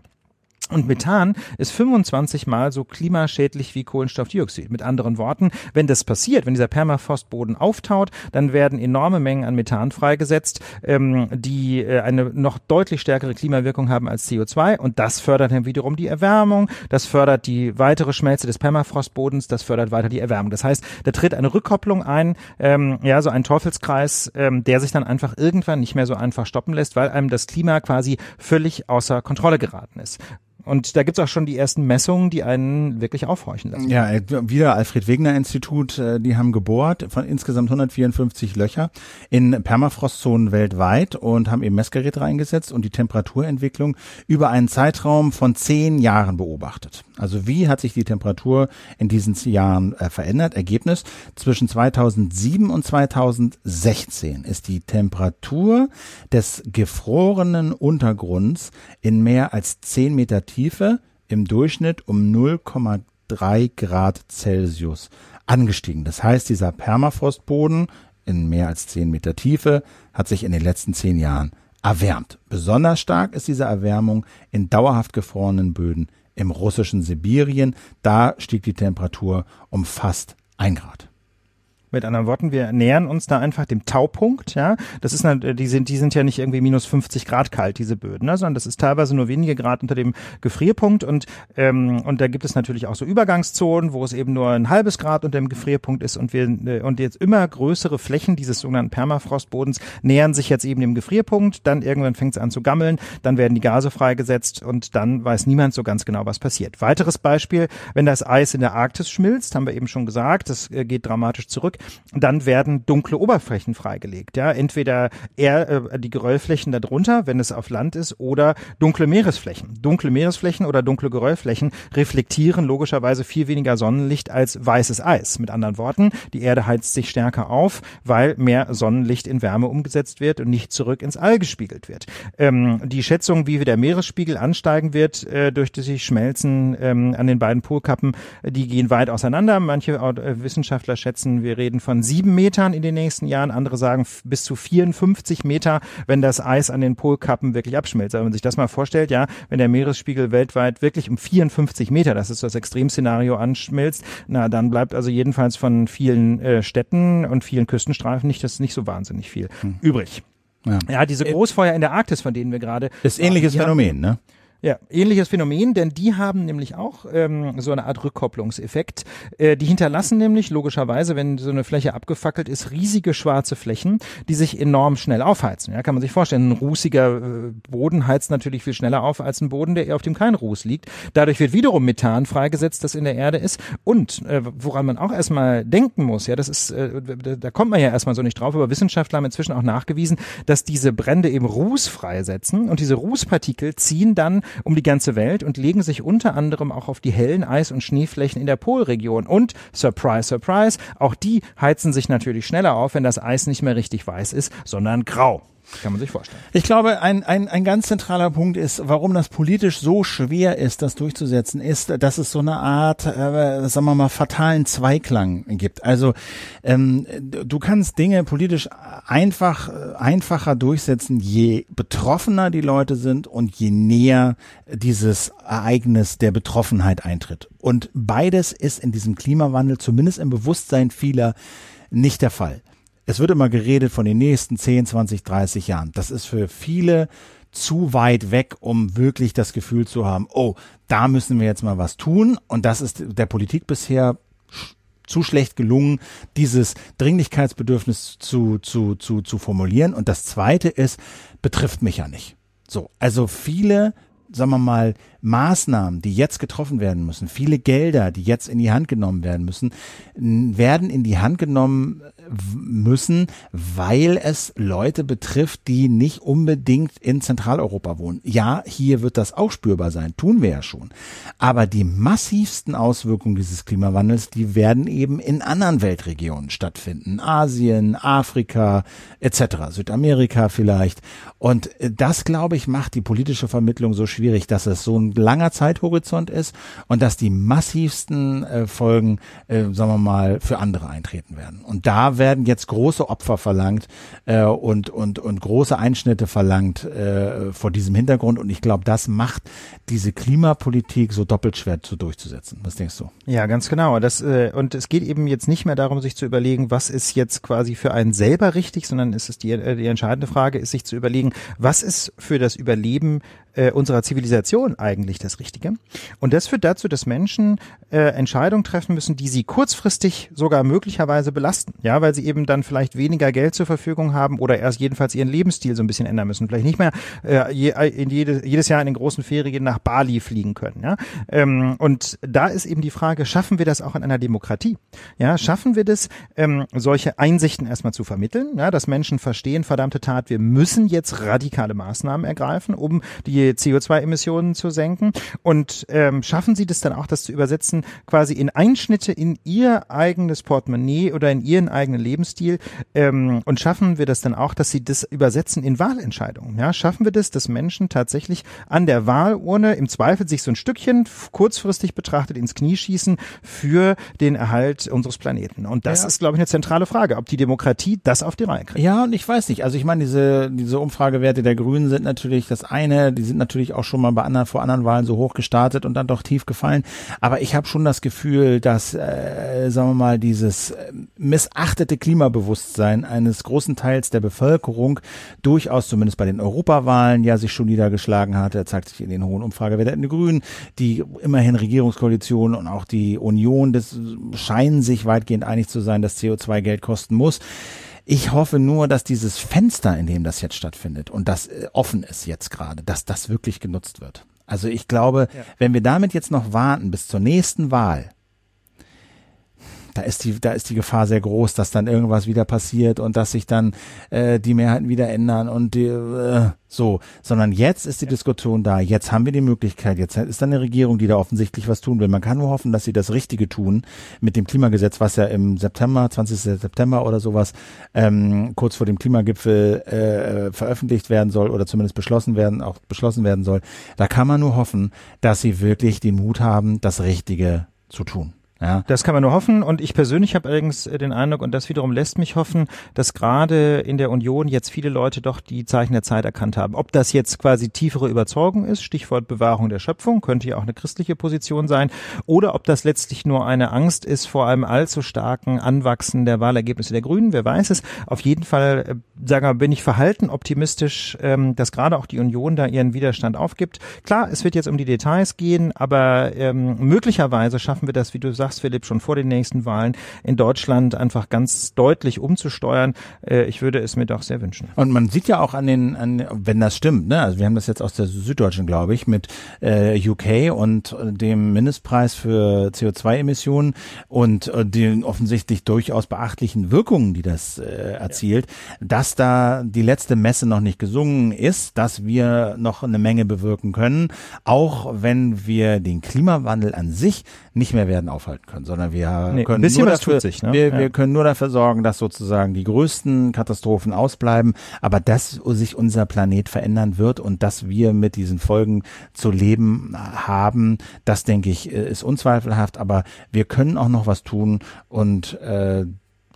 Und Methan ist 25 mal so klimaschädlich wie Kohlenstoffdioxid. Mit anderen Worten, wenn das passiert, wenn dieser Permafrostboden auftaut, dann werden enorme Mengen an Methan freigesetzt, ähm, die äh, eine noch deutlich stärkere Klimawirkung haben als CO2. Und das fördert dann wiederum die Erwärmung, das fördert die weitere Schmelze des Permafrostbodens, das fördert weiter die Erwärmung. Das heißt, da tritt eine Rückkopplung ein, ähm, ja, so ein Teufelskreis, ähm, der sich dann einfach irgendwann nicht mehr so einfach stoppen lässt, weil einem das Klima quasi völlig außer Kontrolle geraten ist. Und da gibt's auch schon die ersten Messungen, die einen wirklich aufhorchen lassen. Ja, äh, wieder Alfred Wegener Institut, äh, die haben gebohrt von insgesamt 154 Löcher in Permafrostzonen weltweit und haben eben Messgeräte reingesetzt und die Temperaturentwicklung über einen Zeitraum von zehn Jahren beobachtet. Also wie hat sich die Temperatur in diesen Jahren äh, verändert? Ergebnis, zwischen 2007 und 2016 ist die Temperatur des gefrorenen Untergrunds in mehr als 10 Meter Tiefe im Durchschnitt um 0,3 Grad Celsius angestiegen. Das heißt, dieser Permafrostboden in mehr als 10 Meter Tiefe hat sich in den letzten 10 Jahren erwärmt. Besonders stark ist diese Erwärmung in dauerhaft gefrorenen Böden im russischen Sibirien. Da stieg die Temperatur um fast ein Grad. Mit anderen Worten, wir nähern uns da einfach dem Taupunkt, ja. Das ist, die sind, die sind ja nicht irgendwie minus 50 Grad kalt, diese Böden, ne? sondern das ist teilweise nur wenige Grad unter dem Gefrierpunkt und, ähm, und da gibt es natürlich auch so Übergangszonen, wo es eben nur ein halbes Grad unter dem Gefrierpunkt ist und wir, äh, und jetzt immer größere Flächen dieses sogenannten Permafrostbodens nähern sich jetzt eben dem Gefrierpunkt, dann irgendwann fängt es an zu gammeln, dann werden die Gase freigesetzt und dann weiß niemand so ganz genau, was passiert. Weiteres Beispiel, wenn das Eis in der Arktis schmilzt, haben wir eben schon gesagt, das äh, geht dramatisch zurück, dann werden dunkle Oberflächen freigelegt. Ja, entweder eher äh, die Geröllflächen darunter, wenn es auf Land ist, oder dunkle Meeresflächen. Dunkle Meeresflächen oder dunkle Geröllflächen reflektieren logischerweise viel weniger Sonnenlicht als weißes Eis. Mit anderen Worten, die Erde heizt sich stärker auf, weil mehr Sonnenlicht in Wärme umgesetzt wird und nicht zurück ins All gespiegelt wird. Ähm, die Schätzung, wie der Meeresspiegel ansteigen wird äh, durch das sich Schmelzen ähm, an den beiden Polkappen, die gehen weit auseinander. Manche äh, Wissenschaftler schätzen, wir reden reden von sieben Metern in den nächsten Jahren, andere sagen bis zu 54 Meter, wenn das Eis an den Polkappen wirklich abschmilzt. wenn man sich das mal vorstellt, ja, wenn der Meeresspiegel weltweit wirklich um 54 Meter, das ist das Extremszenario, anschmilzt, na, dann bleibt also jedenfalls von vielen äh, Städten und vielen Küstenstreifen nicht, das nicht so wahnsinnig viel hm. übrig. Ja. ja, diese Großfeuer in der Arktis, von denen wir gerade. Das ist ähnliches Phänomen, ne? Ja, ähnliches Phänomen, denn die haben nämlich auch ähm, so eine Art Rückkopplungseffekt. Äh, die hinterlassen nämlich logischerweise, wenn so eine Fläche abgefackelt ist, riesige schwarze Flächen, die sich enorm schnell aufheizen. Ja, kann man sich vorstellen. Ein rußiger äh, Boden heizt natürlich viel schneller auf als ein Boden, der eher auf dem kein Ruß liegt. Dadurch wird wiederum Methan freigesetzt, das in der Erde ist. Und äh, woran man auch erstmal denken muss, ja, das ist, äh, da kommt man ja erstmal so nicht drauf, aber Wissenschaftler haben inzwischen auch nachgewiesen, dass diese Brände eben Ruß freisetzen und diese Rußpartikel ziehen dann um die ganze Welt und legen sich unter anderem auch auf die hellen Eis- und Schneeflächen in der Polregion. Und, surprise, surprise, auch die heizen sich natürlich schneller auf, wenn das Eis nicht mehr richtig weiß ist, sondern grau. Kann man sich vorstellen. Ich glaube, ein, ein, ein ganz zentraler Punkt ist, warum das politisch so schwer ist, das durchzusetzen, ist, dass es so eine Art, äh, sagen wir mal, fatalen Zweiklang gibt. Also ähm, du kannst Dinge politisch einfach einfacher durchsetzen, je betroffener die Leute sind und je näher dieses Ereignis der Betroffenheit eintritt. Und beides ist in diesem Klimawandel, zumindest im Bewusstsein vieler, nicht der Fall. Es wird immer geredet von den nächsten 10, 20, 30 Jahren. Das ist für viele zu weit weg, um wirklich das Gefühl zu haben, oh, da müssen wir jetzt mal was tun. Und das ist der Politik bisher zu schlecht gelungen, dieses Dringlichkeitsbedürfnis zu, zu, zu, zu formulieren. Und das zweite ist, betrifft mich ja nicht. So, also viele, sagen wir mal, Maßnahmen, die jetzt getroffen werden müssen, viele Gelder, die jetzt in die Hand genommen werden müssen, werden in die Hand genommen müssen, weil es Leute betrifft, die nicht unbedingt in Zentraleuropa wohnen. Ja, hier wird das auch spürbar sein, tun wir ja schon. Aber die massivsten Auswirkungen dieses Klimawandels, die werden eben in anderen Weltregionen stattfinden. Asien, Afrika etc., Südamerika vielleicht. Und das, glaube ich, macht die politische Vermittlung so schwierig, dass es so ein langer Zeithorizont ist und dass die massivsten äh, Folgen, äh, sagen wir mal, für andere eintreten werden. Und da werden jetzt große Opfer verlangt äh, und, und, und große Einschnitte verlangt äh, vor diesem Hintergrund. Und ich glaube, das macht diese Klimapolitik so doppelt schwer zu durchzusetzen. Was denkst du? Ja, ganz genau. Das, äh, und es geht eben jetzt nicht mehr darum, sich zu überlegen, was ist jetzt quasi für einen selber richtig, sondern es ist die, äh, die entscheidende Frage, ist sich zu überlegen, was ist für das Überleben äh, unserer Zivilisation eigentlich das Richtige. Und das führt dazu, dass Menschen äh, Entscheidungen treffen müssen, die sie kurzfristig sogar möglicherweise belasten. Ja, weil sie eben dann vielleicht weniger Geld zur Verfügung haben oder erst jedenfalls ihren Lebensstil so ein bisschen ändern müssen. Vielleicht nicht mehr äh, je, in jede, jedes Jahr in den großen Ferien nach Bali fliegen können. Ja? Ähm, und da ist eben die Frage, schaffen wir das auch in einer Demokratie? Ja, schaffen wir das, ähm, solche Einsichten erstmal zu vermitteln, ja, dass Menschen verstehen, verdammte Tat, wir müssen jetzt radikale Maßnahmen ergreifen, um die CO2-Emissionen zu senken? Und ähm, schaffen Sie das dann auch, das zu übersetzen, quasi in Einschnitte in Ihr eigenes Portemonnaie oder in Ihren eigenen Lebensstil? Ähm, und schaffen wir das dann auch, dass Sie das übersetzen in Wahlentscheidungen? Ja, schaffen wir das, dass Menschen tatsächlich an der Wahlurne im Zweifel sich so ein Stückchen kurzfristig betrachtet ins Knie schießen für den Erhalt unseres Planeten? Und das ja. ist, glaube ich, eine zentrale Frage, ob die Demokratie das auf die Reihe kriegt. Ja, und ich weiß nicht. Also ich meine, diese, diese Umfragewerte der Grünen sind natürlich das eine, die sind natürlich auch schon mal bei anderen, vor anderen Wahlen so hoch gestartet und dann doch tief gefallen. Aber ich habe schon das Gefühl, dass, äh, sagen wir mal, dieses äh, missachtete Klimabewusstsein eines großen Teils der Bevölkerung durchaus zumindest bei den Europawahlen ja sich schon niedergeschlagen hat. Er zeigt sich in den hohen Umfragewerten der Grünen, die immerhin Regierungskoalition und auch die Union, das scheinen sich weitgehend einig zu sein, dass CO2 Geld kosten muss. Ich hoffe nur, dass dieses Fenster, in dem das jetzt stattfindet und das äh, offen ist jetzt gerade, dass das wirklich genutzt wird. Also ich glaube, ja. wenn wir damit jetzt noch warten bis zur nächsten Wahl, da ist die, da ist die Gefahr sehr groß, dass dann irgendwas wieder passiert und dass sich dann äh, die Mehrheiten wieder ändern und die, äh, so, sondern jetzt ist die Diskussion da, jetzt haben wir die Möglichkeit, jetzt ist dann eine Regierung, die da offensichtlich was tun will. Man kann nur hoffen, dass sie das Richtige tun mit dem Klimagesetz, was ja im September, 20. September oder sowas, ähm, kurz vor dem Klimagipfel äh, veröffentlicht werden soll oder zumindest beschlossen werden, auch beschlossen werden soll. Da kann man nur hoffen, dass sie wirklich den Mut haben, das Richtige zu tun. Ja. Das kann man nur hoffen. Und ich persönlich habe allerdings äh, den Eindruck, und das wiederum lässt mich hoffen, dass gerade in der Union jetzt viele Leute doch die Zeichen der Zeit erkannt haben. Ob das jetzt quasi tiefere Überzeugung ist, Stichwort Bewahrung der Schöpfung, könnte ja auch eine christliche Position sein, oder ob das letztlich nur eine Angst ist vor einem allzu starken Anwachsen der Wahlergebnisse der Grünen, wer weiß es. Auf jeden Fall, äh, sagen wir, bin ich verhalten optimistisch, ähm, dass gerade auch die Union da ihren Widerstand aufgibt. Klar, es wird jetzt um die Details gehen, aber ähm, möglicherweise schaffen wir das, wie du sagst, sagst, Philipp, schon vor den nächsten Wahlen in Deutschland einfach ganz deutlich umzusteuern. Äh, ich würde es mir doch sehr wünschen. Und man sieht ja auch an den, an, wenn das stimmt, ne? also wir haben das jetzt aus der Süddeutschen, glaube ich, mit äh, UK und dem Mindestpreis für CO2-Emissionen und äh, den offensichtlich durchaus beachtlichen Wirkungen, die das äh, erzielt, ja. dass da die letzte Messe noch nicht gesungen ist, dass wir noch eine Menge bewirken können, auch wenn wir den Klimawandel an sich nicht mehr werden aufhalten können, sondern wir nee, können nur dafür, sich, ne? wir, ja. wir können nur dafür sorgen, dass sozusagen die größten Katastrophen ausbleiben, aber dass sich unser Planet verändern wird und dass wir mit diesen Folgen zu leben haben, das denke ich ist unzweifelhaft, aber wir können auch noch was tun und äh,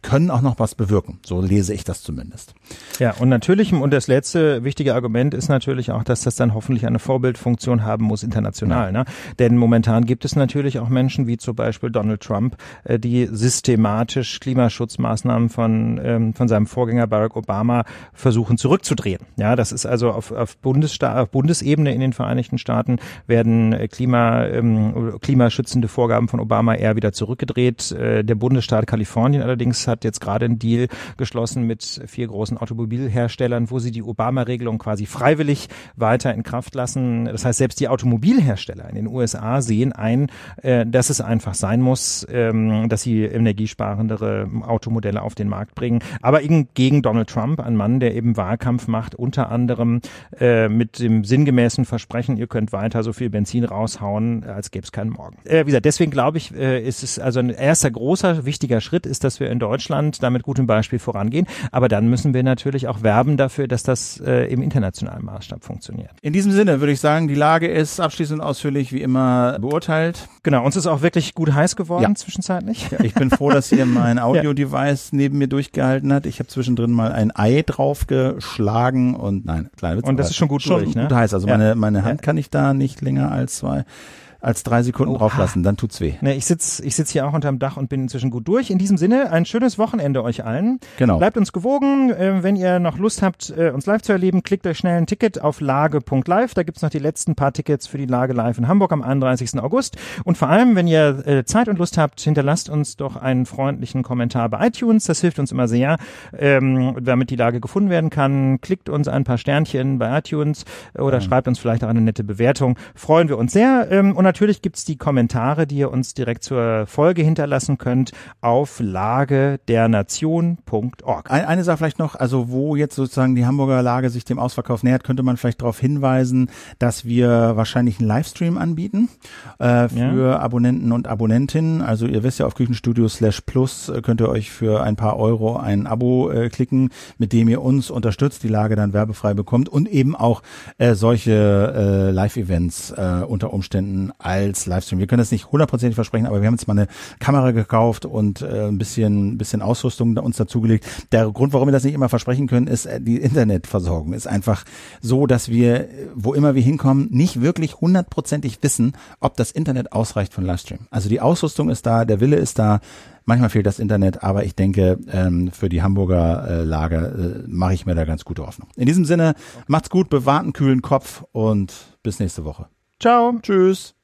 können auch noch was bewirken. So lese ich das zumindest. Ja, und natürlich, und das letzte wichtige Argument ist natürlich auch, dass das dann hoffentlich eine Vorbildfunktion haben muss international. Ja. Ne? Denn momentan gibt es natürlich auch Menschen wie zum Beispiel Donald Trump, äh, die systematisch Klimaschutzmaßnahmen von, ähm, von seinem Vorgänger Barack Obama versuchen zurückzudrehen. Ja, das ist also auf, auf, Bundessta auf Bundesebene in den Vereinigten Staaten werden äh, Klima, ähm, klimaschützende Vorgaben von Obama eher wieder zurückgedreht. Äh, der Bundesstaat Kalifornien allerdings Hat jetzt gerade einen Deal geschlossen mit vier großen Automobilherstellern, wo sie die Obama-Regelung quasi freiwillig weiter in Kraft lassen. Das heißt, selbst die Automobilhersteller in den USA sehen ein, äh, dass es einfach sein muss, ähm, dass sie energiesparendere Automodelle auf den Markt bringen. Aber eben gegen Donald Trump, ein Mann, der eben Wahlkampf macht, unter anderem äh, mit dem sinngemäßen Versprechen, ihr könnt weiter so viel Benzin raushauen, als gäbe es keinen Morgen. Äh, wie gesagt, deswegen glaube ich, ist es also ein erster großer, wichtiger Schritt ist, dass wir in Deutschland damit gutem Beispiel vorangehen. Aber dann müssen wir natürlich auch werben dafür, dass das äh, im internationalen Maßstab funktioniert. In diesem Sinne würde ich sagen, die Lage ist abschließend ausführlich wie immer beurteilt. Genau, uns ist auch wirklich gut heiß geworden Ja. zwischenzeitlich. Ja, ich bin froh, dass hier mein Audio-Device neben mir durchgehalten hat. Ich habe zwischendrin mal ein Ei draufgeschlagen und nein, kleine Witz. Und das ist schon gut schon durch, ne? gut heiß. Also Ja. meine, meine Hand kann ich da nicht länger als zwei, als drei Sekunden Oha. drauf lassen, dann tut's weh. Ne, ich sitz, ich sitz hier auch unterm Dach und bin inzwischen gut durch. In diesem Sinne, ein schönes Wochenende euch allen. Genau. Bleibt uns gewogen. Äh, wenn ihr noch Lust habt, äh, uns live zu erleben, klickt euch schnell ein Ticket auf lage.live. Da gibt's noch die letzten paar Tickets für die Lage live in Hamburg am 31. August. Und vor allem, wenn ihr äh, Zeit und Lust habt, hinterlasst uns doch einen freundlichen Kommentar bei iTunes. Das hilft uns immer sehr, ähm, damit die Lage gefunden werden kann. Klickt uns ein paar Sternchen bei iTunes oder schreibt uns vielleicht auch eine nette Bewertung. Freuen wir uns sehr. Ähm, und natürlich gibt's die Kommentare, die ihr uns direkt zur Folge hinterlassen könnt auf lagedernation.org. Ein, eine Sache vielleicht noch, also wo jetzt sozusagen die Hamburger Lage sich dem Ausverkauf nähert, könnte man vielleicht darauf hinweisen, dass wir wahrscheinlich einen Livestream anbieten äh, für Abonnenten und Abonnentinnen. Also ihr wisst ja, auf Küchenstudio slash plus äh, könnt ihr euch für ein paar Euro ein Abo äh, klicken, mit dem ihr uns unterstützt, die Lage dann werbefrei bekommt und eben auch äh, solche äh, Live-Events äh, unter Umständen als Livestream. Wir können das nicht hundertprozentig versprechen, aber wir haben jetzt mal eine Kamera gekauft und äh, ein bisschen, bisschen Ausrüstung da- uns dazugelegt. Der Grund, warum wir das nicht immer versprechen können, ist, äh, die Internetversorgung ist einfach so, dass wir, äh, wo immer wir hinkommen, nicht wirklich hundertprozentig wissen, ob das Internet ausreicht für einen Livestream. Also die Ausrüstung ist da, der Wille ist da, Manchmal fehlt das Internet, aber ich denke, ähm, für die Hamburger äh, Lage äh, mache ich mir da ganz gute Hoffnung. In diesem Sinne, macht's gut, bewahrt einen kühlen Kopf und bis nächste Woche. Ciao. Tschüss.